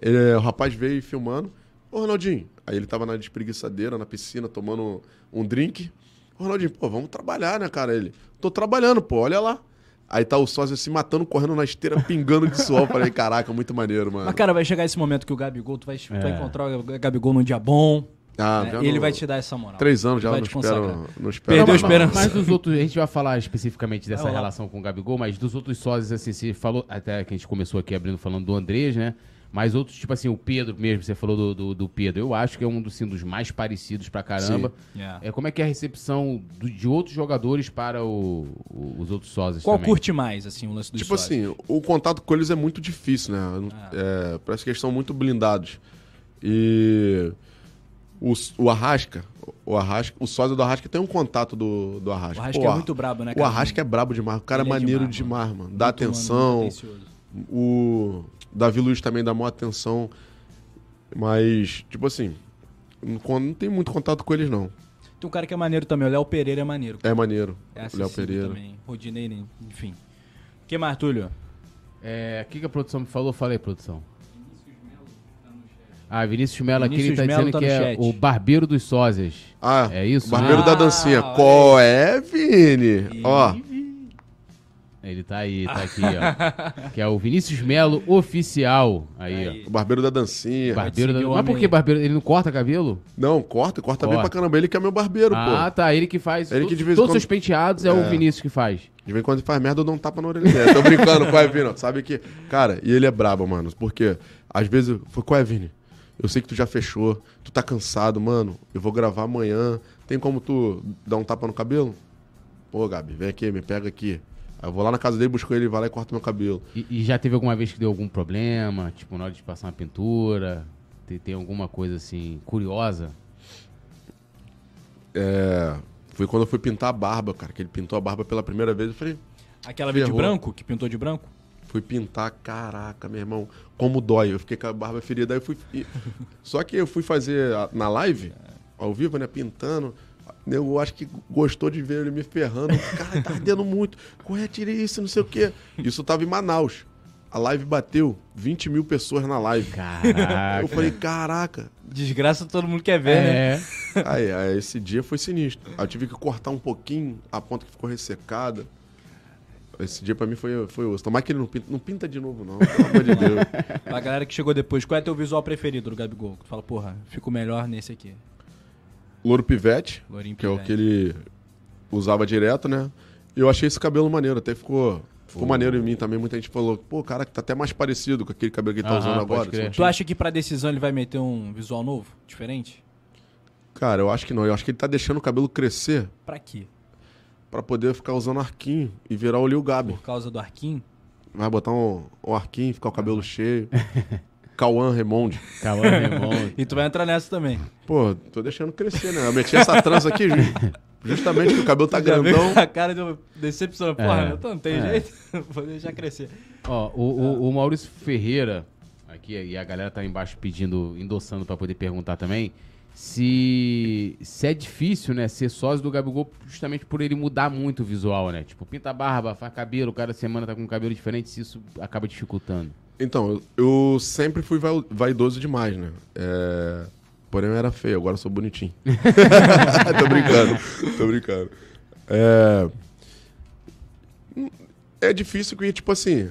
Ele- o rapaz veio filmando. Ô, Ronaldinho. Aí ele tava na despreguiçadeira, na piscina, tomando um drink. Ô, Ronaldinho, pô, vamos trabalhar, né, cara? Ele. Tô trabalhando, pô, olha lá. Aí tá o sósia se matando, correndo na esteira, pingando de suor. Falei, caraca, muito maneiro, mano. Mas, cara, vai chegar esse momento que o Gabigol, tu vai, tu vai É. encontrar o Gabigol num dia bom. Ah, né? já E ele vai te dar essa moral. Três anos já, Vai não te espero, não espero. Perdeu a Mas- esperança. Mas dos outros, a gente vai falar especificamente dessa relação com o Gabigol, mas dos outros sósias, assim, você falou, até que a gente começou aqui abrindo falando do Andrés, né? Mas outros, tipo assim, o Pedro mesmo, você falou do, do, do Pedro, eu acho que é um dos, assim, dos mais parecidos pra caramba. Yeah. É, como é que é a recepção do- de outros jogadores para o- o- os outros sósias Qual também? curte mais, assim, o lance dos Tipo sócios? assim, o contato com eles é muito difícil, né? Ah. É, parece que eles são muito blindados. E o, o Arrasca, o Arrasca, o sósia do Arrasca tem um contato do, do Arrasca. O Arrasca Pô, é muito brabo, né, O? Arrasca é brabo demais. O cara Ele é é maneiro demais, demais, mano. mano. Dá Muito, mano, atenção. atencioso. o Davi Luiz também dá maior atenção. Mas, tipo assim, não, não tem muito contato com eles, não. Tem um cara que é maneiro também, o Léo Pereira é maneiro. É maneiro. É o Léo Pereira. também. Rodinei, enfim. O que mais, Túlio? É, o que, que a produção me falou? Falei, produção. Ah, Vinícius Melo aqui, ele Vinícius tá Melo dizendo tá que no é chat. o barbeiro dos sósias. Ah, É isso, O barbeiro né? da Ah, dancinha. Qual é, Vini? Ó, Ele tá aí, tá aqui, ó. que é o Vinícius Melo Oficial. Aí, Aí. o barbeiro da dancinha. ó. Barbeiro da... Mas por que barbeiro? Ele não corta cabelo? Não, corta, corta bem Corta. pra caramba. Ele que é meu barbeiro, ah, pô. tá. Ele que faz. Ele que de vez Todos quando- os seus penteados é, o Vinícius que faz. De vez em quando ele faz merda, eu dou um tapa na orelha dele. Tô brincando com o Evino. Sabe que. Cara, e ele é brabo, mano. Porque às vezes. eu- Foi com o Evini. Eu sei que tu já fechou. Tu tá cansado, mano. Eu vou gravar amanhã. Tem como tu dar um tapa no cabelo? Pô, Gabi, vem aqui, me pega aqui. Aí eu vou lá na casa dele, busco ele, vai lá e corta meu cabelo. E, e já teve alguma vez que deu algum problema? Tipo, na hora de passar uma pintura? Tem, tem alguma coisa assim curiosa? É. Foi quando eu fui pintar a barba, cara. Que ele pintou a barba pela primeira vez. Eu falei, Aquela vez de branco, que pintou de branco? Fui pintar, caraca, meu irmão, como dói. Eu fiquei com a barba ferida. Aí eu fui. Só que eu fui fazer a- na live, ao vivo, né? Pintando. Eu acho que gostou de ver ele me ferrando. Cara, tá ardendo muito. Corre, tire isso, não sei o quê. Isso tava em Manaus. a live bateu 20 mil pessoas na live. Caraca. Eu falei, caraca. Desgraça todo mundo quer ver, né? É. Aí, aí esse dia foi sinistro. Aí eu tive que cortar um pouquinho a ponta que ficou ressecada. Esse dia pra mim foi, foi osso. Tomara que ele não pinta, não pinta de novo, não. Pelo amor de Deus. Pra galera que chegou depois, qual é teu visual preferido do Gabigol? Tu fala, porra, fico melhor nesse aqui. Louro Pivete, Lourinho que é o Pivete. que ele usava direto, né? E eu achei esse cabelo maneiro, até ficou, ficou maneiro em mim também. Muita gente falou, pô, cara, que tá até mais parecido com aquele cabelo que ele tá Aham, usando pode agora. crer. Assim, Tu acha que pra decisão ele vai meter um visual novo? Diferente? Cara, eu acho que não. Eu acho que ele tá deixando o cabelo crescer Pra quê? pra poder ficar usando arquinho e virar o Lil Gabi. Por causa do arquinho? Vai botar um, um arquinho, ficar o cabelo cheio. Cauã Remonde. Meu irmão. E tu vai entrar nessa também. Pô, tô deixando crescer, né? Eu meti essa trança aqui ju- justamente que o cabelo tá grandão. A cara deu decepção. Porra, É. então não tem É. jeito. Vou deixar crescer. Ó, o, o- o Maurício Ferreira, aqui, e a galera tá embaixo pedindo, endossando pra poder perguntar também, se, se é difícil, né, ser sócio do Gabigol justamente por ele mudar muito o visual, né? Tipo, pinta a barba, faz cabelo, cada semana tá com um cabelo diferente, se isso acaba dificultando. Então, eu, sempre fui vai- vaidoso demais, né? É, Porém, eu era feio, agora eu sou bonitinho. tô brincando, tô brincando. É... é difícil que, tipo assim,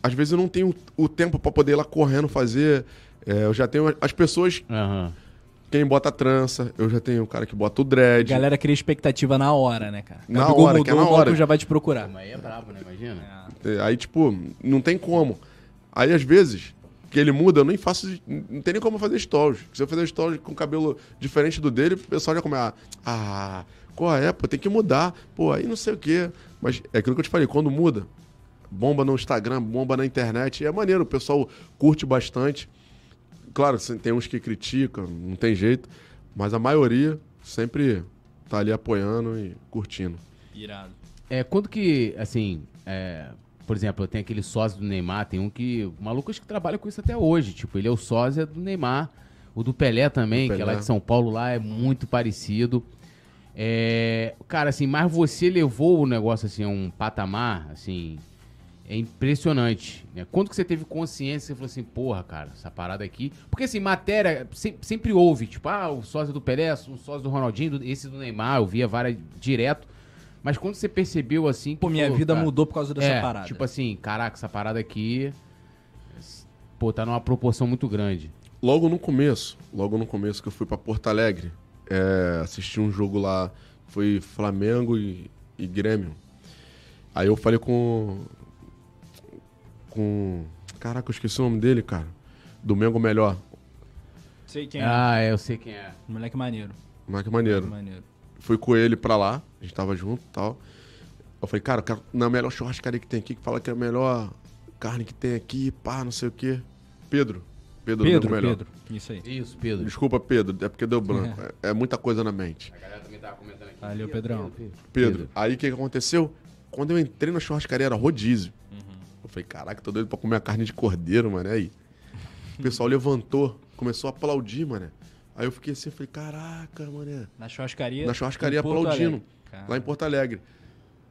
às vezes eu não tenho o tempo pra poder ir lá correndo fazer. É, eu já tenho as pessoas, Aham. quem bota trança, eu já tenho o cara que bota o dread. Galera cria expectativa na hora, né, cara? Na Gabigol hora, que é mudou, na hora. já vai te procurar. Mas aí é brabo, né? Imagina. É, Aí, tipo, não tem como. Aí, às vezes, que ele muda, eu nem faço. Não tem nem como fazer stories. Se eu fizer stories com cabelo diferente do dele, o pessoal já começa. Ah, qual é? Pô, tem que mudar. Pô, aí não sei o quê. Mas é aquilo que eu te falei, quando muda, bomba no Instagram, bomba na internet, é maneiro, o pessoal curte bastante. Claro, tem uns que criticam, não tem jeito, mas a maioria sempre tá ali apoiando e curtindo. Irado. É, quando que, assim, é, por exemplo, tem aquele sósia do Neymar, tem um que. O maluco acho que trabalha com isso até hoje. Tipo, ele é o sósia do Neymar. O do Pelé também, que é lá de São Paulo lá, é muito parecido. É, cara, assim, mas você levou o negócio assim a um patamar, assim, é impressionante. Né? Quando que você teve consciência, você falou assim, porra, cara, essa parada aqui. Porque assim, matéria se- sempre houve, tipo, ah, o sósia do Pelé, o sósia do Ronaldinho, esse do Neymar, eu via várias direto. Mas quando você percebeu assim. que Pô, minha falou, vida cara, mudou por causa dessa é, parada. Tipo assim, caraca, essa parada aqui. Pô, tá numa proporção muito grande. Logo no começo, logo no começo que eu fui pra Porto Alegre, é, assisti um jogo lá, foi Flamengo e, e Grêmio. Aí eu falei com. Com. Caraca, eu esqueci o nome dele, cara. Domingo Melhor. Sei quem é. Ah, é, eu sei quem é. Moleque maneiro. Mas que maneiro. Maneiro. Fui com ele pra lá, a gente tava junto e tal. Eu falei, cara, quero na melhor churrascaria que tem aqui, que fala que é a melhor carne que tem aqui, pá, não sei o quê. Pedro. Pedro, Pedro, Melhor. Pedro. Isso aí. Isso, Pedro. Desculpa, Pedro, é porque deu branco. É, é muita coisa na mente. A galera também tava comentando aqui. Valeu, Pedrão. Pedro, aí o que, que aconteceu? Quando eu entrei na churrascaria era rodízio. Eu falei, caraca, tô doido pra comer a carne de cordeiro, mano. Aí. O pessoal levantou, começou a aplaudir, mano. Aí eu fiquei assim, falei, caraca, mano. Na churrascaria. Na churrascaria aplaudindo. Cara. lá em Porto Alegre.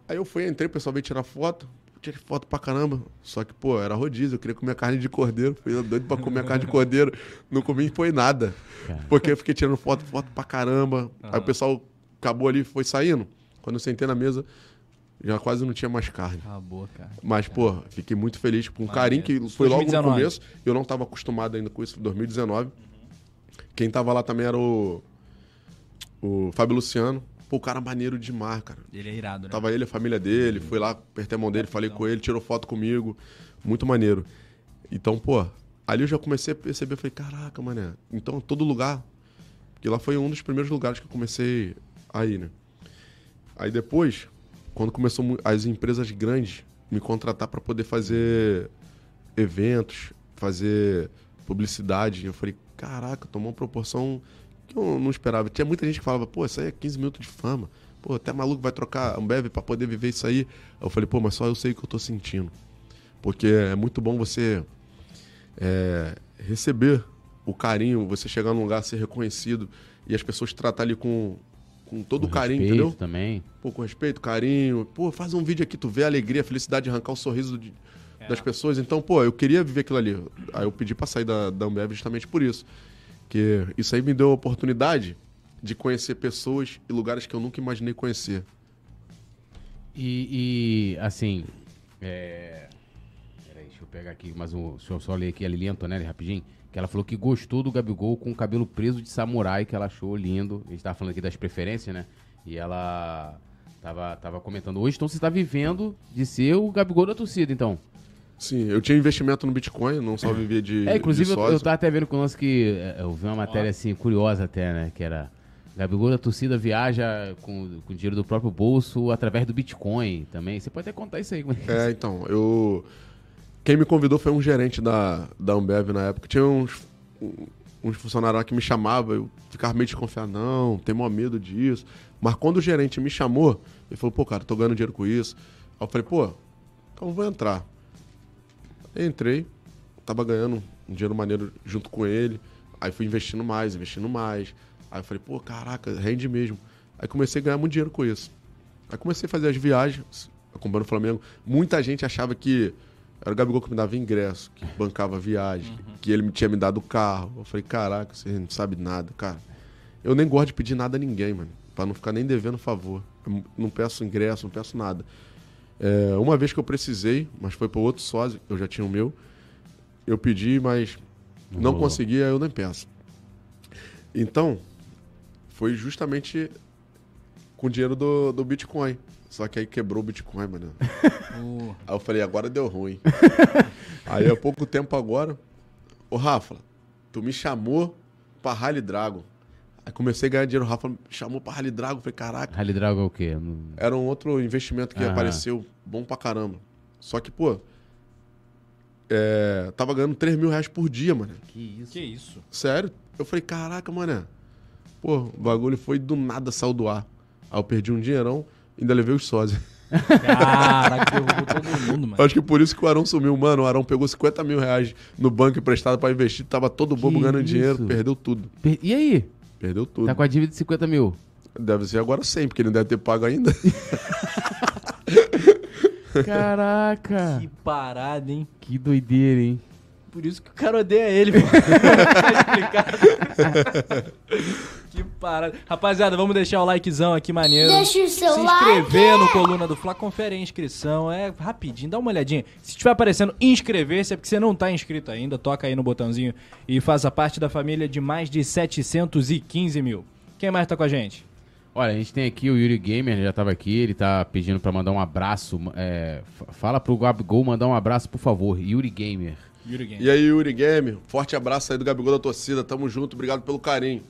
Aí eu fui, entrei, o pessoal veio tirar foto. Tirei foto pra caramba. Só que, pô, era rodízio, eu queria comer carne de cordeiro. Fui doido pra comer a carne de cordeiro. Não comi foi nada. Porque eu fiquei tirando foto, foto pra caramba. Aí o pessoal acabou ali, foi saindo. Quando eu sentei na mesa, já quase não tinha mais carne. Acabou, cara. Mas, pô, fiquei muito feliz com Maneiro. carinho que foi logo 2019. no começo. Eu não tava acostumado ainda com isso, 2019. Quem tava lá também era o, o Fábio Luciano. Pô, o cara maneiro demais, cara. Ele é irado, né? Tava ele, a família dele, fui lá, apertei a mão dele, falei com ele, tirou foto comigo. Muito maneiro. Então, pô, ali eu já comecei a perceber, falei, caraca, mané. Então, todo lugar. Porque lá foi um dos primeiros lugares que eu comecei a ir, né? Aí depois, quando começou as empresas grandes me contratar para poder fazer eventos, fazer publicidade, eu falei, caraca, tomou uma proporção que eu não esperava. Tinha muita gente que falava, pô, isso aí é 15 minutos de fama. Pô, até maluco vai trocar Ambev para poder viver isso aí. Eu falei, pô, mas só eu sei o que eu tô sentindo. Porque é muito bom você é, receber o carinho, você chegar num lugar, ser reconhecido e as pessoas te tratar ali com, com todo o carinho, Respeito entendeu? também. Pô, com respeito, carinho. Pô, faz um vídeo aqui, tu vê a alegria, a felicidade de arrancar o sorriso de, das pessoas. Então, pô, eu queria viver aquilo ali. Aí eu pedi pra sair da, da Ambev justamente por isso. Que isso aí me deu a oportunidade de conhecer pessoas e lugares que eu nunca imaginei conhecer. E, e, assim, é... Peraí, deixa eu pegar aqui, mas o deixa eu só ler aqui a Lilian Antonelli rapidinho, que ela falou que gostou do Gabigol com o cabelo preso de samurai, que ela achou lindo. A gente tava falando aqui das preferências, né? E ela tava, tava comentando hoje, então você tá vivendo de ser o Gabigol da torcida, então. Sim, eu tinha investimento no Bitcoin, não só vivia de. É, inclusive de eu, eu tava até vendo com nós que é, eu vi uma matéria assim, curiosa até, né? Que era Gabigol da torcida viaja com, com dinheiro do próprio bolso através do Bitcoin também. Você pode até contar isso aí. como é É, então, eu. Quem me convidou foi um gerente da, da Ambev na época. Tinha uns, uns funcionários lá que me chamavam, eu ficava meio desconfiado, não, tem maior medo disso. Mas quando o gerente me chamou, ele falou, pô, cara, tô ganhando dinheiro com isso. Aí eu falei, pô, então eu vou entrar. Entrei, tava ganhando um dinheiro maneiro junto com ele. Aí fui investindo mais, investindo mais. Aí eu falei, pô, caraca, rende mesmo. Aí comecei a ganhar muito dinheiro com isso. Aí comecei a fazer as viagens, acompanhando o Flamengo. Muita gente achava que era o Gabigol que me dava ingresso, que bancava viagem, que ele me tinha me dado o carro. Eu falei, caraca, você não sabe nada, cara. Eu nem gosto de pedir nada a ninguém, mano. Pra não ficar nem devendo favor. Eu não peço ingresso, não peço nada. É, uma vez que eu precisei, mas foi para outro sócio, eu já tinha o meu. Eu pedi, mas não consegui, aí eu nem peço. Então, foi justamente com o dinheiro do, do Bitcoin. Só que aí quebrou o Bitcoin, mano. O- Aí eu falei, agora deu ruim. aí há pouco tempo agora, ô Rafa, tu me chamou pra Rally Dragon. Aí comecei a ganhar dinheiro, o Rafa me chamou pra Rally Dragon. Falei, caraca, Rally Dragon é o quê? Não- era um outro investimento que Aham. apareceu bom pra caramba. Só que, pô, é, tava ganhando 3 mil reais por dia, mano. Que isso? Que isso? Sério? Eu falei, caraca, mano. Pô, o bagulho foi do nada, saiu do ar. Aí eu perdi um dinheirão, ainda levei os sósias. Caraca, derrubou todo mundo, mano. Acho que por isso que o Arão sumiu, mano. O Arão pegou 50 mil reais no banco emprestado pra investir, tava todo bobo Que ganhando dinheiro, isso? perdeu tudo. Per- E aí? Perdeu tudo. Tá com a dívida de 50 mil? Deve ser agora 100, porque ele não deve ter pago ainda. Caraca! Que parada, hein? que doideira, hein? Por isso que o cara odeia ele, mano. tá explicado. que parada. Rapaziada, vamos deixar o likezão aqui, maneiro. Deixa o seu Se inscrever no Coluna do Fla, confere a inscrição. É rapidinho, dá uma olhadinha. Se estiver aparecendo inscrever-se, é porque você não tá inscrito ainda. Toca aí no botãozinho e faça parte da família de mais de 715 mil. Quem mais tá com a gente? Olha, a gente tem aqui o Yuri Gamer, já tava aqui, ele tá pedindo pra mandar um abraço. é, fala pro Gabigol mandar um abraço, por favor. Yuri Gamer. Yuri Game. E aí, Yuri Game, forte abraço aí do Gabigol da torcida. Tamo junto, obrigado pelo carinho.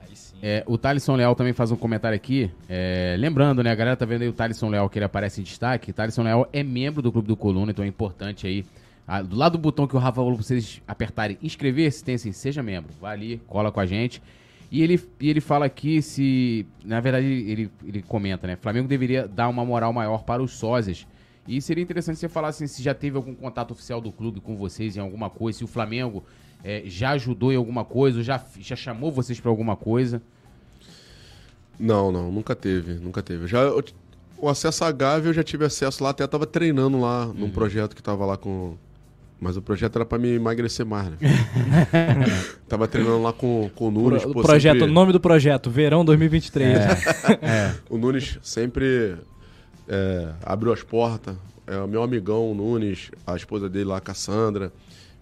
Aí sim. É, o Thalisson Leal também faz um comentário aqui. é, lembrando, né? A galera tá vendo aí o Thalisson Leal que ele aparece em destaque. Thalisson Leal é membro do Clube do Coluna, então é importante aí. ah, do lado do botão que o Rafa falou pra vocês apertarem inscrever-se, tem assim, seja membro. Vai ali, cola com a gente. E ele, e ele fala aqui se. Na verdade, ele, ele comenta, né? Flamengo deveria dar uma moral maior para os sósias. E seria interessante você falar assim, se já teve algum contato oficial do clube com vocês em alguma coisa, se o Flamengo é, já ajudou em alguma coisa, ou já, já chamou vocês pra alguma coisa. Não, não, nunca teve, nunca teve. Já, eu- o acesso à Gávea eu já tive acesso lá, até tava treinando lá num projeto que tava lá com. Mas o projeto era pra me emagrecer mais, né? tava treinando lá com, com o Nunes. Pro- pô, projeto, sempre- o nome do projeto, Verão 2023. É. O Nunes sempre é, abriu as portas. É o meu amigão, o Nunes, a esposa dele lá, a Cassandra.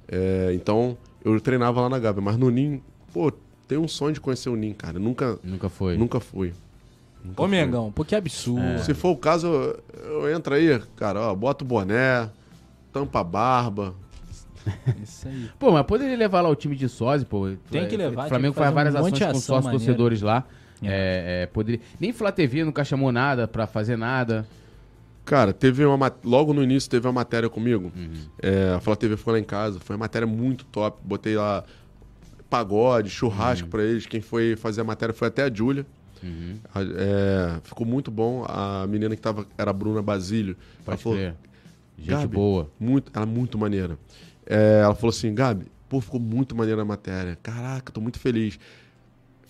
É, então, eu treinava lá na Gávea. Mas no NIM, pô, tenho um sonho de conhecer o NIM, cara. Nunca, Nunca foi. nunca fui. Nunca Ô, fui. Mengão, pô, que absurdo. Se for o caso, eu, eu entro aí, cara, ó, bota o boné, tampa a barba. Isso aí. Pô, mas poderia levar lá o time de sósia, pô. Tem que É, levar, O Flamengo faz várias um ações com ação sócios torcedores lá. É, é, poderia... Nem Flá TV nunca chamou nada pra fazer nada. Cara, teve uma logo no início teve uma matéria comigo. É, a Flá TV foi lá em casa, foi uma matéria muito top. Botei lá pagode, churrasco pra eles. Quem foi fazer a matéria foi até a Júlia. A- é, ficou muito bom. A menina que tava era a Bruna Basílio. Ela Pode falou, crer. Gente Gabi, boa. Muito, ela é muito maneira. É, ela falou assim, Gabi, pô, ficou muito maneira a matéria. Caraca, tô muito feliz.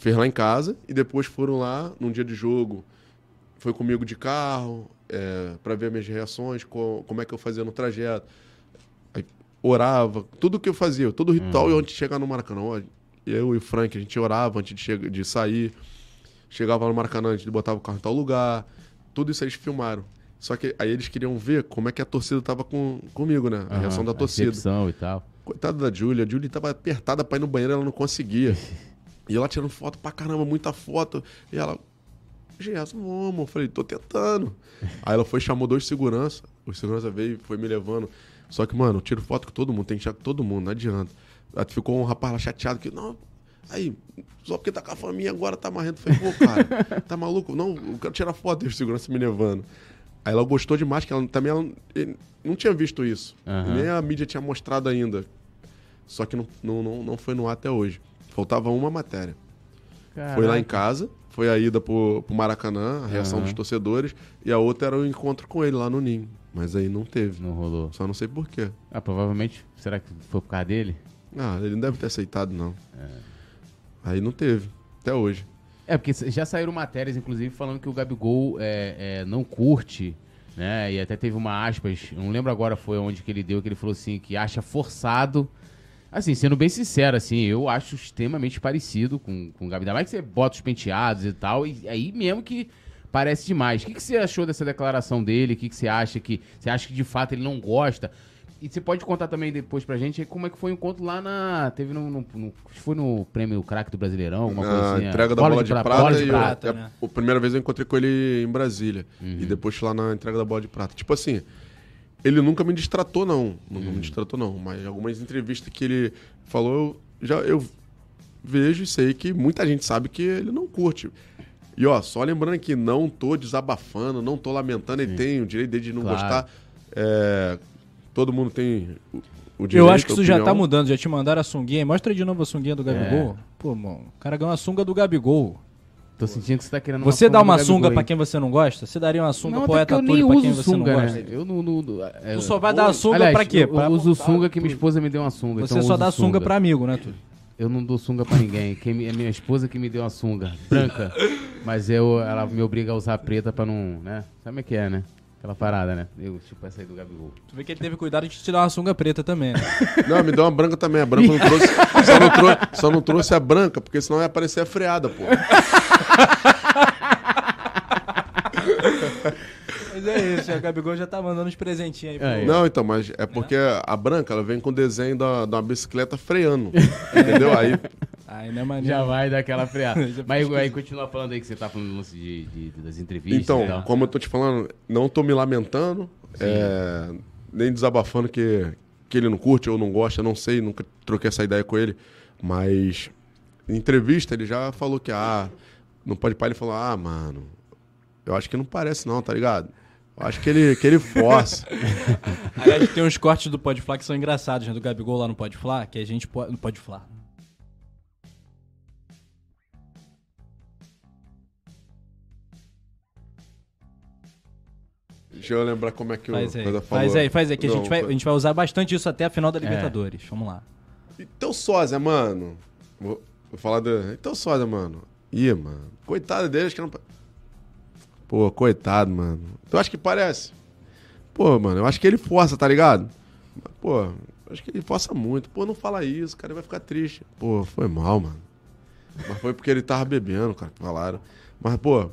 Fez lá em casa e depois foram lá num dia de jogo. Foi comigo de carro, é, para ver minhas reações, co- como é que eu fazia no trajeto. orava, tudo que eu fazia, todo ritual antes de chegar no Maracanã. ó, Eu e o Frank, a gente orava antes de, chega- de sair. Chegava no Maracanã, a gente botava o carro em tal lugar. Tudo isso eles filmaram. Só que aí eles queriam ver como é que a torcida tava com, comigo, né? A reação da torcida. recepção e tal. Coitada da Júlia. A Júlia tava apertada pra ir no banheiro, ela não conseguia. E ela tirando foto pra caramba, muita foto. E ela, Gerson, vamos. Eu falei, tô tentando. Aí ela foi, chamou dois seguranças. O segurança veio e foi me levando. Só que, mano, eu tiro foto com todo mundo, tem que tirar com todo mundo, não adianta. Aí ficou um rapaz lá chateado que, não, aí, só porque tá com a família agora tá marrendo. Falei, pô, cara, tá maluco? Não, eu quero tirar foto. E o segurança me levando. Aí ela gostou demais, que ela também ela, ele não tinha visto isso. Aham. Nem a mídia tinha mostrado ainda. Só que não, não, não, não foi no ar até hoje. Faltava uma matéria. Foi lá em casa, foi a ida pro, pro Maracanã, a reação Aham. dos torcedores, e a outra era o encontro com ele lá no Ninho. Mas aí não teve. Não rolou. Só não sei por quê. Ah, provavelmente. Será que foi por causa dele? Ah, ele não deve ter aceitado, não. Aí não teve. Até hoje. É, porque já saíram matérias, inclusive, falando que o Gabigol é, é, não curte, né? E até teve uma aspas, não lembro agora foi onde que ele deu, que ele falou assim, que acha forçado. Assim, sendo bem sincero, assim, eu acho extremamente parecido com, com o Gabi. Ainda mais que você bota os penteados e tal, e aí mesmo que parece demais. O que, que você achou dessa declaração dele? O que, que você acha que. Você acha que de fato ele não gosta? E você pode contar também depois pra gente como é que foi o encontro lá na. Teve no. no- no- foi no prêmio craque do Brasileirão, alguma coisa A assim. a entrega da bola de, pra- prata. bola de e eu- prata. é, né? A primeira vez eu encontrei com ele em Brasília. Uhum. E depois lá na entrega da bola de prata. Tipo assim, ele nunca me distratou, não. Nunca Uhum. me distratou, não. Mas algumas entrevistas que ele falou, eu já eu vejo e sei que muita gente sabe que ele não curte. E ó, só lembrando que não tô desabafando, não tô lamentando, ele tem o direito dele de não Claro. gostar. É, todo mundo tem o, o direito. Eu acho que isso já tá opinião. mudando. Já te mandaram a sunguinha. Mostra de novo a sunguinha do Gabigol. Pô, mano, o cara ganhou a sunga do Gabigol. Tô sentindo que você tá querendo Você dá uma sunga pra quem você não gosta? Você daria uma sunga Não, poeta eu Túlio pra quem você sunga, não né? gosta? Eu não... não- não- é, Tu só vai dar a sunga Aliás, pra quê? Eu, Pra eu uso sunga que minha esposa me deu uma sunga. Você então eu só dá sunga pra amigo, né, Túlio? Eu não dou sunga pra ninguém. Quem me- é minha esposa que me deu uma sunga branca. Mas eu, ela me obriga a usar preta pra não, né? Sabe como é que é, né? Aquela parada, né? Eu, tipo, essa aí do Gabigol. Tu vê que ele teve cuidado de te dar uma sunga preta também, né? Não, me deu uma branca também. A branca não trouxe. Só não, trouxe só não trouxe a branca, porque senão ia aparecer a freada, pô. Mas é isso, o Gabigol já tá mandando uns presentinhos aí. pro- Aí, Não, então, mas é porque a branca, ela vem com o desenho da, da uma bicicleta freando. Entendeu? Aí, Aí não é maneiro. Já vai dar aquela freada. Mas aí continua falando aí que você tá falando do lance de, de- das entrevistas e então, tal. como eu tô te falando, não tô me lamentando, é, nem desabafando que, que ele não curte ou não gosta, não sei, nunca troquei essa ideia com ele. Mas em entrevista ele já falou que, ah, não pode pai, ele falou, ah, mano, eu acho que não parece não, tá ligado? Eu acho que ele, que ele força. Aliás, tem uns cortes do Podflá que são engraçados, né? Do Gabigol lá no Podflá, que a gente pode... No Podflá. Deixa eu lembrar como é que o Faz aí, coisa falou. faz aí, faz aí, que a, Não, gente vai, a gente vai usar bastante isso até a final da Libertadores. Vamos lá. Então sósia, mano. Vou, vou falar do. Então sósia, mano. Ih, mano. Coitado deles que não. Pô, coitado, mano. Tu acha que parece? Pô, mano, eu acho que ele força, tá ligado? Pô, eu acho que ele força muito. Pô, não fala isso, cara vai ficar triste. Pô, foi mal, mano. Mas foi porque ele tava bebendo, cara, que falaram. Mas, pô,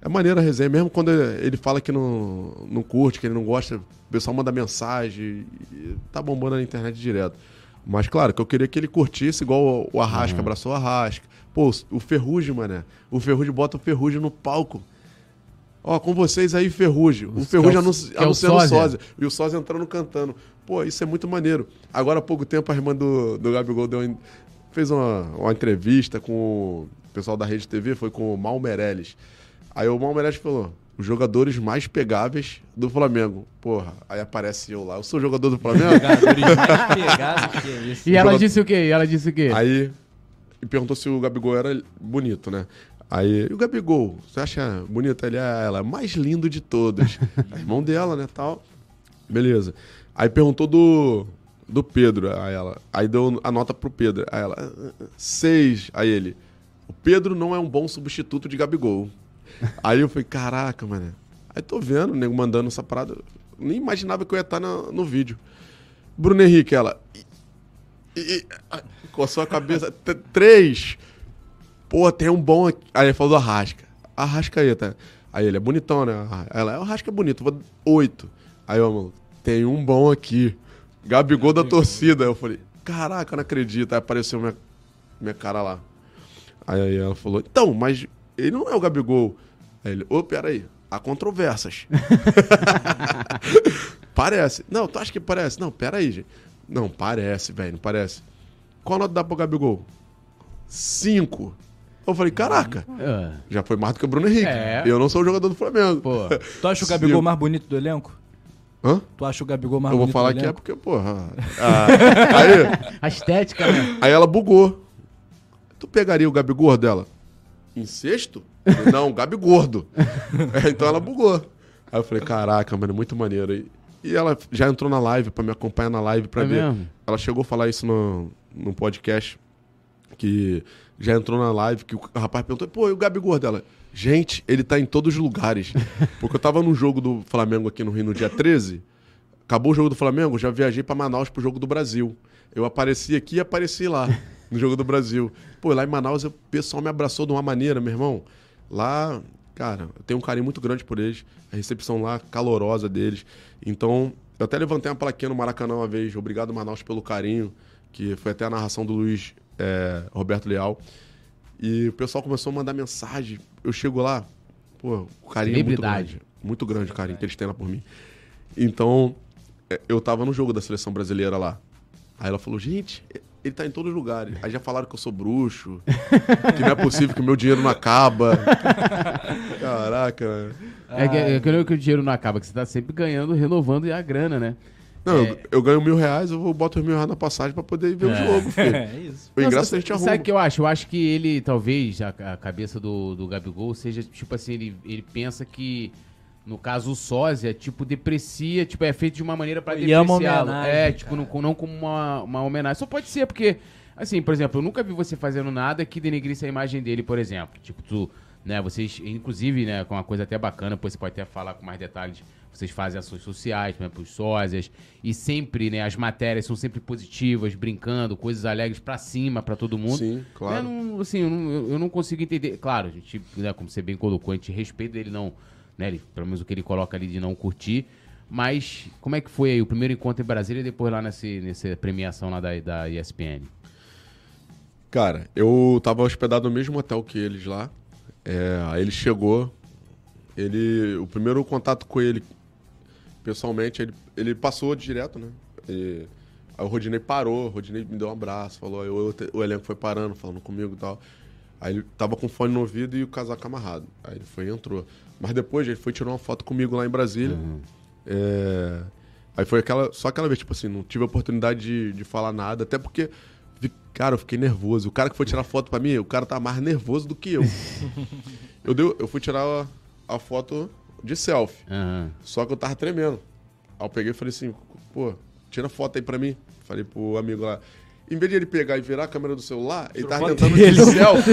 é maneira a resenha. Mesmo quando ele fala que não, não curte, que ele não gosta, o pessoal manda mensagem. e tá bombando na internet direto. Mas, claro, que eu queria que ele curtisse igual o- o Arrasca, abraçou o Arrasca. Pô, o Ferrugem, mané. O Ferrugem bota o Ferrugem no palco. Ó, com vocês aí, Ferrugem. O Ferrugem é o- anunci- que é o anunciando o sósia. sósia. E o sósia entrando cantando. Pô, isso é muito maneiro. Agora, há pouco tempo, a irmã do, do Gabigol deu, fez uma, uma entrevista com o pessoal da Rede TV, foi com o Mal Meirelles. Aí o Mal Meirelles falou, os jogadores mais pegáveis do Flamengo. Porra, aí aparece eu lá. Eu sou jogador do Flamengo? Jogadores mais pegados que isso. E ela disse o quê? E ela disse o quê? Aí e perguntou se o Gabigol era bonito, né? Aí, e o Gabigol, você acha bonito? Ele é ela, mais lindo de todos. irmão dela, né, tal. Beleza. Aí perguntou do, do Pedro, a ela. Aí deu a nota pro Pedro. Aí ela, "Ah, ah, seis. Aí ele, o Pedro não é um bom substituto de Gabigol. Aí eu falei, caraca, mano. Aí tô vendo o nego mandando essa parada. Nem imaginava que eu ia estar no, no vídeo. Bruno Henrique, ela. E, e, ah, coçou a cabeça. Três. Pô, tem um bom aqui. Aí ele falou do Arrasca. Arrascaeta. Aí ele é bonitão, né? Ela é o Arrasca é bonito. Vou... Oito. Aí eu, mano, tem um bom aqui. Gabigol da torcida. Aí eu falei, caraca, não acredito. Aí apareceu minha, minha cara lá. Aí, aí ela falou, então, mas ele não é o Gabigol. Aí ele, ô, peraí, há controvérsias. parece. Não, tu acha que parece? Não, peraí, gente. Não, parece, velho, não parece. Qual nota dá pro Gabigol? Cinco. Eu falei, caraca, Ah, já foi mais do que o Bruno Henrique. É. Eu não sou o jogador do Flamengo. pô. Tu acha o Gabigol Sim. mais bonito do elenco? Hã? Tu acha o Gabigol mais Eu vou bonito falar do que é porque, porra. ah, aí, A estética, né? aí ela bugou. Tu pegaria o Gabigol dela? Em sexto? Não, Gabigordo. É, então ela bugou. Aí eu falei, caraca, mano, muito maneiro. E, e ela já entrou na live pra me acompanhar na live pra É ver. mesmo? Ela chegou a falar isso no, no podcast. Que já entrou na live, que o rapaz perguntou, pô, e o Gabigol dela? Gente, ele tá em todos os lugares. Porque eu tava num jogo do Flamengo aqui no Rio no dia 13. Acabou o jogo do Flamengo, já viajei pra Manaus pro jogo do Brasil. Eu apareci aqui e apareci lá, no jogo do Brasil. Pô, lá em Manaus o pessoal me abraçou de uma maneira, meu irmão. Lá, cara, eu tenho um carinho muito grande por eles. A recepção lá, calorosa deles. Então, eu até levantei uma plaquinha no Maracanã uma vez. Obrigado, Manaus, pelo carinho. Que foi até a narração do Luiz é, Roberto Leal. E o pessoal começou a mandar mensagem. Eu chego lá, pô, o carinho é muito grande. Muito grande o carinho que eles têm lá por mim. Então, é, eu tava no jogo da seleção brasileira lá. Aí ela falou, gente, ele tá em todos os lugares. Aí já falaram que eu sou bruxo, que não é possível que o meu dinheiro não acaba. Caraca. É que, é que que o dinheiro não acaba, que você tá sempre ganhando, renovando a grana, né? Não, eu, eu ganho mil reais, eu vou boto os mil reais na passagem pra poder ir ver o jogo, filho. É isso. O Não, ingresso sabe- a gente Sabe arruma. o que eu acho? Eu acho que ele, talvez, a, a cabeça do, do Gabigol seja, tipo assim, ele, ele pensa que, no caso, o sósia, tipo, deprecia, tipo, é feito de uma maneira pra E é uma depreciá-lo. homenagem, É, tipo, não, não como uma, uma homenagem. Só pode ser, porque, assim, por exemplo, eu nunca vi você fazendo nada que denegrisse a imagem dele, por exemplo. Tipo, tu, né, vocês, inclusive, né, com uma coisa até bacana, depois você pode até falar com mais detalhes, vocês fazem ações sociais, né, pros sósias, e sempre, né, as matérias são sempre positivas, brincando, coisas alegres pra cima, pra todo mundo. Sim, claro. Eu não, assim, eu não, eu não consigo entender. Claro, a gente, né, como você bem colocou, a gente respeita ele não, né, ele, pelo menos o que ele coloca ali de não curtir. Mas como é que foi aí o primeiro encontro em Brasília e depois lá nesse, nessa premiação lá da, da ESPN? Cara, eu tava hospedado no mesmo hotel que eles lá. É, aí ele chegou. Ele. O primeiro contato com ele, pessoalmente, ele, ele passou direto, né? E, aí o Rodinei parou, o Rodinei me deu um abraço, falou, aí o, elenco foi parando, falando comigo e tal. Aí ele tava com fone no ouvido e o casaco amarrado. Aí ele foi e entrou. Mas depois ele foi tirar uma foto comigo lá em Brasília. É, Aí foi aquela, só aquela vez, tipo assim, não tive a oportunidade de, de falar nada, até porque, cara, eu fiquei nervoso. O cara que foi tirar foto pra mim, o cara tá mais nervoso do que eu. eu, dei, eu fui tirar a, a foto de selfie, Aham. só que eu tava tremendo. Aí eu peguei e falei assim, pô, tira foto aí pra mim. Falei pro amigo lá. Em vez de ele pegar e virar a câmera do celular, ele tava tentando dele. de selfie,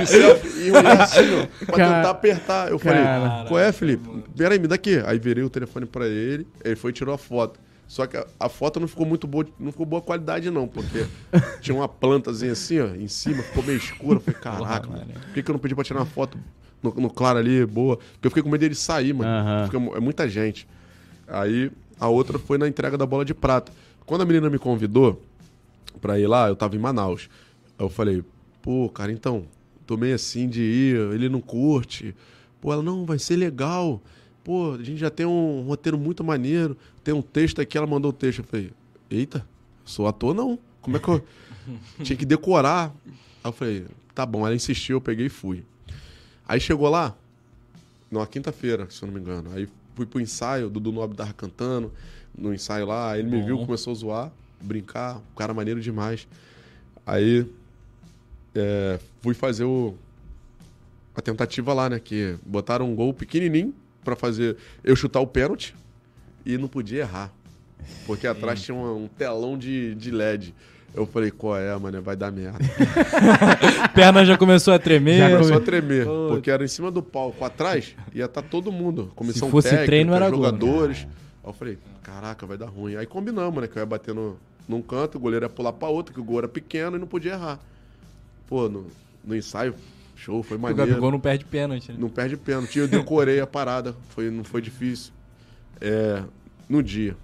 de selfie e assim, ó, pra Cara- tentar apertar. Eu Cara. falei, qual é, Felipe? Peraí, me dá aqui. Aí virei o telefone pra ele, ele foi e tirou a foto. Só que a, a foto não ficou muito boa, não ficou boa qualidade, não, porque tinha uma plantazinha assim, ó, em cima, ficou meio escura. Eu falei, caraca, mano, por que, que eu não pedi pra tirar uma foto no, no claro ali, boa? Porque eu fiquei com medo dele sair, mano. Fica mu- é muita gente. Aí a outra foi na entrega da bola de prata. Quando a menina me convidou pra ir lá, eu tava em Manaus. Eu falei, pô, cara, então, tô meio assim de ir, ele não curte. Pô, ela, não, vai ser legal. Pô, a gente já tem um roteiro muito maneiro, tem um texto aqui, ela mandou o texto. Eu falei, eita, sou ator não. Como é que eu. Tinha que decorar. Aí eu falei, tá bom, ela insistiu, eu peguei e fui. Aí chegou lá, numa quinta-feira, se eu não me engano. Aí fui pro ensaio, o Dudu Nobre tava cantando no ensaio lá, aí ele me viu, começou a zoar, brincar, um cara maneiro demais. Aí é, fui fazer o, a tentativa lá, né? Que botaram um gol pequenininho pra fazer eu chutar o pênalti e não podia errar. Porque atrás tinha um, um telão de, de LED. Eu falei, qual é, mano? Vai dar merda. Perna já começou a tremer. Já começou a tremer. Pô. Porque era em cima do palco. Atrás ia estar todo mundo. Comissão Se fosse técnica, treino, era gol, né? jogadores. Aí eu falei, caraca, vai dar ruim. Aí combinamos, né? Que eu ia bater no, num canto, o goleiro ia pular pra outro, que o gol era pequeno e não podia errar. Pô, no, no ensaio, show, foi O maneiro. Gabigol não perde pênalti, né? Não perde pênalti. Eu decorei a parada. Foi, não foi difícil. É, no dia.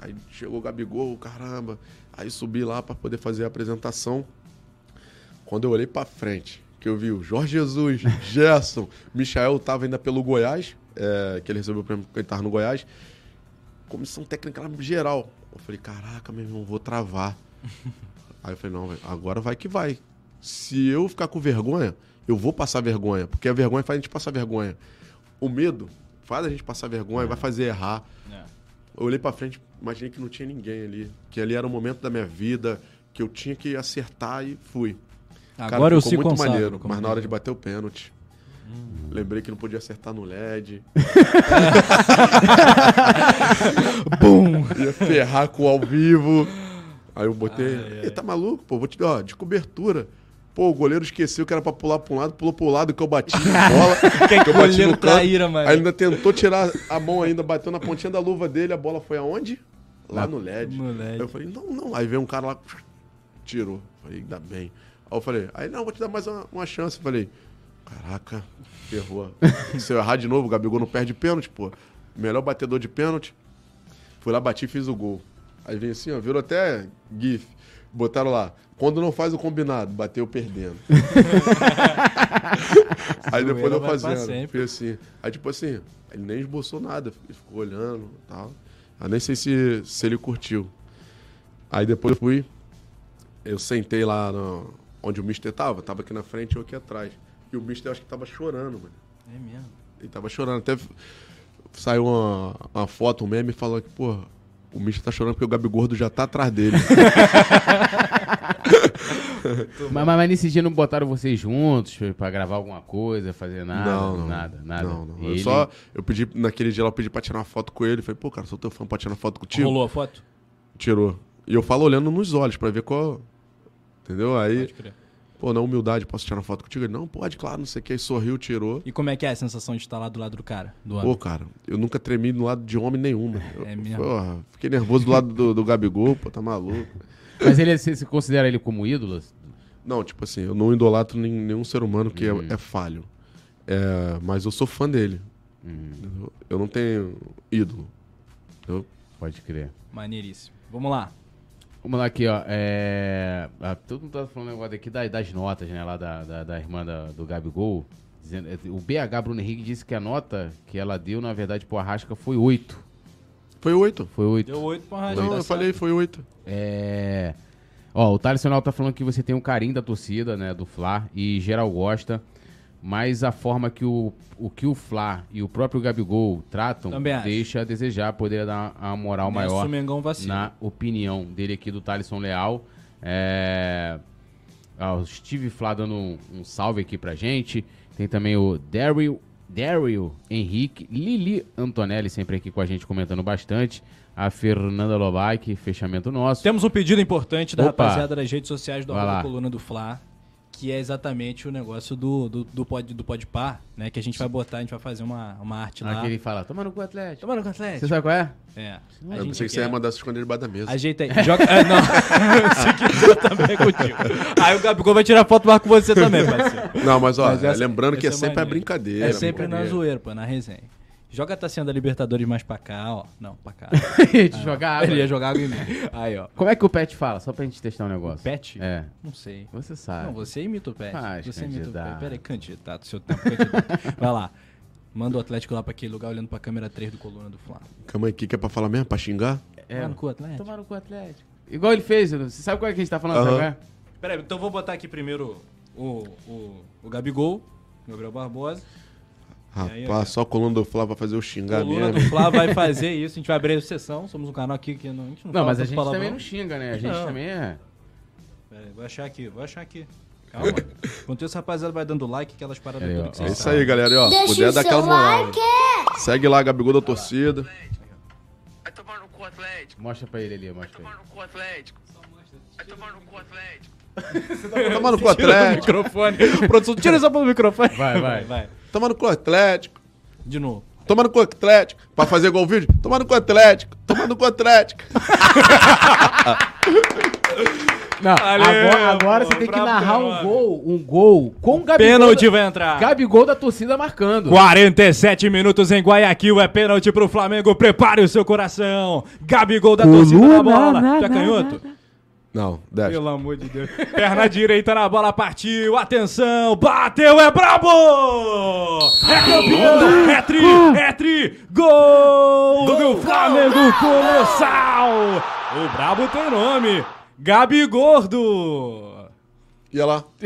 Aí chegou o Gabigol, caramba. Aí subi lá pra poder fazer a apresentação. Quando eu olhei pra frente, que eu vi o Jorge Jesus, Gerson, Michael tava ainda pelo Goiás, é, que ele recebeu o prêmio porque ele tava no Goiás. Comissão técnica lá geral. Eu falei, caraca, meu irmão, vou travar. Aí eu falei, não, agora vai que vai. Se eu ficar com vergonha, eu vou passar vergonha. Porque a vergonha faz a gente passar vergonha. O medo faz a gente passar vergonha, vai fazer errar. É. Eu olhei pra frente, imaginei que não tinha ninguém ali. Que ali era o momento da minha vida, que eu tinha que acertar e fui. Cara, Agora eu ficou se muito consagro. maneiro, mas na hora de bater o pênalti. Lembrei que não podia acertar no LED. Bum! Ia ferrar com o ao vivo. Aí eu botei. Ai, ai. Ele tá maluco, pô? Vou te dar, ó, de cobertura. Pô, o goleiro esqueceu que era pra pular pra um lado, pulou pro lado que eu bati na bola. que eu bati no canto. traíra, mano. Aí ainda tentou tirar a mão ainda, bateu na pontinha da luva dele, a bola foi aonde? Lá no LED. No LED. Aí eu falei, não, não. Aí veio um cara lá, tirou. Falei, ainda bem. Aí eu falei, aí não, vou te dar mais uma, uma chance. Eu falei, caraca, ferrou. Se eu errar de novo, o Gabigol não perde pênalti, pô. Melhor batedor de pênalti. Fui lá, bati e fiz o gol. Aí vem assim, ó, virou até GIF. Botaram lá, quando não faz o combinado, bateu perdendo. aí depois eu fazendo. Fui assim. Aí tipo assim, ele nem esboçou nada, ele ficou olhando e tal. Eu nem sei se, se ele curtiu. Aí depois eu fui, eu sentei lá no- onde o Mister tava, tava aqui na frente e eu aqui atrás. E o Mister acho que tava chorando, mano. É mesmo. Ele tava chorando. Até saiu uma, uma foto, um meme, falou que, pô, o Mister tá chorando porque o Gabi Gordo já tá atrás dele. Mas, mas, mas nesse dia não botaram vocês juntos pra gravar alguma coisa, fazer nada? não, não. Nada, nada. Não, não. Eu Ele- só, eu pedi, naquele dia lá, eu pedi pra tirar uma foto com ele. Falei, pô, cara, sou teu fã pra tirar uma foto contigo. Rolou a foto? Tirou. E eu falo olhando nos olhos pra ver qual. Entendeu? Aí, Pode crer. Pô, na humildade, posso tirar uma foto contigo? Ele, não, pode, claro, não sei o que. Aí sorriu, tirou. E como é que é a sensação de estar lá do lado do cara? Do Pô, cara, eu nunca tremi do lado de homem nenhum. Eu- É mesmo? porra, fiquei nervoso do lado do, do Gabigol, pô, tá maluco. Mas ele, você, você considera ele como ídolo? Não, tipo assim, eu não idolatro nenhum ser humano que Uhum. é, é falho. É, mas eu sou fã dele. Uhum. Eu não tenho ídolo. entendeu? Pode crer. Maneiríssimo. Vamos lá. Vamos lá aqui, ó. É... ah, Todo mundo tá falando um negócio aqui das, das notas, né? Lá da, da, da irmã da- do Gabigol. Dizendo, é, o BH Bruno Henrique disse que a nota que ela deu, na verdade, pro Arrasca foi 8. Foi oito. Foi 8. Deu oito pra rádio. Não, tá eu falei, foi oito. É. Ó, o Thales Sonal tá falando que você tem um carinho da torcida, né? Do Fla, e geral gosta. Mas a forma que o, o que o Fla e o próprio Gabigol tratam deixa a desejar, poder dar uma moral maior Mengão na opinião dele aqui do Thalisson Leal. É... ó, o Steve Flá dando um, um salve aqui pra gente. Tem também o Daryl, Daryl Henrique, Lili Antonelli sempre aqui com a gente comentando bastante. A Fernanda Lobac, fechamento nosso. Temos um pedido importante da Opa. rapaziada das redes sociais do. Coluna do Fla, que é exatamente o negócio do, do, do, pod, do Podpar, né? Que a gente vai botar, a gente vai fazer uma, uma arte lá. Aqui ele fala, toma no cu Atlético. Tomando com o Atlético. Você sabe qual é? É. A Eu pensei que você ia mandar se esconder debaixo da mesa. Ajeita aí. Joga... Ah, não. Quiser também é contigo. Aí o Gabigol vai tirar foto lá com você também, parceiro. Não, mas ó, Mas essa- lembrando que é é sempre a brincadeira. É sempre na zoeira, pô, na resenha. Joga a tacinha da Libertadores mais pra cá, ó. Não, pra cá. de jogar água. Ele ia jogar água em mim. Aí, ó. Como é que o Pet fala? Só pra gente testar um negócio. Pet? É. Não sei. Você sabe. Não, você imita o Pet. Faz, você imita o candidato. Pet. Pera aí, candidato. Seu tempo, candidato. Vai lá. Manda o Atlético lá pra aquele lugar olhando pra câmera 3 do Coluna do Flá. Calma aí, o que que é pra falar mesmo? Pra xingar? É. Tomar no cu, Atlético. Tomar no cu Atlético. Igual ele fez. Você sabe qual é que a gente tá falando? Sabe qual é? Pera aí, então vou botar aqui primeiro o, o, o Gabigol, Gabriel Barbosa. Rapaz, só a coluna do Flávio pra fazer eu xingar Coluna do mesmo. Flá vai fazer isso. A gente vai abrir a sessão. Somos um canal aqui que não, a gente não, Não, fala mas a gente palavrão. também não xinga, né? A gente Não. também é. Pera aí, vou achar aqui, vou achar aqui. Calma. Enquanto isso, rapaziada, vai dando like, aquelas paradas Aí, todas que ó. É vocês isso aí, galera. E, ó, Deixa puder o dar aquela moral. like. Segue lá, Gabigol da torcida. Vai tomar no cu Atlético. Mostra pra ele ali, mostra pra Tomar no cu Atlético. Vai tomar no cu Atlético. Tomando com o Tira do Atlético. microfone. Produção, tira essa porra do microfone. Vai, vai. vai. Tomando com o Atlético. De novo. Toma no cu Atlético. Pra fazer igual o vídeo. Toma no cu Atlético. Toma no cu Atlético. Não, Valeu, agora, agora pô, você tem que narrar um gol, um gol com o Gabigol. Pênalti da, vai entrar. Gabigol da torcida marcando. 47 minutos em Guayaquil, é pênalti pro Flamengo. Prepare o seu coração. Gabigol da torcida na bola. Tu é canhoto? Não, desce. Pelo amor de Deus. Perna direita na bola, partiu. Atenção, bateu, é brabo! É campeão! É tri, é tri! Gol do Flamengo Colossal! O brabo tem nome. Gabi Gordo. Ia lá.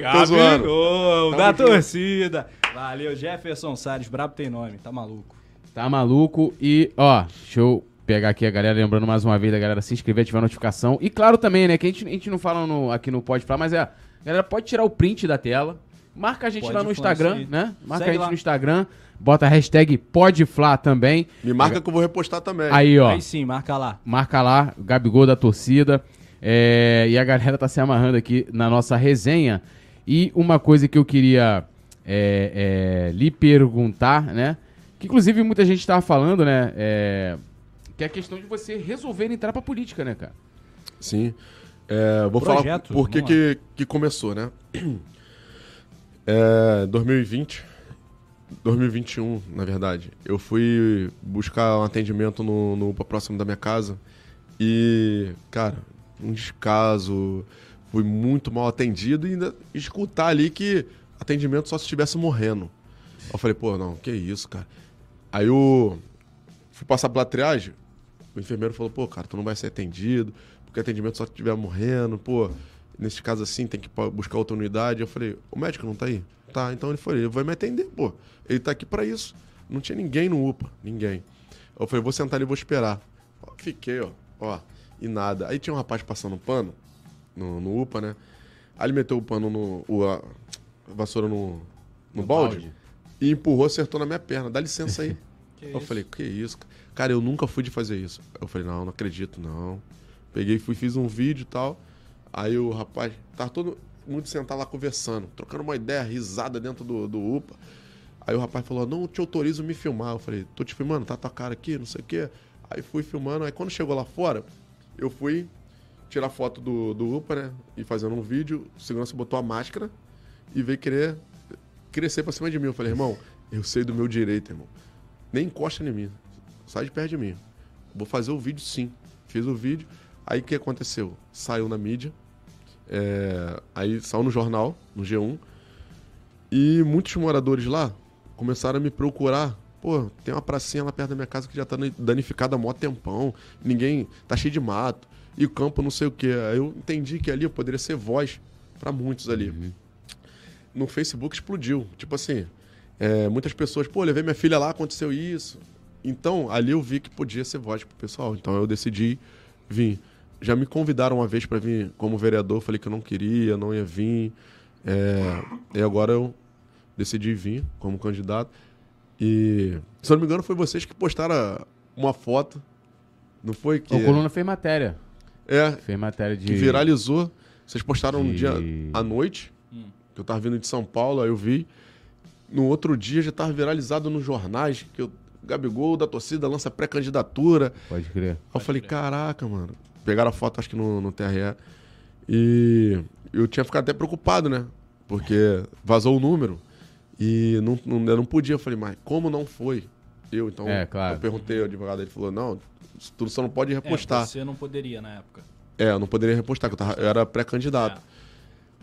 Gabi. Gol da torcida. Valeu, Jefferson Salles. Brabo tem nome, tá maluco. Tá maluco. E, ó, eu pegar aqui a galera, lembrando mais uma vez da galera se inscrever, ativar a notificação. E claro também, né, que a gente, a gente não fala no- aqui no Pode Falar, mas é, a galera pode tirar o print da tela, marca a gente Pode lá no Instagram, né? Marca Segue a gente lá. no Instagram, bota a hashtag PodFlá também. Me marca que eu vou repostar também. Aí, ó, Aí sim, marca lá. marca lá, Gabigol da torcida. É, e a galera tá se amarrando aqui na nossa resenha. E uma coisa que eu queria é, é, lhe perguntar, né? Que inclusive muita gente tava falando, né? Que é a questão de você resolver entrar pra política, né, cara? Sim. É, vou Projeto, falar por que, que, que começou, né? É, 2020, 2021, na verdade. Eu fui buscar um atendimento no, no UPA próximo da minha casa e, cara, um descaso, fui muito mal atendido e ainda escutar ali que atendimento só se estivesse morrendo. Eu falei, pô, não, que isso, cara. Aí eu fui passar pela triagem, o enfermeiro falou, pô, cara, tu não vai ser atendido, porque atendimento só estiver morrendo, pô, nesse caso assim, tem que buscar outra unidade. Eu falei, o médico não tá aí? Tá, então ele foi, ele vai me atender, pô. Ele tá aqui pra isso. Não tinha ninguém no UPA, ninguém. Eu falei, vou sentar ali e vou esperar. Fiquei, ó, ó, e nada. Aí tinha um rapaz passando pano no, no UPA, né? Aí ele meteu o pano no. O, a vassoura no, no, balde, balde. e empurrou, acertou na minha perna. Dá licença aí. Eu falei, que isso? cara? Cara, eu nunca fui de fazer isso. Eu falei, não, não acredito, não. Peguei, fui, fiz um vídeo e tal. Aí o rapaz, tava todo mundo sentado lá conversando, trocando uma ideia, risada dentro do, do UPA. Aí o rapaz falou, não te autorizo me filmar. Eu falei, tô te filmando, tá tua cara aqui, não sei o quê. Aí fui filmando, aí quando chegou lá fora, eu fui tirar foto do, do UPA, né? E fazendo um vídeo, o segurança botou a máscara e veio querer crescer pra cima de mim. Eu falei, irmão, eu sei do meu direito, irmão. Nem encosta em mim. Sai de perto de mim. Vou fazer o vídeo sim. Fiz o vídeo. Aí o que aconteceu? Saiu na mídia. é, aí saiu no jornal, no G1. E muitos moradores lá começaram a me procurar. Pô, tem uma pracinha lá perto da minha casa que já tá danificada há mó tempão. Ninguém. tá cheio de mato. E o campo não sei o quê. Aí eu entendi que ali eu poderia ser voz pra muitos ali. No Facebook explodiu. Tipo assim, é, muitas pessoas, pô, levei minha filha lá, aconteceu isso. Então, ali eu vi que podia ser voz pro pessoal. Então eu decidi vir. Já me convidaram uma vez para vir como vereador, falei que eu não queria, não ia vir. É, e agora eu decidi vir como candidato. E, se eu não me engano, foi vocês que postaram uma foto. Não foi? Que, O Coluna fez matéria. é, Fez matéria de. que viralizou. Vocês postaram um de- dia à noite, que eu tava vindo de São Paulo, aí eu vi. No outro dia já tava viralizado nos jornais, que o Gabigol da torcida lança pré-candidatura. Pode crer. Aí eu falei, caraca, mano. Pegaram a foto, acho que no, no TRE. E eu tinha ficado até preocupado, né? Porque vazou o número. E não, não, eu não podia. Eu falei, mas como não foi? Eu, então, É, claro. eu perguntei ao advogado, ele falou, não, tu só não pode É, repostar. você não poderia na época. É, eu não poderia repostar, que eu, tava- eu era pré-candidato.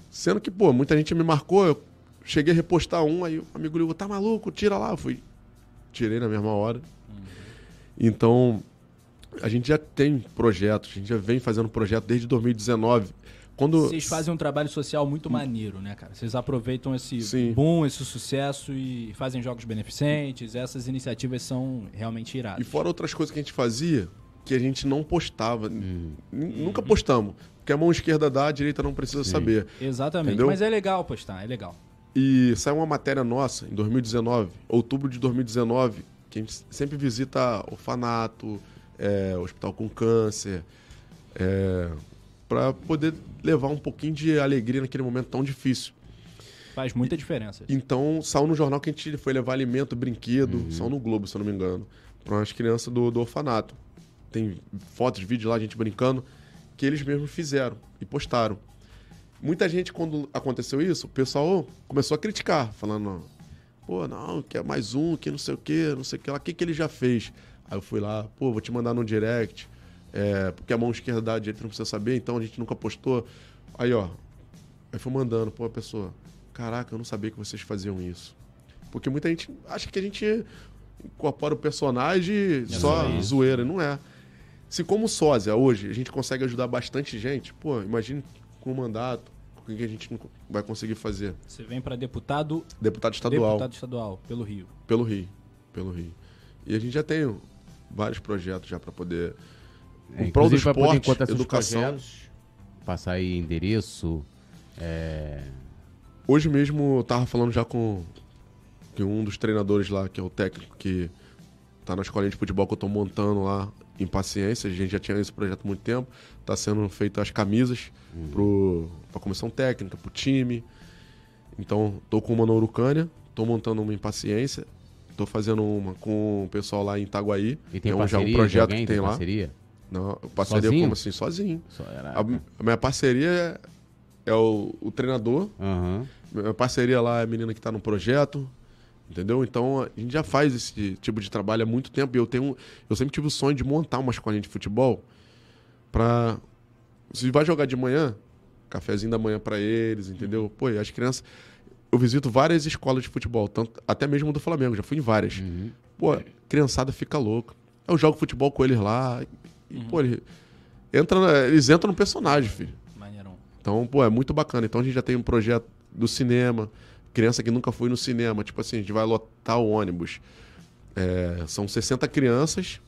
Sendo que, pô, muita gente me marcou, eu cheguei a repostar um, aí o amigo ligou, tá maluco, tira lá. Eu fui, tirei na mesma hora. Então, a gente já tem projetos, a gente já vem fazendo projeto desde 2019. Quando... Vocês fazem um trabalho social muito maneiro, né, cara? Vocês aproveitam esse Sim. boom, esse sucesso e fazem jogos beneficentes. Essas iniciativas são realmente E iradas. fora outras coisas que a gente fazia, que a gente não postava. N- Nunca postamos. Porque a mão esquerda dá, a direita não precisa saber. Exatamente. Entendeu? Mas é legal postar, é legal. E saiu uma matéria nossa em 2019, outubro de 2019, que a gente sempre visita orfanato, é, hospital com câncer, é, para poder levar um pouquinho de alegria naquele momento tão difícil. Faz muita diferença. Então, saiu no jornal que a gente foi levar alimento, brinquedo, saiu no Globo, se eu não me engano, para umas crianças do, do orfanato. Tem fotos, vídeos lá, a gente brincando, que eles mesmos fizeram e postaram. Muita gente, quando aconteceu isso, o pessoal começou a criticar, falando, pô, não, que é mais um, que não sei o que, não sei o que lá, o que, que ele já fez? Aí eu fui lá, pô, vou te mandar no direct, é, porque a mão esquerda dá direito, não precisa saber, então a gente nunca postou. Aí, ó, aí fui mandando, pô, a pessoa, caraca, eu não sabia que vocês faziam isso. Porque muita gente acha que a gente incorpora o personagem só zoeira, não é. Se como sósia hoje a gente consegue ajudar bastante gente, pô, imagine com o mandato, o que a gente não vai conseguir fazer. Você vem pra deputado, Deputado estadual deputado estadual pelo Rio. pelo Rio, pelo Rio. E a gente já tem vários projetos já para poder É, em prol do esporte, educação. projetos, passar aí endereço. É... Hoje mesmo eu tava falando já com, com um dos treinadores lá, que é o técnico que tá na escolinha de futebol que eu tô montando lá em paciência. A gente já tinha esse projeto há muito tempo. Tá sendo feito as camisas pro, pra comissão técnica, pro time. Então, tô com uma na Urucânia, tô montando uma em paciência. Tô fazendo uma com o pessoal lá em Itaguaí. E tem é um, já parceria um projeto alguém? que tem lá. parceria? Não, parceria Sozinho? como assim? Sozinho. Era... A, a minha parceria é, é o, o treinador. Aham. Minha parceria lá é a menina que está no projeto. Entendeu? Então a gente já faz esse tipo de trabalho há muito tempo. E eu tenho. Eu sempre tive o sonho de montar uma escolinha de futebol pra. Se vai jogar de manhã, cafezinho da manhã para eles, entendeu? Pô, e as crianças. Eu visito várias escolas de futebol, tanto, até mesmo do Flamengo, já fui em várias. Uhum. Pô, criançada fica louca. Eu jogo futebol com eles lá. E, pô, ele entra, eles entram no personagem, filho. Maneirão. Então, pô, é muito bacana. Então a gente já tem um projeto do cinema, criança que nunca foi no cinema. Tipo assim, a gente vai lotar o ônibus. É, são 60 crianças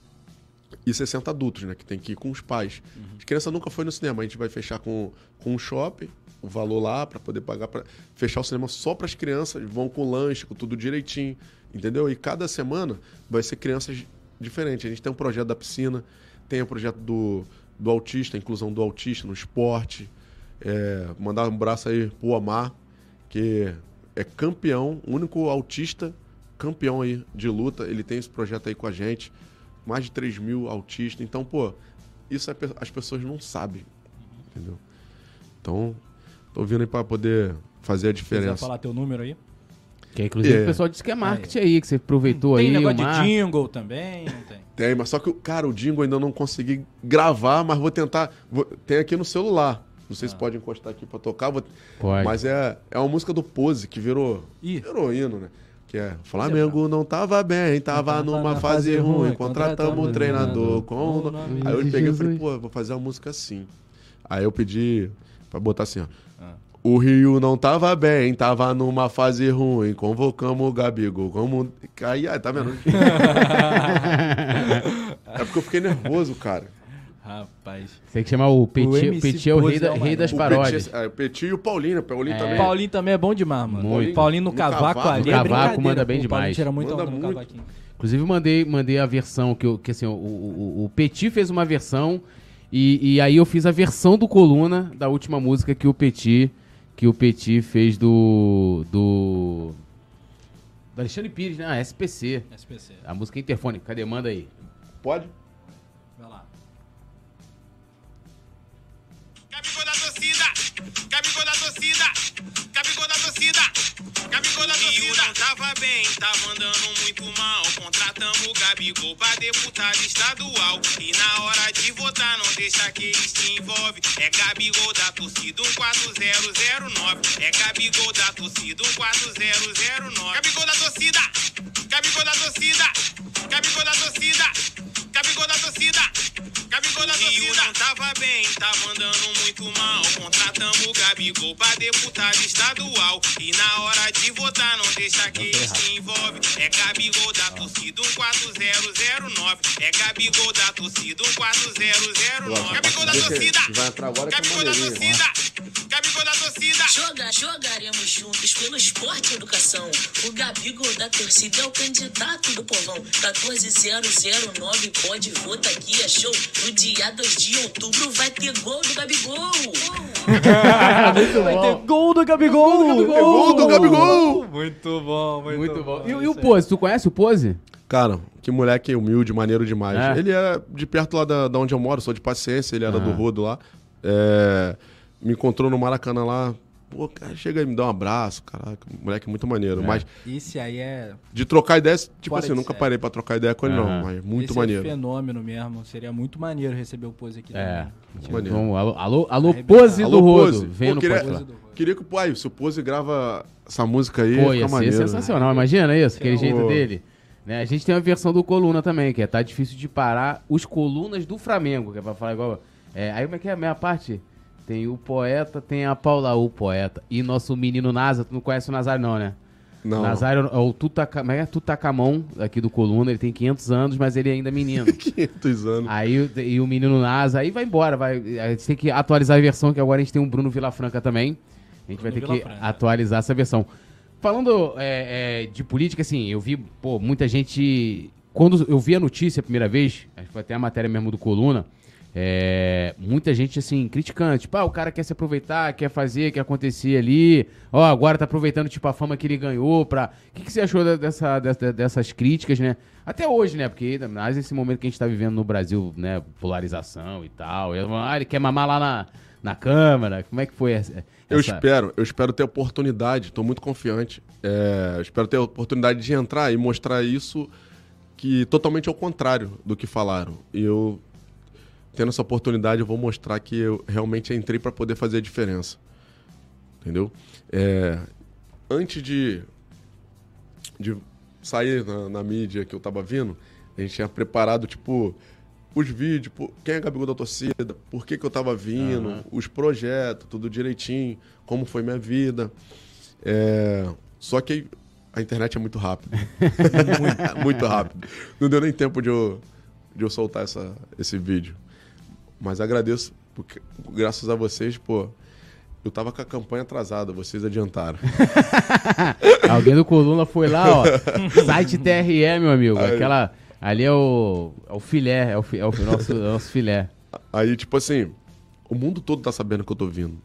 e 60 adultos, né? Que tem que ir com os pais. As crianças nunca foi no cinema. A gente vai fechar com, com um shopping, o valor lá para poder pagar para fechar o cinema só para as crianças. Vão com lanche, com tudo direitinho, entendeu? E cada semana vai ser crianças diferentes. A gente tem um projeto da piscina, tem o projeto do, do autista, a inclusão do autista no esporte. É, mandar um abraço aí pro Amar, que é campeão, único autista campeão aí de luta. Ele tem esse projeto aí com a gente. Mais de 3 mil autistas. Então, pô, isso é as pessoas não sabem. Entendeu? Então, tô vindo aí pra poder fazer a diferença. falar teu número aí. Que inclusive É. o pessoal disse que é marketing aí, que você aproveitou tem aí. negócio o de jingle também, não tem? Tem, mas só que, cara, o jingle ainda não consegui gravar, mas vou tentar. vou- tem aqui no celular. Não sei se pode encostar aqui pra tocar. vou- Pode. Mas é, é uma música do Pose que virou, Ih. virou hino, né? Que é Flamengo não tava bem, tava Tava numa fase ruim, ruim, contratamos um treinador com. nome- Aí eu peguei e falei, pô, vou fazer uma música assim. Aí eu pedi pra botar assim, ó. Ah. O Rio não tava bem, tava numa fase ruim. Convocamos o Gabigol. Como... Aí, aí, tá vendo? é porque eu fiquei nervoso, cara. Rapaz. Você tem que chamar o Petit. MC O Petit é o rei, da- é o rei das O paródias. Petit, é, o Petit e o Paulinho. O Paulinho É. também. O Paulinho também é bom demais, mano. Muito. O Paulinho no, No cavaco, cavaco. ali No é cavaco manda bem O demais. tira muito Manda muito. cavaquinho. Inclusive, mandei, mandei a versão que, eu, que assim, o, o, o- o Petit fez uma versão e, e aí eu fiz a versão do Coluna da última música que o Petit que o Petit fez do do do Alexandre Pires, né? Ah, SPC. SPC. A música Interfone. Cadê? Manda aí. Pode? Gabigol da torcida, Gabigol da torcida, Gabigol da torcida, Gabigol da torcida. Não tava bem, tava andando muito mal. Contratamos o Gabigol pra deputado estadual. E na hora de votar, não deixa que eles se envolve. É Gabigol da torcida, 14009. É Gabigol da torcida, 14009. Gabigol da torcida, Gabigol da torcida, Gabigol da torcida, Gabigol da torcida. Gabigol da Rio não tava bem, tava andando muito mal. Contratamos o Gabigol pra deputado estadual. E na hora de votar, não deixa que ele se envolve. É Gabigol da torcida 14009. É Gabigol da torcida 14009. Gabigol da torcida. Gabigol da torcida. Gabigol da torcida. Joga, jogaremos juntos pelo esporte e educação. O Gabigol da torcida é o candidato do povão. 14009 pode votar aqui, é show. No dia 2 de outubro vai ter gol do Gabigol. Vai ter gol do Gabigol! Gol do Gabigol! Muito bom, muito, Muito bom. E, e o. Pose, tu conhece o Pose? Cara, que moleque humilde, maneiro demais. É. Ele é de perto lá da, da onde eu moro, sou de paciência, ele era Ah. do Rodo lá. É, me encontrou no Maracanã lá. Pô, cara, chega aí me dá um abraço, caraca, moleque muito maneiro. É. Mas Esse aí é. de trocar ideia, tipo assim, nunca parei pra trocar ideia com ele, Aham. não. Mas muito esse maneiro. É fenômeno mesmo. Seria muito maneiro receber o pose aqui. É. Muito maneiro. Então, alô, alô, alô. Pose do Rodo. Pose. Vem Pô, no queria-. Pose do. Queria que, pai, se o Pose grava essa música aí, Pô, fica ia ser né? sensacional. Imagina isso, aquele jeito Pô. dele. Né, a gente tem uma versão do Coluna também, que é Tá Difícil de Parar, os Colunas do Flamengo, que é pra falar igual... É, aí como é que é a minha parte? Tem o poeta, tem a Paula, o poeta. E nosso menino Nasa, tu não conhece o Nazário não, né? Não, Nazário é o Tutaca, é que é? Tutacamon, aqui do Coluna, ele tem 500 anos, mas ele é ainda menino. 500 anos. Aí o- e o menino Nasa, aí vai embora, vai. A gente tem que atualizar a versão, que agora a gente tem um Bruno Vilafranca também. A gente vai ter Bruno que atualizar essa versão. Falando é, é, de política, assim, eu vi, pô, muita gente. Quando eu vi a notícia a primeira vez, acho que foi até a matéria mesmo do Coluna, é, muita gente, assim, criticando. Tipo, ah, o cara quer se aproveitar, quer fazer, quer acontecer ali. Ó, agora tá aproveitando, tipo, a fama que ele ganhou pra... O que, que você achou dessa, dessa- dessas críticas, né? Até hoje, né? Porque, mais esse momento que a gente tá vivendo no Brasil, né? Polarização e tal. Ele, ah, ele quer mamar lá na, na Câmara. Como é que foi essa... Eu espero, eu espero ter oportunidade, tô muito confiante. É, eu espero ter oportunidade de entrar e mostrar isso que totalmente ao contrário do que falaram. E eu, tendo essa oportunidade, eu vou mostrar que eu realmente entrei para poder fazer a diferença. Entendeu? É, antes de, de sair na, na mídia que eu tava vindo, a gente tinha preparado, tipo, os vídeos, pô, quem é Gabigol da torcida, por que, que eu tava vindo, os projetos, tudo direitinho, como foi minha vida. É, só que a internet é muito rápida. muito, muito rápido. Não deu nem tempo de eu, de eu soltar essa, esse vídeo. Mas agradeço, porque graças a vocês, pô, eu tava com a campanha atrasada, vocês adiantaram. Alguém do Coluna foi lá, ó. Site TRE, meu amigo. Aí. Aquela. Ali é o. É o filé, é o, é o nosso, é o nosso filé. Aí, tipo assim, o mundo todo tá sabendo que eu tô vindo.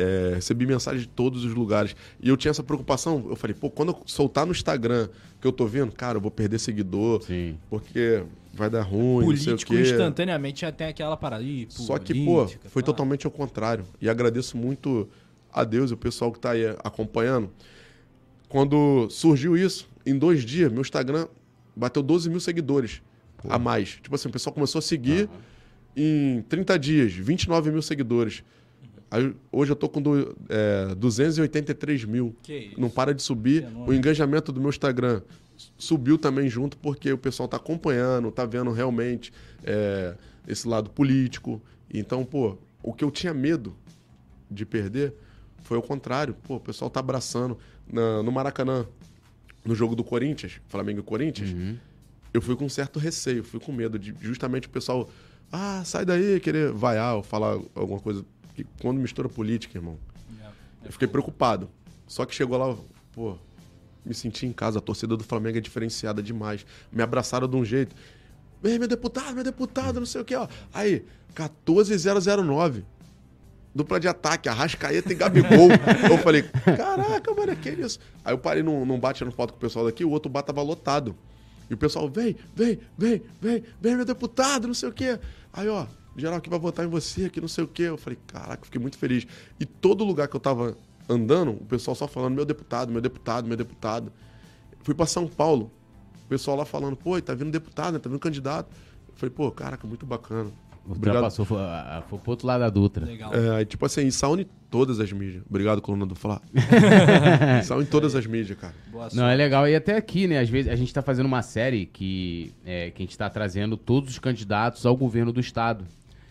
É, recebi mensagem de todos os lugares. E eu tinha essa preocupação. Eu falei, pô, quando eu soltar no Instagram que eu tô vindo, cara, eu vou perder seguidor. Sim. Porque vai dar ruim, não sei o Político quê. instantaneamente já tem aquela parada. Ih, Só que, pô, política, foi pá. totalmente ao contrário. E agradeço muito a Deus e o pessoal que tá aí acompanhando. Quando surgiu isso, em dois dias, meu Instagram bateu 12 mil seguidores a mais. Tipo assim, o pessoal começou a seguir em 30 dias, 29 mil seguidores. Aí, hoje eu tô com do, é, 283 mil. Que isso. Não para de subir. O engajamento do meu Instagram subiu também junto, porque o pessoal tá acompanhando, tá vendo realmente é, esse lado político. Então, pô, o que eu tinha medo de perder foi o contrário. Pô, o pessoal tá abraçando. Na- no Maracanã, no jogo do Corinthians, Flamengo e Corinthians, eu fui com um certo receio, fui com medo de justamente o pessoal. Ah, sai daí, querer vaiar ou falar alguma coisa. Que quando mistura política, irmão, eu fiquei preocupado. Só que chegou lá, pô, me senti em casa. A torcida do Flamengo é diferenciada demais. Me abraçaram de um jeito. Vem, meu deputado, meu deputado, não sei o que, ó. Aí, 14009. Dupla de ataque, Arrascaeta e Gabigol. eu falei, caraca, mano, que isso? Aí eu parei num, num bate no foto com o pessoal daqui, o outro bar tava lotado. E o pessoal, vem, vem, vem, vem, vem, meu deputado, não sei o quê. Aí, ó, geral que vai votar em você, que não sei o quê. Eu falei, caraca, fiquei muito feliz. E todo lugar que eu tava andando, o pessoal só falando, meu deputado, meu deputado, meu deputado. Fui pra São Paulo, o pessoal lá falando, pô, tá vindo deputado, né? tá vindo candidato. Eu falei, pô, caraca, muito bacana. Obrigado. Ultrapassou, foi, a- a- foi pro outro lado da Dutra. Legal. É, aí, tipo assim, isso une todas as mídias. Obrigado, coluna do Fla. isso une todas as mídias, cara. Boa sorte. Não, é legal. E até aqui, né? Às vezes a gente tá fazendo uma série que, é, que a gente tá trazendo todos os candidatos ao governo do estado.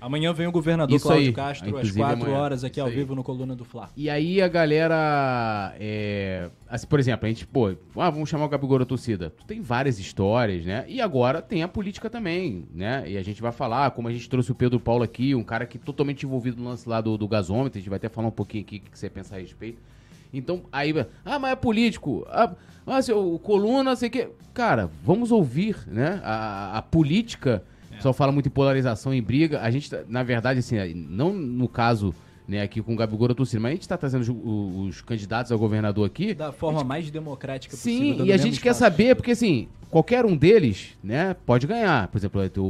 Amanhã vem o governador Isso Cláudio aí. Castro às Inclusive 4 amanhã. horas aqui ao Isso aí. vivo no Coluna do Fla. E aí a galera. É, assim, por exemplo, a gente, pô, ah, vamos chamar o Gabigol da torcida. Tu tem várias histórias, né? E agora tem a política também, né? E a gente vai falar, como a gente trouxe o Pedro Paulo aqui, um cara que totalmente envolvido no lance lá do, do gasômetro, a gente vai até falar um pouquinho aqui o que, que você pensa a respeito. Então, aí, ah, mas é político. Ah, ah seu, coluna, sei que. Cara, vamos ouvir, né? A, a política. O pessoal fala muito em polarização, em briga. A gente, tá- na verdade, assim, não no caso, né, aqui com o Gabigol da torcida, mas a gente tá trazendo os, os candidatos ao governador aqui. Da forma mais democrática possível. Sim, e a gente quer espaço. saber, porque assim, qualquer um deles, né, pode ganhar. Por exemplo, o,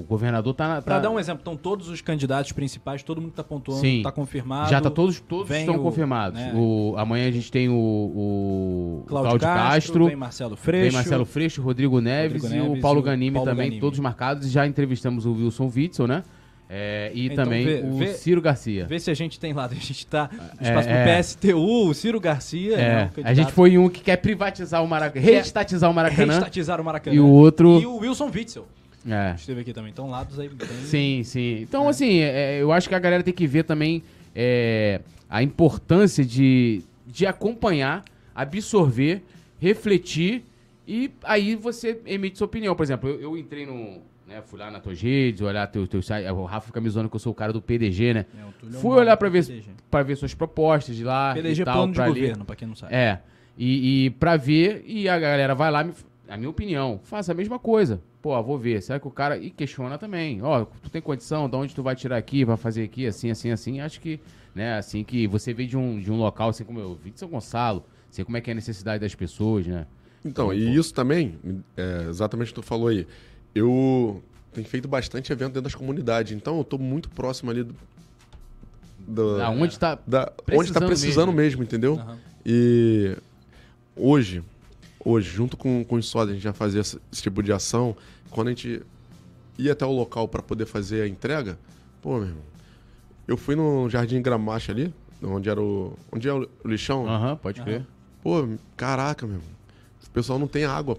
o- governador tá na. Pra tá- dar um exemplo, estão todos os candidatos principais, todo mundo tá pontuando, Sim. tá confirmado. Já tá todos, todos estão o, confirmados. né, O, amanhã a gente tem o, o Cláudio, Castro, vem Marcelo Freixo. Vem Marcelo Freixo, Rodrigo Neves, Rodrigo e Neves o Paulo e o Ganimi Paulo também, Ganimi. todos marcados. Já entrevistamos o Wilson Witzel, né? É, e Então, também vê- o vê- Ciro Garcia. Vê se a gente tem lá. A gente tá É, espaço é. PSTU, o Ciro Garcia. É, o a gente foi um que quer privatizar o Maracanã, reestatizar o Maracanã. Reestatizar o Maracanã. E o outro- E o Wilson Witzel. É. Esteve aqui também. Então, lados aí bem... Sim, sim. Então, assim, é, eu acho que a galera tem que ver também é, a importância de, de acompanhar, absorver, refletir e aí você emite sua opinião. Por exemplo, eu, eu entrei no. Né, fui lá na tua redes, olhar teu, teu site. O Rafa fica me zoando que eu sou o cara do PDG, né? É, é Fui olhar pra do ver, pra ver suas propostas de lá. PDG e tal, plano de pra ler. governo, pra quem não sabe. É. E, e pra ver, e a galera vai lá, me- a minha opinião, faça a mesma coisa. Pô, vou ver. Será que o cara. E questiona também. Ó, tu tem condição, de onde tu vai tirar aqui, vai fazer aqui, assim, assim, assim. Acho que, né, assim que você veio de um, de um local, assim como eu vi de São Gonçalo, sei como é que é a necessidade das pessoas, né? Então, e isso também, é, exatamente o que tu falou aí. Eu tenho feito bastante evento dentro das comunidades, então eu tô muito próximo ali do. do- Aonde tá. da, onde tá precisando mesmo, entendeu? Aham. E hoje, hoje, junto com, com os sócios, a gente já fazia esse, esse tipo de ação. Quando a gente ia até o local para poder fazer a entrega, pô, meu irmão, eu fui no Jardim Gramacha ali, onde era o. Onde é o lixão. Aham, pode crer. Pô, caraca, meu irmão. O pessoal não tem água.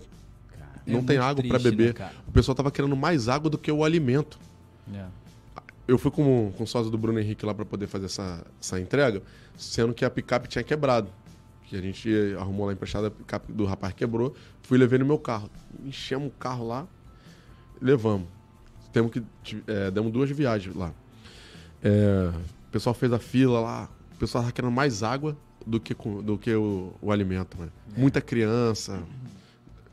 É não tem água para né, beber. cara? o pessoal tava querendo mais água do que o alimento. É. Eu fui com, com o sócio do Bruno Henrique lá para poder fazer essa, essa entrega, sendo que a picape tinha quebrado. Que a gente arrumou lá emprestada, a picape do rapaz quebrou. Fui levei no meu carro. Enchemos o carro lá, levamos. Temos que, é, demos duas viagens lá. É, o pessoal fez a fila lá. O pessoal tava querendo mais água do que, do que o, o alimento, mano. Muita criança.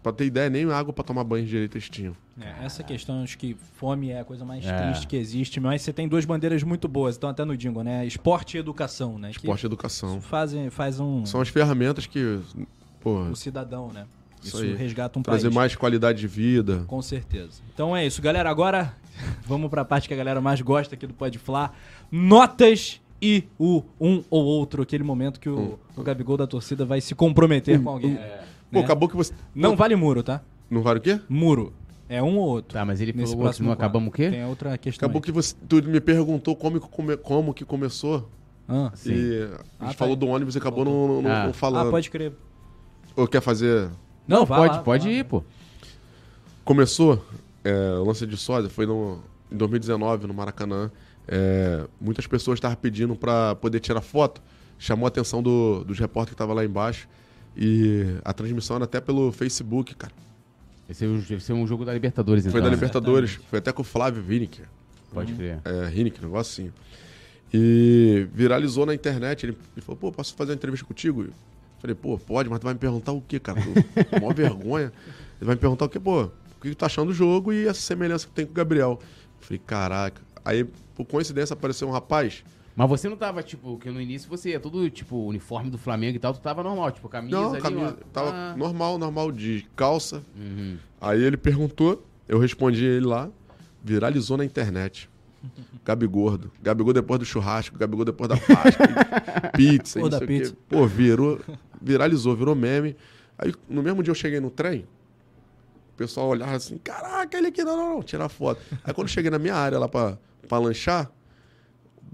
Pra ter ideia, nem água pra tomar banho direito eles tinham. É, essa questão, acho que fome é a coisa mais É. triste que existe, mas você tem duas bandeiras muito boas, então até no Dingo, né? Esporte e educação, né? Que Esporte e educação. fazem, faz um, São as ferramentas que, pô, o cidadão, né? Isso Isso, aí. resgata um trazer país. mais qualidade de vida. Com certeza. Então é isso, galera. Agora vamos pra parte que a galera mais gosta aqui do Pode Falar. Notas e o um ou outro, aquele momento que o, o Gabigol da torcida vai se comprometer com alguém. Pô, né? acabou que você. Não Pô, vale muro, tá? Não vale o quê? Muro. É um ou outro. Tá, mas ele Nesse falou que próximo não acabamos o quê? Tem outra questão. Acabou aí. que você. Tu me perguntou como, que come- como que começou. Ah, Sim. E a gente Ah, tá falou aí. do ônibus e acabou não, não- Ah. não falando. ah, pode crer. Ou quer fazer. Não, vai pode, lá, pode ir, pô. Começou, é, o lance de sósia foi no, em 2019, no Maracanã. É, muitas pessoas estavam pedindo para poder tirar foto. Chamou a atenção do- dos repórteres que estavam lá embaixo. E a transmissão era até pelo Facebook, cara. Esse é um, esse é um jogo da Libertadores, então. Foi da né? Libertadores. Exatamente. Foi até com o Flávio Winick. Pode crer. É, Hinek, negócio assim. E viralizou na internet. Ele, ele falou, pô, posso fazer uma entrevista contigo? Eu falei, pô, pode, mas tu vai me perguntar o quê, cara? Tô com maior vergonha. Ele vai me perguntar o quê, pô, o que tu tá achando do jogo e essa semelhança que tem com o Gabriel. Eu falei, caraca. Aí, por coincidência, apareceu um rapaz. Mas você não tava, tipo, que no início você ia tudo, tipo, uniforme do Flamengo e tal, tu tava normal, tipo, camisa Não, ali, camisa, ó. tava Ah. normal, normal, de calça. Uhum. Aí ele perguntou, eu respondi ele lá, viralizou na internet. Gabigordo. Gabigol depois do churrasco, Gabigol depois da Páscoa, pizza, Pô, da pizza. Pô, virou, viralizou, virou meme. Aí no mesmo dia eu cheguei no trem, o pessoal olhava assim, caraca, ele aqui, não, não, não, tirar foto. Aí quando eu cheguei na minha área lá pra, pra lanchar,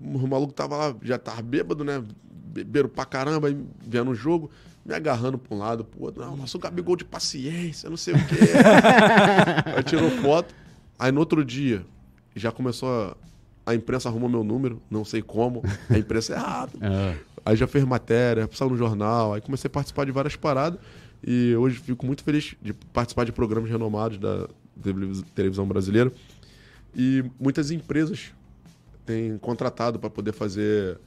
o maluco tava lá, já tava bêbado, né? Beberam pra caramba, vendo o jogo, me agarrando pra um lado, pro outro. Não, nossa, o Gabigol de paciência, não sei o quê. aí tirou foto. Aí no outro dia, já começou a, a imprensa arruma meu número, não sei como. A imprensa é rápida. Ah, Aí já fez matéria, saiu no jornal, aí comecei a participar de várias paradas e hoje fico muito feliz de participar de programas renomados da televis- televisão brasileira. E muitas empresas têm contratado para poder fazer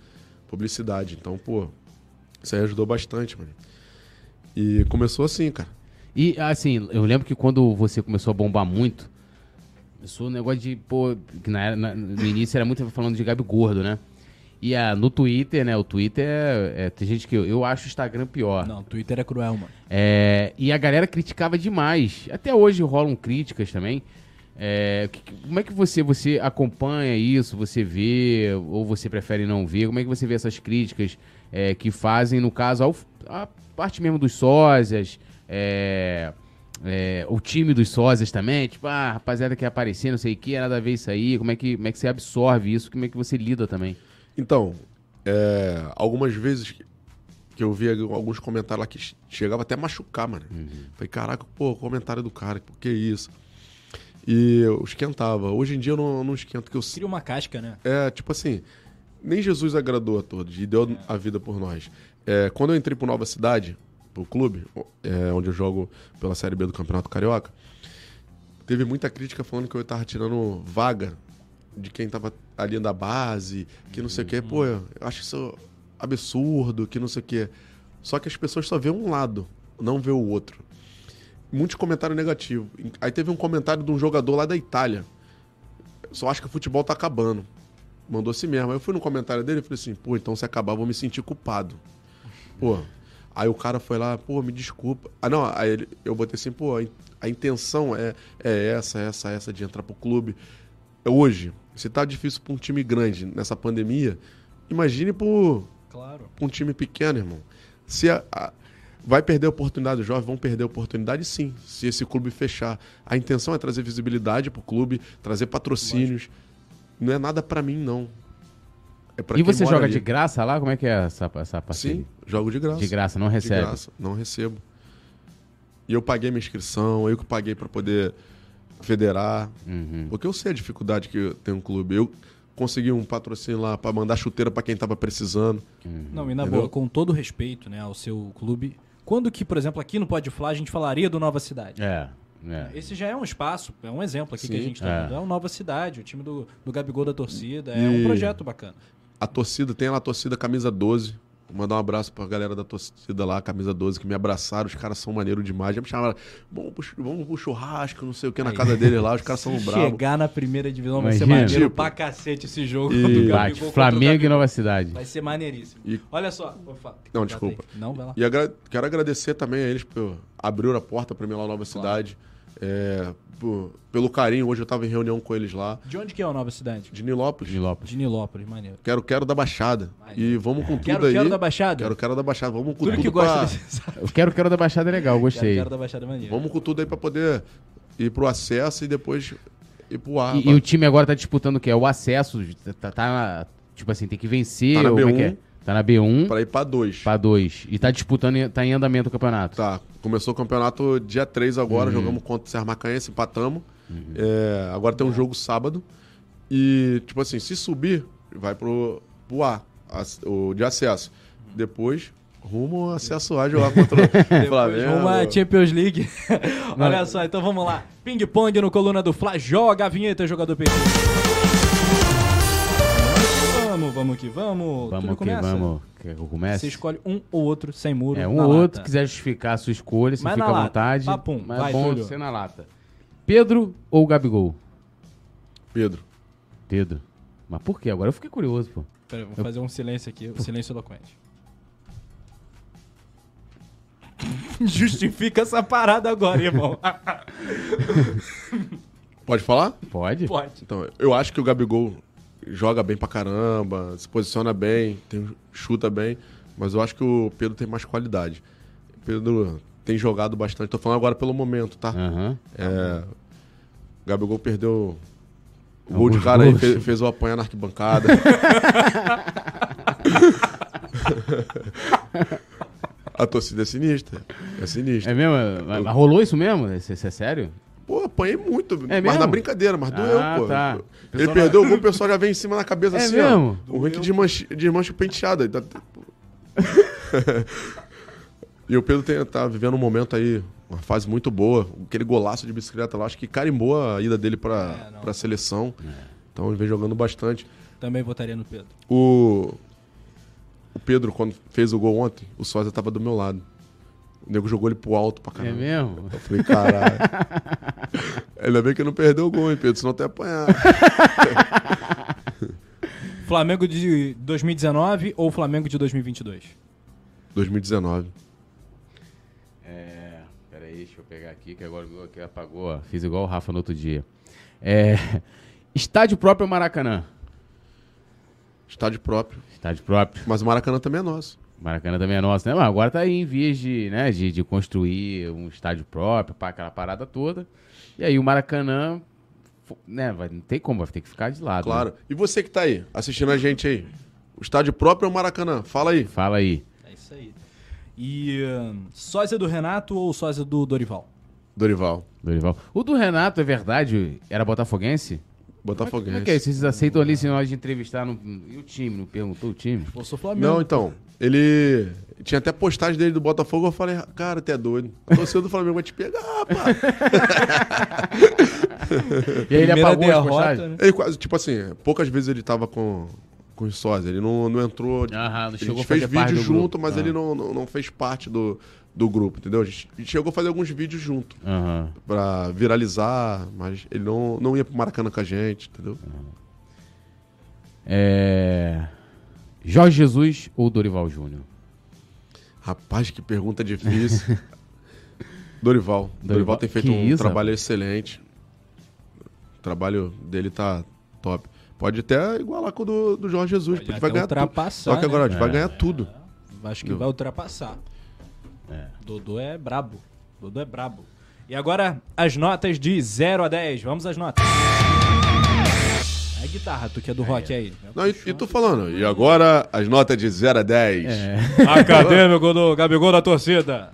publicidade. Então, pô, isso aí ajudou bastante, mano. E começou assim, cara. E assim, eu lembro que quando você começou a bombar muito, começou o negócio de, pô, que na, era- na- no início era muito falando de Gabi Gordo, né? E ah, no Twitter, né? O Twitter é, é- Tem gente que. Eu, eu acho o Instagram pior. Não, Twitter é cruel, mano. É, e a galera criticava demais. Até hoje rolam críticas também. É, que- como é que você, você acompanha isso? Você vê ou você prefere não ver? Como é que você vê essas críticas é, que fazem, no caso, ao, a parte mesmo dos sósias, é, é, o time dos sósias também? Tipo, ah, rapaziada quer aparecer, não sei o que, nada a ver isso aí. Como é, que, como é que você absorve isso? Como é que você lida também? Então, é, algumas vezes que eu via alguns comentários lá que che- chegava até a machucar, mano. Falei, caraca, pô, comentário do cara, por que isso? E eu esquentava. Hoje em dia eu não, não esquento, que eu Cria uma casca, né? É, tipo assim, nem Jesus agradou a todos e deu a vida por nós. É, quando eu entrei pro Nova Cidade, pro clube, é, onde eu jogo pela Série B do Campeonato Carioca, teve muita crítica falando que eu tava tirando vaga de quem tava ali da base, que não sei o quê. Pô, eu acho isso absurdo, que não sei o quê. Só que as pessoas só vê um lado, não vê o outro. Muitos comentários negativos. Aí teve um comentário de um jogador lá da Itália. Só acho que o futebol tá acabando. Mandou assim mesmo. Aí eu fui no comentário dele e falei assim, pô, então se acabar eu vou me sentir culpado. Pô. Aí o cara foi lá, pô, me desculpa. Ah, não, aí ele- eu botei assim, pô, a in- a intenção é, é essa, essa, essa de entrar pro clube. Hoje, se tá difícil pra um time grande nessa pandemia, imagine pro, Claro. pra um time pequeno, irmão. Se a- a- vai perder a oportunidade, os jovens vão perder a oportunidade, sim, se esse clube fechar. A intenção é trazer visibilidade pro clube, trazer patrocínios. Não é nada pra mim, não. É pra e quem você mora joga ali. de graça lá? Como é que é essa, essa parceria? Sim, jogo de graça. De graça, não De recebe. graça, não recebo. E eu paguei minha inscrição, eu que paguei pra poder federar. Uhum. Porque eu sei a dificuldade que tem um clube. Eu consegui um patrocínio lá pra mandar chuteira pra quem tava precisando. Não, e na Entendeu? boa, com todo respeito, né, ao seu clube, quando que, por exemplo, aqui no Pode Falar a gente falaria do Nova Cidade? É, é. Esse já é um espaço, é um exemplo aqui que a Sim. gente tá É. dando. É o Nova Cidade, o time do, do Gabigol da torcida. É um E- projeto bacana. A torcida, tem lá a torcida camisa 12. Mandar um abraço pra galera da torcida lá, camisa 12, que me abraçaram. Os caras são maneiros demais. Já me chamaram, vamos pro, chu- vamos pro churrasco, não sei o que, na casa deles lá. Os caras são bravos. Chegar na primeira divisão vai ser maneiro Tipo, pra cacete esse jogo e- Bate, Flamengo e. Nova Cidade. Vai ser maneiríssimo. E- Olha só. Opa, Não, desculpa. aí. Não, vai lá. E agra- quero agradecer também a eles por abrir a porta pra mim lá na Nova Cidade. É, pelo carinho. Hoje eu tava em reunião com eles lá. De onde que é a Nova Cidade? De Nilópolis. Nilópolis. De Nilópolis, maneiro. Quero, quero da Baixada. E vamos com tudo Quero, aí. quero da Baixada? Quero, quero da Baixada. Vamos com Tudo tudo, que pra... gosta desse... Eu quero, quero da Baixada é legal, Quero, gostei. quero da Baixada é maneiro. Vamos com tudo aí pra poder ir pro acesso e depois ir pro ar. E, e o time agora tá disputando o quê? O acesso. Tá, tá na- tipo assim, tem que vencer. Tá na ou como é B1. que é? Tá na B1 Pra ir pra dois. pra 2. E tá disputando, tá em andamento o campeonato. Tá, começou o campeonato dia 3 agora, Uhum. jogamos contra o Serra Macaense, empatamos. É, agora tem um jogo sábado. E, tipo assim, se subir, vai pro, pro A, o de acesso. Depois, rumo ao acesso A jogar contra o Flamengo. Uma Champions League. Olha só, então vamos lá. Ping pong no coluna do Fla. Joga a vinheta, jogador PT. Vamos, vamos que vamos. Vamos Tudo que começa. vamos. Quer que eu comece? Você escolhe um ou outro sem muro. É, um ou outro, lata. quiser justificar a sua escolha, você Mas fica na à lata. vontade. Papum, mas vai, é bom Túlio. ser na lata. Pedro ou Gabigol? Pedro. Pedro. Mas por quê? Agora eu fiquei curioso, pô. Pera, vou fazer um silêncio aqui, um silêncio eloquente. Justifica essa parada agora, irmão. Pode falar? Pode? Pode. Então, eu acho que o Gabigol joga bem pra caramba, se posiciona bem, tem, chuta bem, mas eu acho que o Pedro tem mais qualidade. O Pedro tem jogado bastante. Tô falando agora pelo momento, tá? Aham. É, o Gabigol perdeu o gol de cara aí, fez, fez o apanhar na arquibancada. A torcida é sinistra. É sinistra. É mesmo? Mas Rolou isso mesmo? Isso, isso é sério? Pô, apanhei muito. É mas mesmo? na brincadeira, mas doeu, Ah, pô. tá. Ele pessoal perdeu o gol, o pessoal já vem em cima na cabeça É assim, mesmo? ó. O é que desmancha, desmancha o penteado. tá- e o Pedro tem, tá vivendo um momento aí, uma fase muito boa. Aquele golaço de bicicleta lá, acho que carimbou a ida dele pra, É, pra seleção. Então ele vem jogando bastante. Também votaria no Pedro. O, o Pedro, quando fez o gol ontem, o Sósia tava do meu lado. O nego jogou ele pro alto pra É caramba. mesmo? Eu falei, caralho. Ainda bem que não perdeu o gol, hein, Pedro? Senão até apanhar. Flamengo de 2019 ou Flamengo de 2022? 2019. É. Peraí, deixa eu pegar aqui, que agora aqui apagou. ó. Fiz igual o Rafa no outro dia. É. Estádio próprio Maracanã. Estádio próprio. Estádio próprio. Mas o Maracanã também é nosso. Maracanã também é nosso, né? Mas agora tá aí em vias de, né, de, de construir um estádio próprio para aquela parada toda. E aí o Maracanã, né, vai, não tem como, vai ter que ficar de lado. Claro. né? E você que tá aí, assistindo a gente aí? O estádio próprio é o Maracanã? Fala aí. Fala aí. É isso aí. E hum, sósia do Renato ou sósia do Dorival? Dorival. Dorival. O do Renato, é verdade? Era botafoguense? Como é Botafoguense. que é? Vocês aceitam ali se nós de entrevistar no, e o time? Não perguntou o time? Eu sou Flamengo. Não, então. Ele. Tinha até postagem dele do Botafogo. Eu falei, cara, até doido. A torcida do Flamengo vai te pegar, rapaz. E aí ele apagou as derrota, postagens? né? Ele quase, tipo assim, poucas vezes ele tava com, com os sósias. Ele não, não entrou. Aham, não ele chegou a fez vídeo grupo. junto, mas Ah. ele não, não, não fez parte do, do grupo, entendeu? A gente chegou a fazer alguns vídeos junto Aham. pra viralizar, mas ele não, não ia pro Maracanã com a gente, entendeu? É... Jorge Jesus ou Dorival Júnior? Rapaz, que pergunta difícil. Dorival. Dorival. Dorival. tem feito Que um isso, trabalho excelente. O trabalho dele tá top. Pode até igualar com o do, do Jorge Jesus, Pode porque vai ganhar tudo. ultrapassar, Só que agora né? a gente vai ganhar tudo. Acho que Não. vai ultrapassar. É. Dodô é brabo. Dodô é brabo. E agora, as notas de 0 a 10. Vamos às notas. É a guitarra, tu que é do rock aí. Não, e, e tô falando, e agora as notas de 0 a 10. É. Acadêmico do Gabigol da torcida.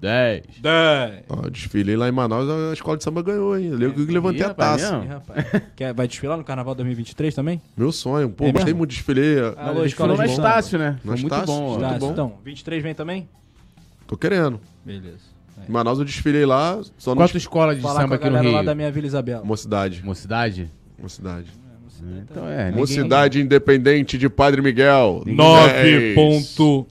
10. 10. Ó, desfilei lá em Manaus, a escola de samba ganhou, hein? Eu que levantei a rapaz, taça. mesmo? Ih, rapaz. Quer, vai desfilar no Carnaval 2023 também? Meu sonho. Pô, É gostei mesmo? muito de desfilei. Alô, Ele escola falou de samba. Estácio, né? Na Foi muito Estácio, bom. ó. muito Tá, bom. Então, 23 vem também? Tô querendo. Beleza. Em Manaus eu desfilei lá, só no Qual a tua escola de Falar samba com a aqui no galera lá da minha Vila Isabel. Mocidade. Mocidade? Mocidade. Então é. ninguém- Mocidade Independente de Padre Miguel. 9.8.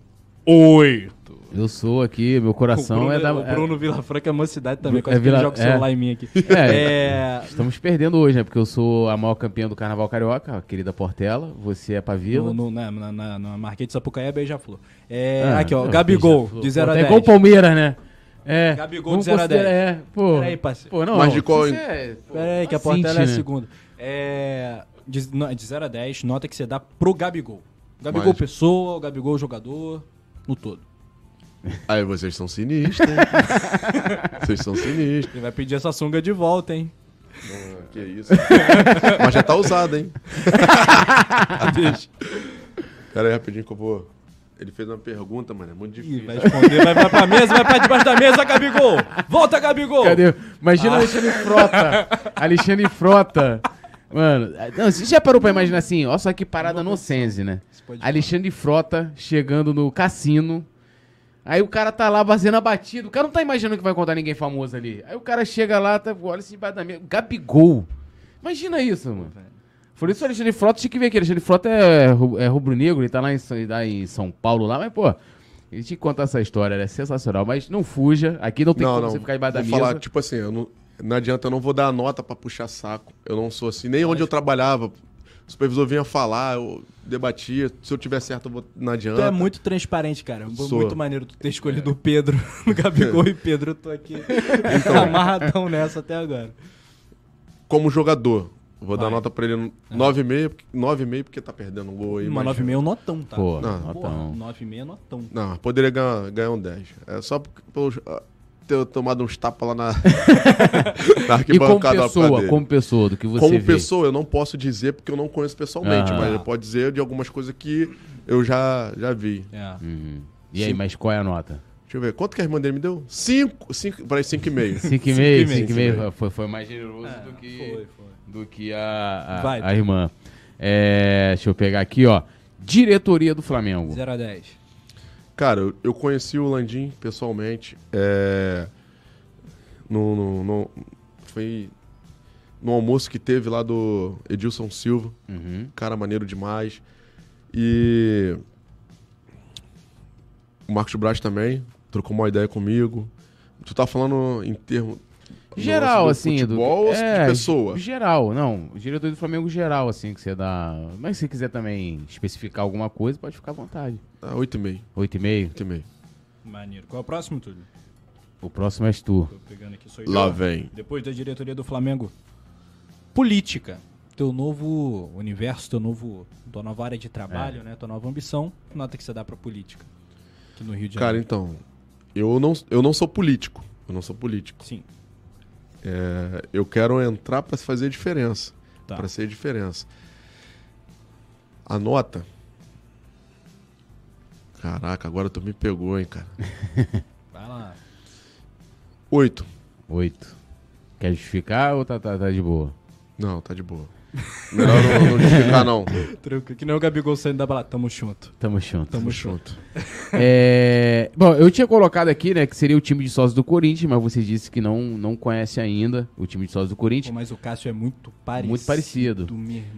Eu sou aqui, meu coração o Bruno, é da. o Bruno Vilafranca é mocidade também, É quase que Vila- ele joga o é. celular em mim aqui. É. É, Estamos perdendo hoje, né? Porque eu sou a maior campeã do Carnaval Carioca, a querida Portela. Você é Pavila. no, no, na, na, na, Marquês de Sapucaí é Beija-Flor. É, Ah, aqui, ó, não, Gabigol, de 0 a Pô, 10. É igual o Palmeiras, né? É. Gabigol de 0 a 10. considerar- É, pô. Peraí, parceiro. Pô, não. Mas de qual- é- pô, Pera aí, que a Portela é a né? segunda. É, de, de 0 a 10, nota que você dá pro Gabigol. Gabigol Mas- pessoa, Gabigol jogador, no todo. Aí vocês são sinistros, hein? vocês são sinistros. Ele vai pedir essa sunga de volta, hein? Ah, que isso. Mas já tá usado, hein? Deixa. Pera aí, rapidinho que eu vou... Ele fez uma pergunta, mano, é muito Ih, difícil. vai responder, vai, vai pra mesa, vai pra debaixo da mesa, Gabigol! Volta, Gabigol! Cadê? Imagina Ah. Alexandre Frota. Alexandre Frota. Mano, não, você já parou pra imaginar assim? Olha só que parada nonsense, né? Alexandre Frota chegando no cassino. Aí o cara tá lá fazendo a batida. O cara não tá imaginando que vai contar ninguém famoso ali. Aí o cara chega lá, tá, olha assim embaixo da mesa. Gabigol. Imagina isso, mano. Por isso o Alexandre Frota tinha que ver aqui. Alexandre Frota é, é rubro-negro, ele tá lá em, São- lá em São Paulo lá, mas, pô, ele tinha que contar essa história, é sensacional. Mas não fuja, aqui não tem não, como não. você ficar embaixo da vou mesa. falar, tipo assim, eu não, não adianta, eu não vou dar a nota pra puxar saco. Eu não sou assim. Nem onde eu trabalhava, o supervisor vinha falar, eu debatia. Se eu tiver certo, eu vou, não adianta. Tu é muito transparente, cara. Sou. Muito maneiro tu ter escolhido o Pedro no Gabigol e Pedro, eu tô aqui amarradão nessa até agora. Como jogador, vou Vai. dar nota pra ele no 9,5, porque- 9,5 porque tá perdendo um gol aí. Uma mas- 9,5 é um notão, tá? Pô, Não, notão. 9,5 é notão. Não, poderia ganhar, ganhar um 10. É só pelo, ter tomado uns tapas lá na, na E como arquibancada lá pra pessoa, como pessoa, do que você Como vê. pessoa, eu não posso dizer porque eu não conheço pessoalmente, Ah. mas eu posso dizer de algumas coisas que eu já, já vi. É. Uhum. E aí, Sim. mas qual é a nota? Deixa eu ver. Quanto que a irmã dele me deu? Cinco. Cinco. Peraí, cinco e meio. 5,5, Cinco e meio, 5,5. Foi, foi mais generoso É, do que, foi, foi. do que a, a, Vai. a irmã. É, deixa eu pegar aqui, ó. Diretoria do Flamengo. 0 a 10. Cara, eu, conheci o Landim pessoalmente. É, no, no, no- foi no almoço que teve lá do Edilson Silva. Uhum. Cara maneiro demais. E o Marcos Braz também trocou uma ideia comigo. Tu tá falando em termos Geral, do assim. futebol do, ou de pessoa? Geral, não. Diretoria do Flamengo geral, assim, que você dá. Mas se você quiser também especificar alguma coisa, pode ficar à vontade. Ah, 8,5. 8,5. 8,5. Maneiro. Qual é o próximo, Túlio? O próximo és tu. Tô pegando aqui, sou Lá eu. vem. Depois da diretoria do Flamengo. Política. Teu novo universo, teu novo, tua nova área de trabalho, né? Tua nova ambição. Que nota que você dá pra política? Aqui no Rio de Cara, Janeiro. então, eu não, eu não sou político. Eu não sou político. Sim. É, eu quero entrar pra fazer diferença. Tá. Pra ser diferença. A nota. Caraca, agora tu me pegou, hein, cara. Vai lá. Oito. 8. Quer justificar ou tá, tá, tá de boa? Não, tá de boa. Melhor não, não justificar, não. Tranquilo. Que nem o Gabigol saindo da balada. Tamo junto. Tamo junto. Tamo junto. É, Bom, eu tinha colocado aqui, né, que seria o time de sócios do Corinthians, mas você disse que não, não conhece ainda o time de sócios do Pô, Corinthians. mas o Cássio é muito parecido. Muito parecido.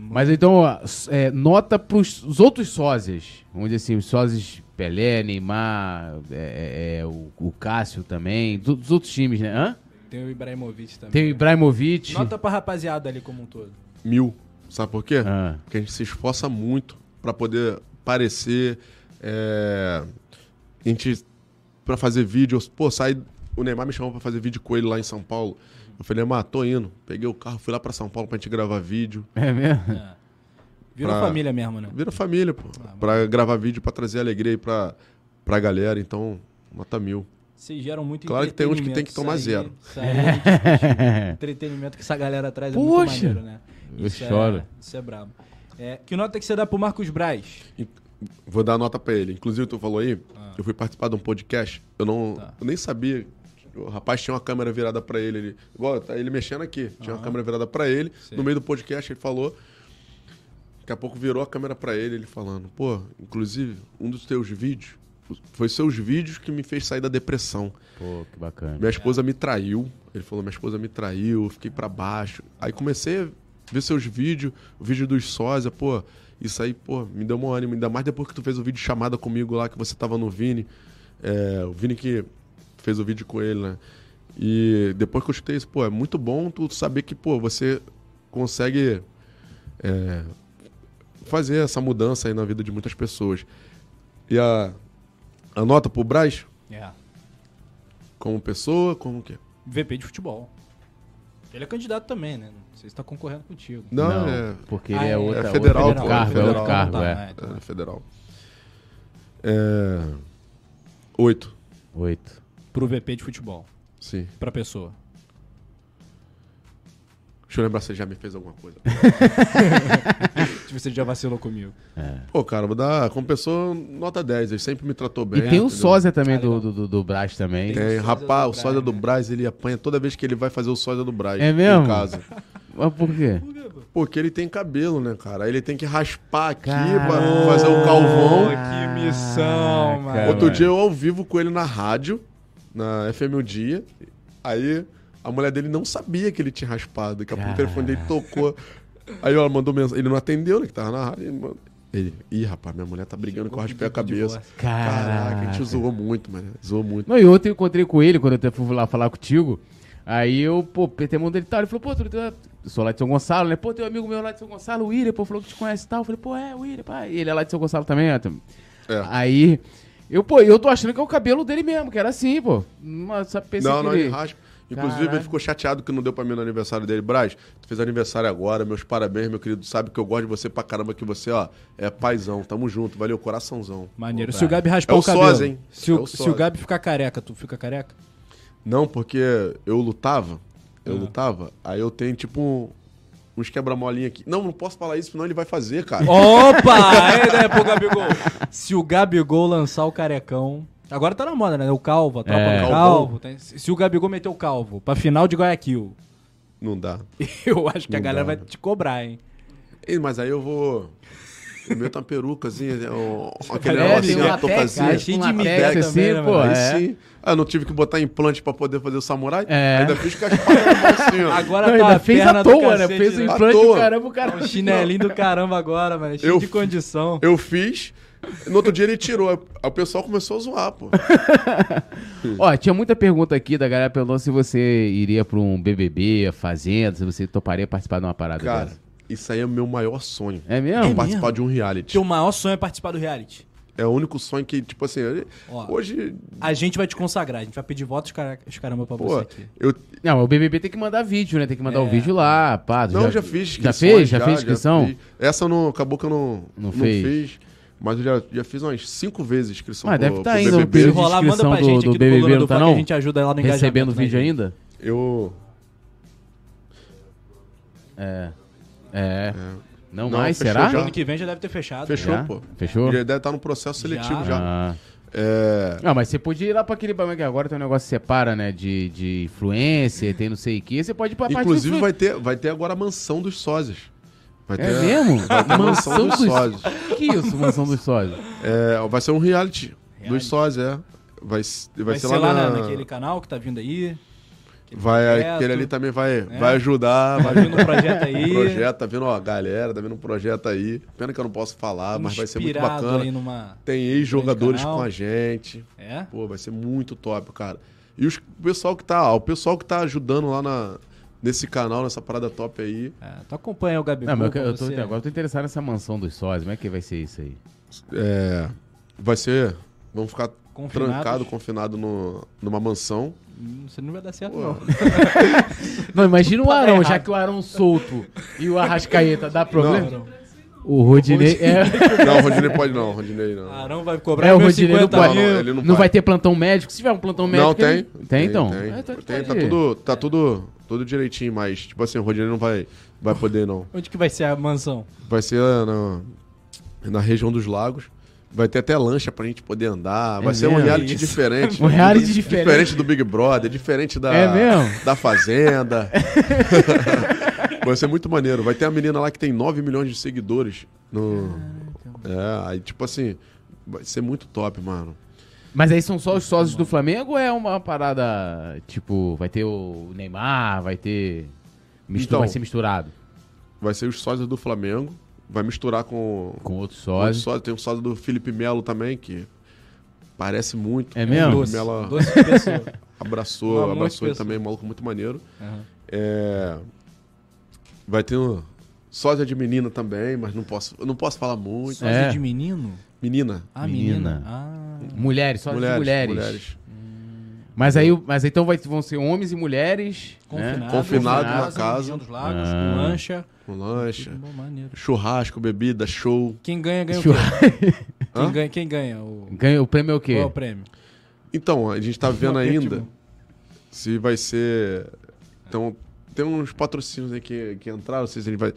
Mas então, ó, é, nota pros os outros sósias. Vamos dizer assim, os sósias Pelé, Neymar, é, é, é, o, o Cássio também, do- dos outros times, né? Hã? Tem o Ibrahimovic também. Tem o Ibrahimovic. Nota pra rapaziada ali como um todo. Mil. Sabe por quê? Ah, Porque a gente se esforça muito pra poder parecer. É... A gente. Pra fazer vídeos. Pô, sai. O Neymar me chamou pra fazer vídeo com ele lá em São Paulo. Eu falei, Neymar, tô indo. Peguei o carro, fui lá pra São Paulo pra gente gravar vídeo. é mesmo? Virou Pra- família mesmo, né? Vira família, pô. Ah, pra gravar vídeo, pra trazer alegria aí pra, pra galera. Então, nota mil. Vocês geram muito Claro que tem uns que tem que tomar entretenimento. zero. Aí, aí é entretenimento que essa galera traz é muito Poxa! maneiro, né? Eu Isso choro. É, isso é brabo. É, que nota que você dá pro Marcos Braz? Vou dar nota pra ele. Inclusive, tu falou aí, eu fui participar de um podcast. Eu não. Tá. Eu nem sabia. O rapaz tinha uma câmera virada pra ele. ele igual, tá ele mexendo aqui. Tinha uma câmera virada pra ele. Sei. No meio do podcast, ele falou. Daqui a pouco virou a câmera pra ele, ele falando, pô, inclusive, um dos teus vídeos. Foi seus vídeos que me fez sair da depressão. Pô, que bacana. Minha esposa me traiu. Ele falou, minha esposa me traiu, eu fiquei pra baixo. Aí comecei a ver seus vídeos, o vídeo dos sósia, pô, isso aí, pô, me deu um ânimo. Ainda mais depois que tu fez o vídeo chamada comigo lá, que você tava no Vini. É, o Vini que fez o vídeo com ele, né? E depois que eu escutei isso, pô, é muito bom tu saber que, pô, você consegue é, fazer essa mudança aí na vida de muitas pessoas. E a, a nota pro Braz, É. como pessoa, como o quê? VP de futebol. Ele é candidato também, né? Não sei se tá concorrendo contigo. Não, é, porque ele Ah, é, é outra, é federal, outro cargo, é federal. outro cargo, Tá, é. então é federal. É, oito, Oito. Pro VP de futebol. sim. Pra pessoa. Deixa eu lembrar se você já me fez alguma coisa. Se você já vacilou comigo. Pô, cara, vou dar, como pessoa, nota 10. Ele sempre me tratou bem. e tem o entendeu? sósia também Ah, do, do, do, do Brás também. Tem, sósia rapaz, do o sósia Braz, do né? Braz, ele apanha toda vez que ele vai fazer o sósia do Braz. É mesmo? Em casa. Mas por quê? Porque ele tem cabelo, né, cara? Aí ele tem que raspar aqui Caramba. pra fazer o calvão. que missão, mano. Outro dia eu ao vivo com ele na rádio, na FM o Dia. Aí a mulher dele não sabia que ele tinha raspado. Daqui a pouco o telefone dele tocou. Aí ela mandou mensagem. Ele não atendeu, né? Que tava na rádio. Ele, mandou- ele ih, rapaz, minha mulher tá brigando que eu raspei a cabeça. Caraca, a gente zoou muito, mano. Zoou muito. Não, e ontem eu encontrei com ele, quando eu até fui lá falar contigo. Aí eu, pô, apertei a mão dele e tal. Ele falou, pô, tu, tu, eu sou lá de São Gonçalo, né? Pô, tem um amigo meu lá de São Gonçalo, o William, pô, falou que te conhece e tal. Eu falei, pô, é, o William, pá. E ele é lá de São Gonçalo também, ó. É. Aí, eu, pô, eu tô achando que é o cabelo dele mesmo, que era assim, pô. Mas só pensei Não, que não, ele... raspa. Inclusive, Caralho. ele ficou chateado que não deu pra mim no aniversário dele. Braz, tu fez aniversário agora, meus parabéns, meu querido. Sabe que eu gosto de você pra caramba, que você, ó, é paizão. Tamo junto, valeu, coraçãozão. Maneiro. Pô, Se o Gabi raspar É o o cabelo. sósia, hein? Se, É o, o se o Gabi ficar careca, tu fica careca? Não, porque eu lutava, eu Ah. lutava, aí eu tenho tipo um- uns quebra-molinha aqui. Não, não posso falar isso, senão ele vai fazer, cara. Opa! Aí, né, pro Gabigol. Se o Gabigol lançar o carecão, Agora tá na moda, né? O calvo, a tropa É. do calvo. Tem- se o Gabigol meter o calvo pra final de Guayaquil, Não dá. eu acho que a Não galera dá. vai te cobrar, hein? Ei, mas aí eu vou. Eu meto uma perucazinha, né, um- aquele É, negocinho, tem uma uma toucazinha. técnica, cheio de migué assim, né, pô? Aí é. sim. Ah, não tive que botar implante pra poder fazer o samurai. É. Ainda fiz com as palmas assim, ó. Agora Não, tá ainda a fez perna à do toa, né? cacete, Fez o né? Implante do caramba, o cara. Um chinelinho do caramba agora, mano. Cheio Eu de condição. Eu fiz. No outro dia ele tirou. O pessoal começou a zoar, pô. Ó, tinha muita pergunta aqui da galera perguntando se você iria pra um BBB, a Fazenda, se você toparia participar de uma parada Cara, dessa. Isso aí é o meu maior sonho. É mesmo? participar de um reality. Teu maior sonho é participar do reality. É o único sonho que, tipo assim, Ó. hoje. A gente vai te consagrar, a gente vai pedir votos os caramba pra Pô, você aqui. eu. Não, o BBB tem que mandar vídeo, né? Tem que mandar o É. vídeo lá, pá. Não, eu já fiz Já fez? Já, fez inscrição? fiz. Essa não, acabou que eu não, Não não, fez. fiz. Mas eu já, já fiz umas cinco vezes inscrição Ah, pro, deve tá pro ainda no BBB. Se rolar, manda inscrição pra do- gente do aqui do BBB, Coluna não do tá não? a gente ajuda lá no engajamento. Recebendo né, vídeo gente? ainda? Eu. É. É. Não, Não, mais, fechou será? já. Ano que vem já deve ter fechado. Fechou, Já? pô. Fechou? Já deve estar no processo seletivo já. Ah. É. Não, mas você podia ir lá pra aquele bagulho que agora tem um negócio que separa, né? De, de influencer, tem não sei o que. Você pode ir pra parte Inclusive influ- vai ter, vai ter agora a mansão dos sósias. Vai É ter, mesmo? Vai ter mansão dos sósias. O que é isso, mansão dos sósios? É, vai ser um reality, dos sósias, é. Vai, vai, Vai, ser, ser lá na, na- naquele canal que tá vindo aí. Aquele Vai, projeto. aquele ali também vai, vai ajudar. Tá Vai vindo um projeto aí. projeto, tá vendo, ó, a galera, tá vendo um projeto aí. Pena que eu não posso falar, mas vai ser muito bacana. aí numa... Tem ex-jogadores com a gente. É? Pô, vai ser muito top, cara. E os, o pessoal que tá, o pessoal que tá ajudando lá na, nesse canal, nessa parada top aí. É, tu acompanha o Gabigol Não, mas eu, eu tô, agora eu tô interessado nessa mansão dos sósios. Como é que vai ser isso aí? É, vai ser. Vamos ficar Confinados. trancado, confinado no, numa mansão. Você não vai dar certo, Pô. não. Não, imagina o dar Arão, já que o Arão solto e o Arrascaeta dá problema. Não, O Rodinei. É, Não, o Rodinei pode não, o Rodinei não. Arão vai cobrar é o Rodinei não 50 pode. Não, não, ele não, não vai. ter plantão médico. Se tiver um plantão médico. Não, tem. ele- Tem, então? Tem, Ah, então Tem, pode tá ir. tudo, tá tudo, tudo direitinho, mas, tipo assim, o Rodinei não vai, vai poder, não. Onde que vai ser a mansão? Vai ser na, na região dos lagos. Vai ter até lancha pra gente poder andar. Vai É ser um reality Isso. diferente. Um reality diferente. Diferente do Big Brother, diferente da, É da Fazenda. vai ser muito maneiro. Vai ter a menina lá que tem 9 milhões de seguidores. No... É, aí tipo assim, vai ser muito top, mano. Mas aí são só os sósios do Flamengo ou é uma parada, tipo, vai ter o Neymar, vai ter... Mistura, Então. vai ser misturado Vai ser os sósios do Flamengo. Vai misturar com, com outros sósios. sósios. Tem o sócio do Felipe Melo também, que parece muito. É mesmo? O Doce. Felipe Melo Doce abraçou, Um abraçou ele também, um maluco muito maneiro. Aham. É, vai ter um sósia de menina também, mas não posso, não posso falar muito. Sósia É. de menino? Menina. Ah, Menina. menina. Ah. Mulheres, sósios de mulheres. mulheres. Mas aí, o- mas então vai, vão ser homens e mulheres, né? Confinado. Confinado na casa. dos lagos, Ah. com lancha. Com lancha, bom, churrasco, bebida, show. Quem ganha, ganha o Churra- quê? Quem ganha, quem ganha? O... Ganha, o prêmio é o quê? Qual é o prêmio? Então, a gente tá vendo Não, ainda tipo- se vai ser. Então, tem uns patrocínios aí que, que entraram, não sei se ele vai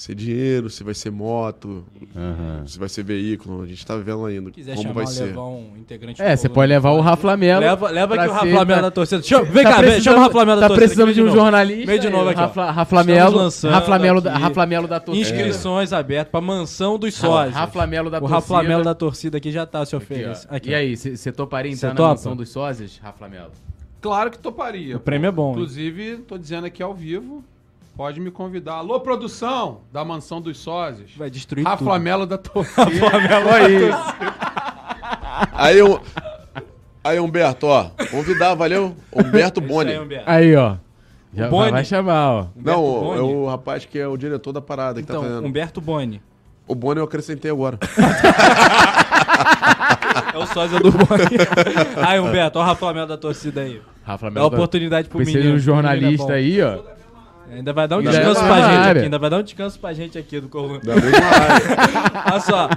ser dinheiro, se vai ser moto, Aham. se vai ser veículo. A gente tá vendo ainda Se quiser como chamar, vai ser. levar um integrante É, você pode levar o. Rafa Melo. Leva, leva aqui o Rafa Melo da torcida. Chama, vem Tá cá, vem, precisando- chama o Rafa Melo da Tá torcida. precisando aqui, de um jornalista. Vem de novo aqui. Rafa, Melo. Rafa Melo, da, Rafa Melo da torcida. Inscrições abertas pra mansão dos sócios. Rafa Melo da o torcida. Rafa Melo da torcida aqui já tá se oferecendo. Aqui, e aí, você toparia entrar na topa? mansão dos sósias, Rafa Melo? Claro que toparia. O prêmio é bom? Inclusive, tô dizendo aqui ao vivo, pode me convidar. Alô, produção da Mansão dos Sósios. Vai destruir Rafa tudo. Melo da torcida. aí. aí, eu- aí, Humberto, ó. Convidar, valeu? Humberto Boni. Aí, Humberto. Aí, ó. Já Boni. vai, chamar, ó. Não, é Boni? o rapaz que é o diretor da parada que tá Então, fazendo. Humberto Boni. O Boni eu acrescentei agora. É o sósia do Boni. aí, Humberto, ó o Rafa da torcida aí. Rafa Dá Melo. da- oportunidade pro menino. um jornalista Menino é aí, ó. Ainda vai dar um descanso é pra na gente área. aqui. Ainda vai dar um descanso pra gente aqui do Coluna. Da mesma área. Olha só.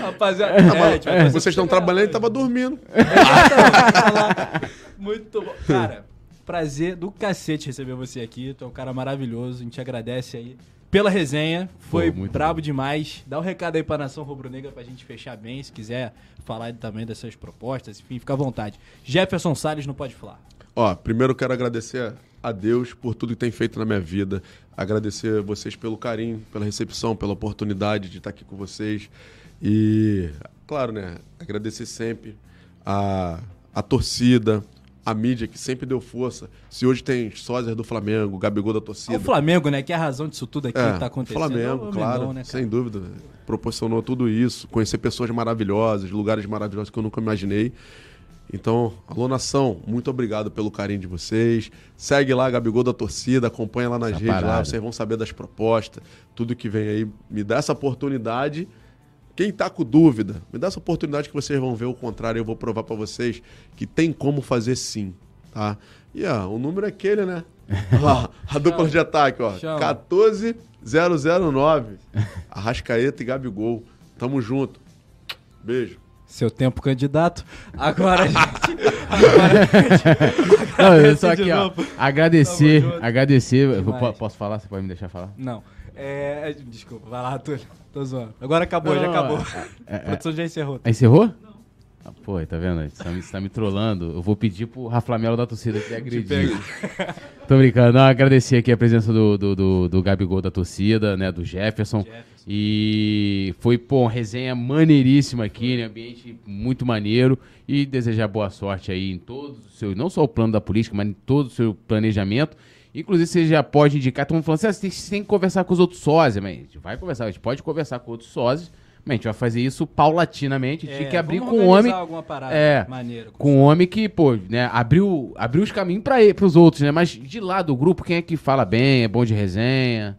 Rapaziada, é, fazer vocês estão trabalhando e tava dormindo. Muito bom. Cara, prazer do cacete receber você aqui. Tu é um cara maravilhoso. A gente agradece aí pela resenha. Foi Pô, brabo demais. Dá um recado aí pra Nação Rubro-Negra pra gente fechar bem. Se quiser falar também dessas propostas, enfim, fica à vontade. Jefferson Salles não pode falar. Ó, primeiro quero agradecer a Deus por tudo que tem feito na minha vida. Agradecer vocês pelo carinho, pela recepção, pela oportunidade de estar aqui com vocês. E, claro, né? Agradecer sempre a, a torcida, a mídia que sempre deu força. Se hoje tem sósias do Flamengo, Gabigol da É torcida. o Flamengo, né? Que é a razão disso tudo aqui que tá acontecendo. Flamengo, É claro, né, cara? sem dúvida. Proporcionou tudo isso. Conhecer pessoas maravilhosas, lugares maravilhosos que eu nunca imaginei. Então, alô nação, muito obrigado pelo carinho de vocês. Segue lá, Gabigol da Torcida, acompanha lá nas Essa redes, lá, parada. vocês vão saber das propostas, tudo que vem aí. Me dá essa oportunidade. Quem tá com dúvida, me dá essa oportunidade que vocês vão ver o contrário. Eu vou provar pra vocês que tem como fazer sim, tá? E ó, o número é aquele, né? Ó, a dupla de ataque, ó. Chama. 14009. Arrascaeta e Gabigol. Tamo junto. Beijo. Seu tempo candidato. Agora a gente. Não, eu só aqui, ó. Agradecer, agradecer. Eu po- posso falar? Você pode me deixar falar? Não. É, desculpa, vai lá, Túlio. Tô zoando. Agora acabou, já Não, acabou. é- a produção já encerrou. Ah, encerrou? Ah, pô, tá vendo? Você tá, me, você tá me trollando. Eu vou pedir pro Raflamelo da torcida te agredir. Tô brincando. Não, agradecer aqui a presença do, do, do, do Gabigol da torcida, né? Do Jefferson. E foi, pô, uma resenha maneiríssima aqui, né? Ambiente muito maneiro. E desejar boa sorte aí em todos os seus, não só o plano da política, mas em todo o seu planejamento. Inclusive, você já pode indicar, todo mundo falando assim, ah, você tem, que conversar com os outros sócios, mas a gente vai conversar, a gente pode conversar com outros sócios, a gente vai fazer isso paulatinamente, a gente tem que abrir É, com um homem, alguma parada é, maneira. com um homem que, pô, né, abriu, abriu os caminhos para os outros, né, mas de lá do grupo, quem é que fala bem, é bom de resenha,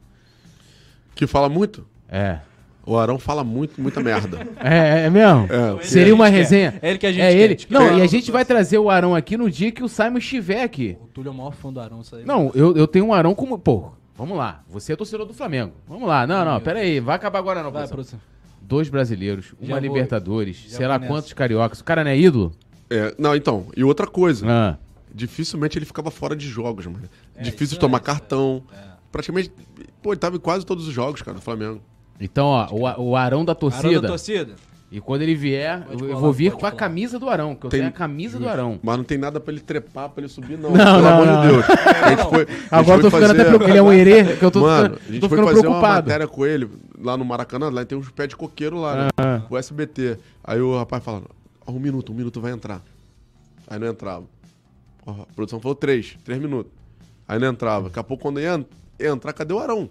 Que fala muito? é... O Arão fala muito, muita merda. É, é mesmo? É, Seria uma resenha. quer. É ele que a gente É quer. ele. Tipo, Não, é e a gente vai trazer o Arão aqui no dia que o Simon estiver aqui. O Túlio é o maior fã do Arão, isso aí. Não, eu, eu tenho um Arão como. Pô, vamos lá. Você é torcedor do Flamengo. Vamos lá. Não, não, pera aí. Vai acabar agora não, Vai, produção. Dois brasileiros, Já uma vou- Libertadores, já sei lá vou quantos cariocas. O cara não é ídolo? É, não, então, e outra coisa. Ah. Dificilmente ele ficava fora de jogos, mano. É, Difícil de tomar é, cartão. Praticamente. Pô, ele tava em quase todos os jogos, cara, do Flamengo. Então, ó, o, o Arão da torcida. Arão da torcida. E quando ele vier, Pode eu, vou vir com a camisa do Arão, que eu Tem- tenho a camisa do Arão. Mas não tem nada pra ele trepar, pra ele subir, não. Não, pelo não, amor não. de Deus. A gente foi- Agora eu tô ficando até fazer- preocupado. Ele é um herê, que eu tô, Mano, ficando- a gente tô foi ficando fazer uma preocupado. matéria com ele lá no Maracanã, lá tem uns pés de coqueiro lá, né? Ah. O SBT. Aí o rapaz fala, ó, um minuto, um minuto vai entrar. Aí não entrava. A produção falou três, três minutos. Aí não entrava. Daqui a pouco, quando ia entrar, cadê o Arão?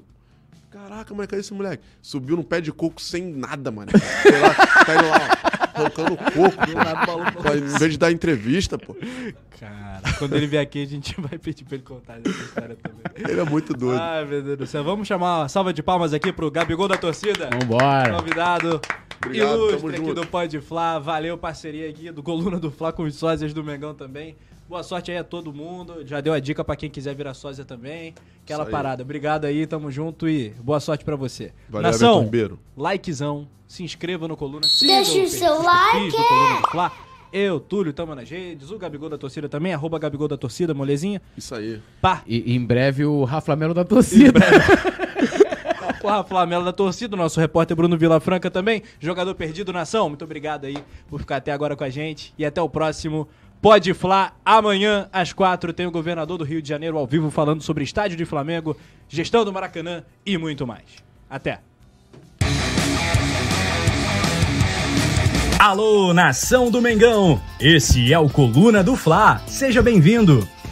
Caraca, mas cadê esse moleque? Subiu num pé de coco sem nada, mano. Sei lá, tá indo lá, arrancando coco. Pô, em vez de dar entrevista, pô. Cara, quando ele vier aqui, a gente vai pedir pra ele contar essa história também. Ele é muito doido. Ai, meu Deus do céu. Vamos chamar uma salva de palmas aqui pro Gabigol da torcida. Vambora. Convidado Obrigado, ilustre aqui junto. do Pode Fla. Valeu, parceria aqui do Coluna do Fla com os sósias do Mengão também. Boa sorte aí a todo mundo. Já deu a dica pra quem quiser virar sósia também. Aquela parada. Obrigado aí, tamo junto e boa sorte pra você. Valeu, Nação, Ribeiro. likezão, se inscreva no Coluna. Deixa o seu like. Coluna Fla. Eu, Túlio, tamo nas redes. O Gabigol da torcida também, arroba Gabigol da torcida, molezinha. Isso aí. Pá, E, e em breve o Raflamelo da torcida. Porra, Flamengo da torcida, o nosso repórter Bruno Vilafranca também, jogador perdido nação. Muito obrigado aí por ficar até agora com a gente e até o próximo Pode Fla. Amanhã às quatro tem o governador do Rio de Janeiro ao vivo falando sobre estádio de Flamengo, gestão do Maracanã e muito mais. Até. Alô, nação do Mengão! Esse é o Coluna do Fla. Seja bem-vindo!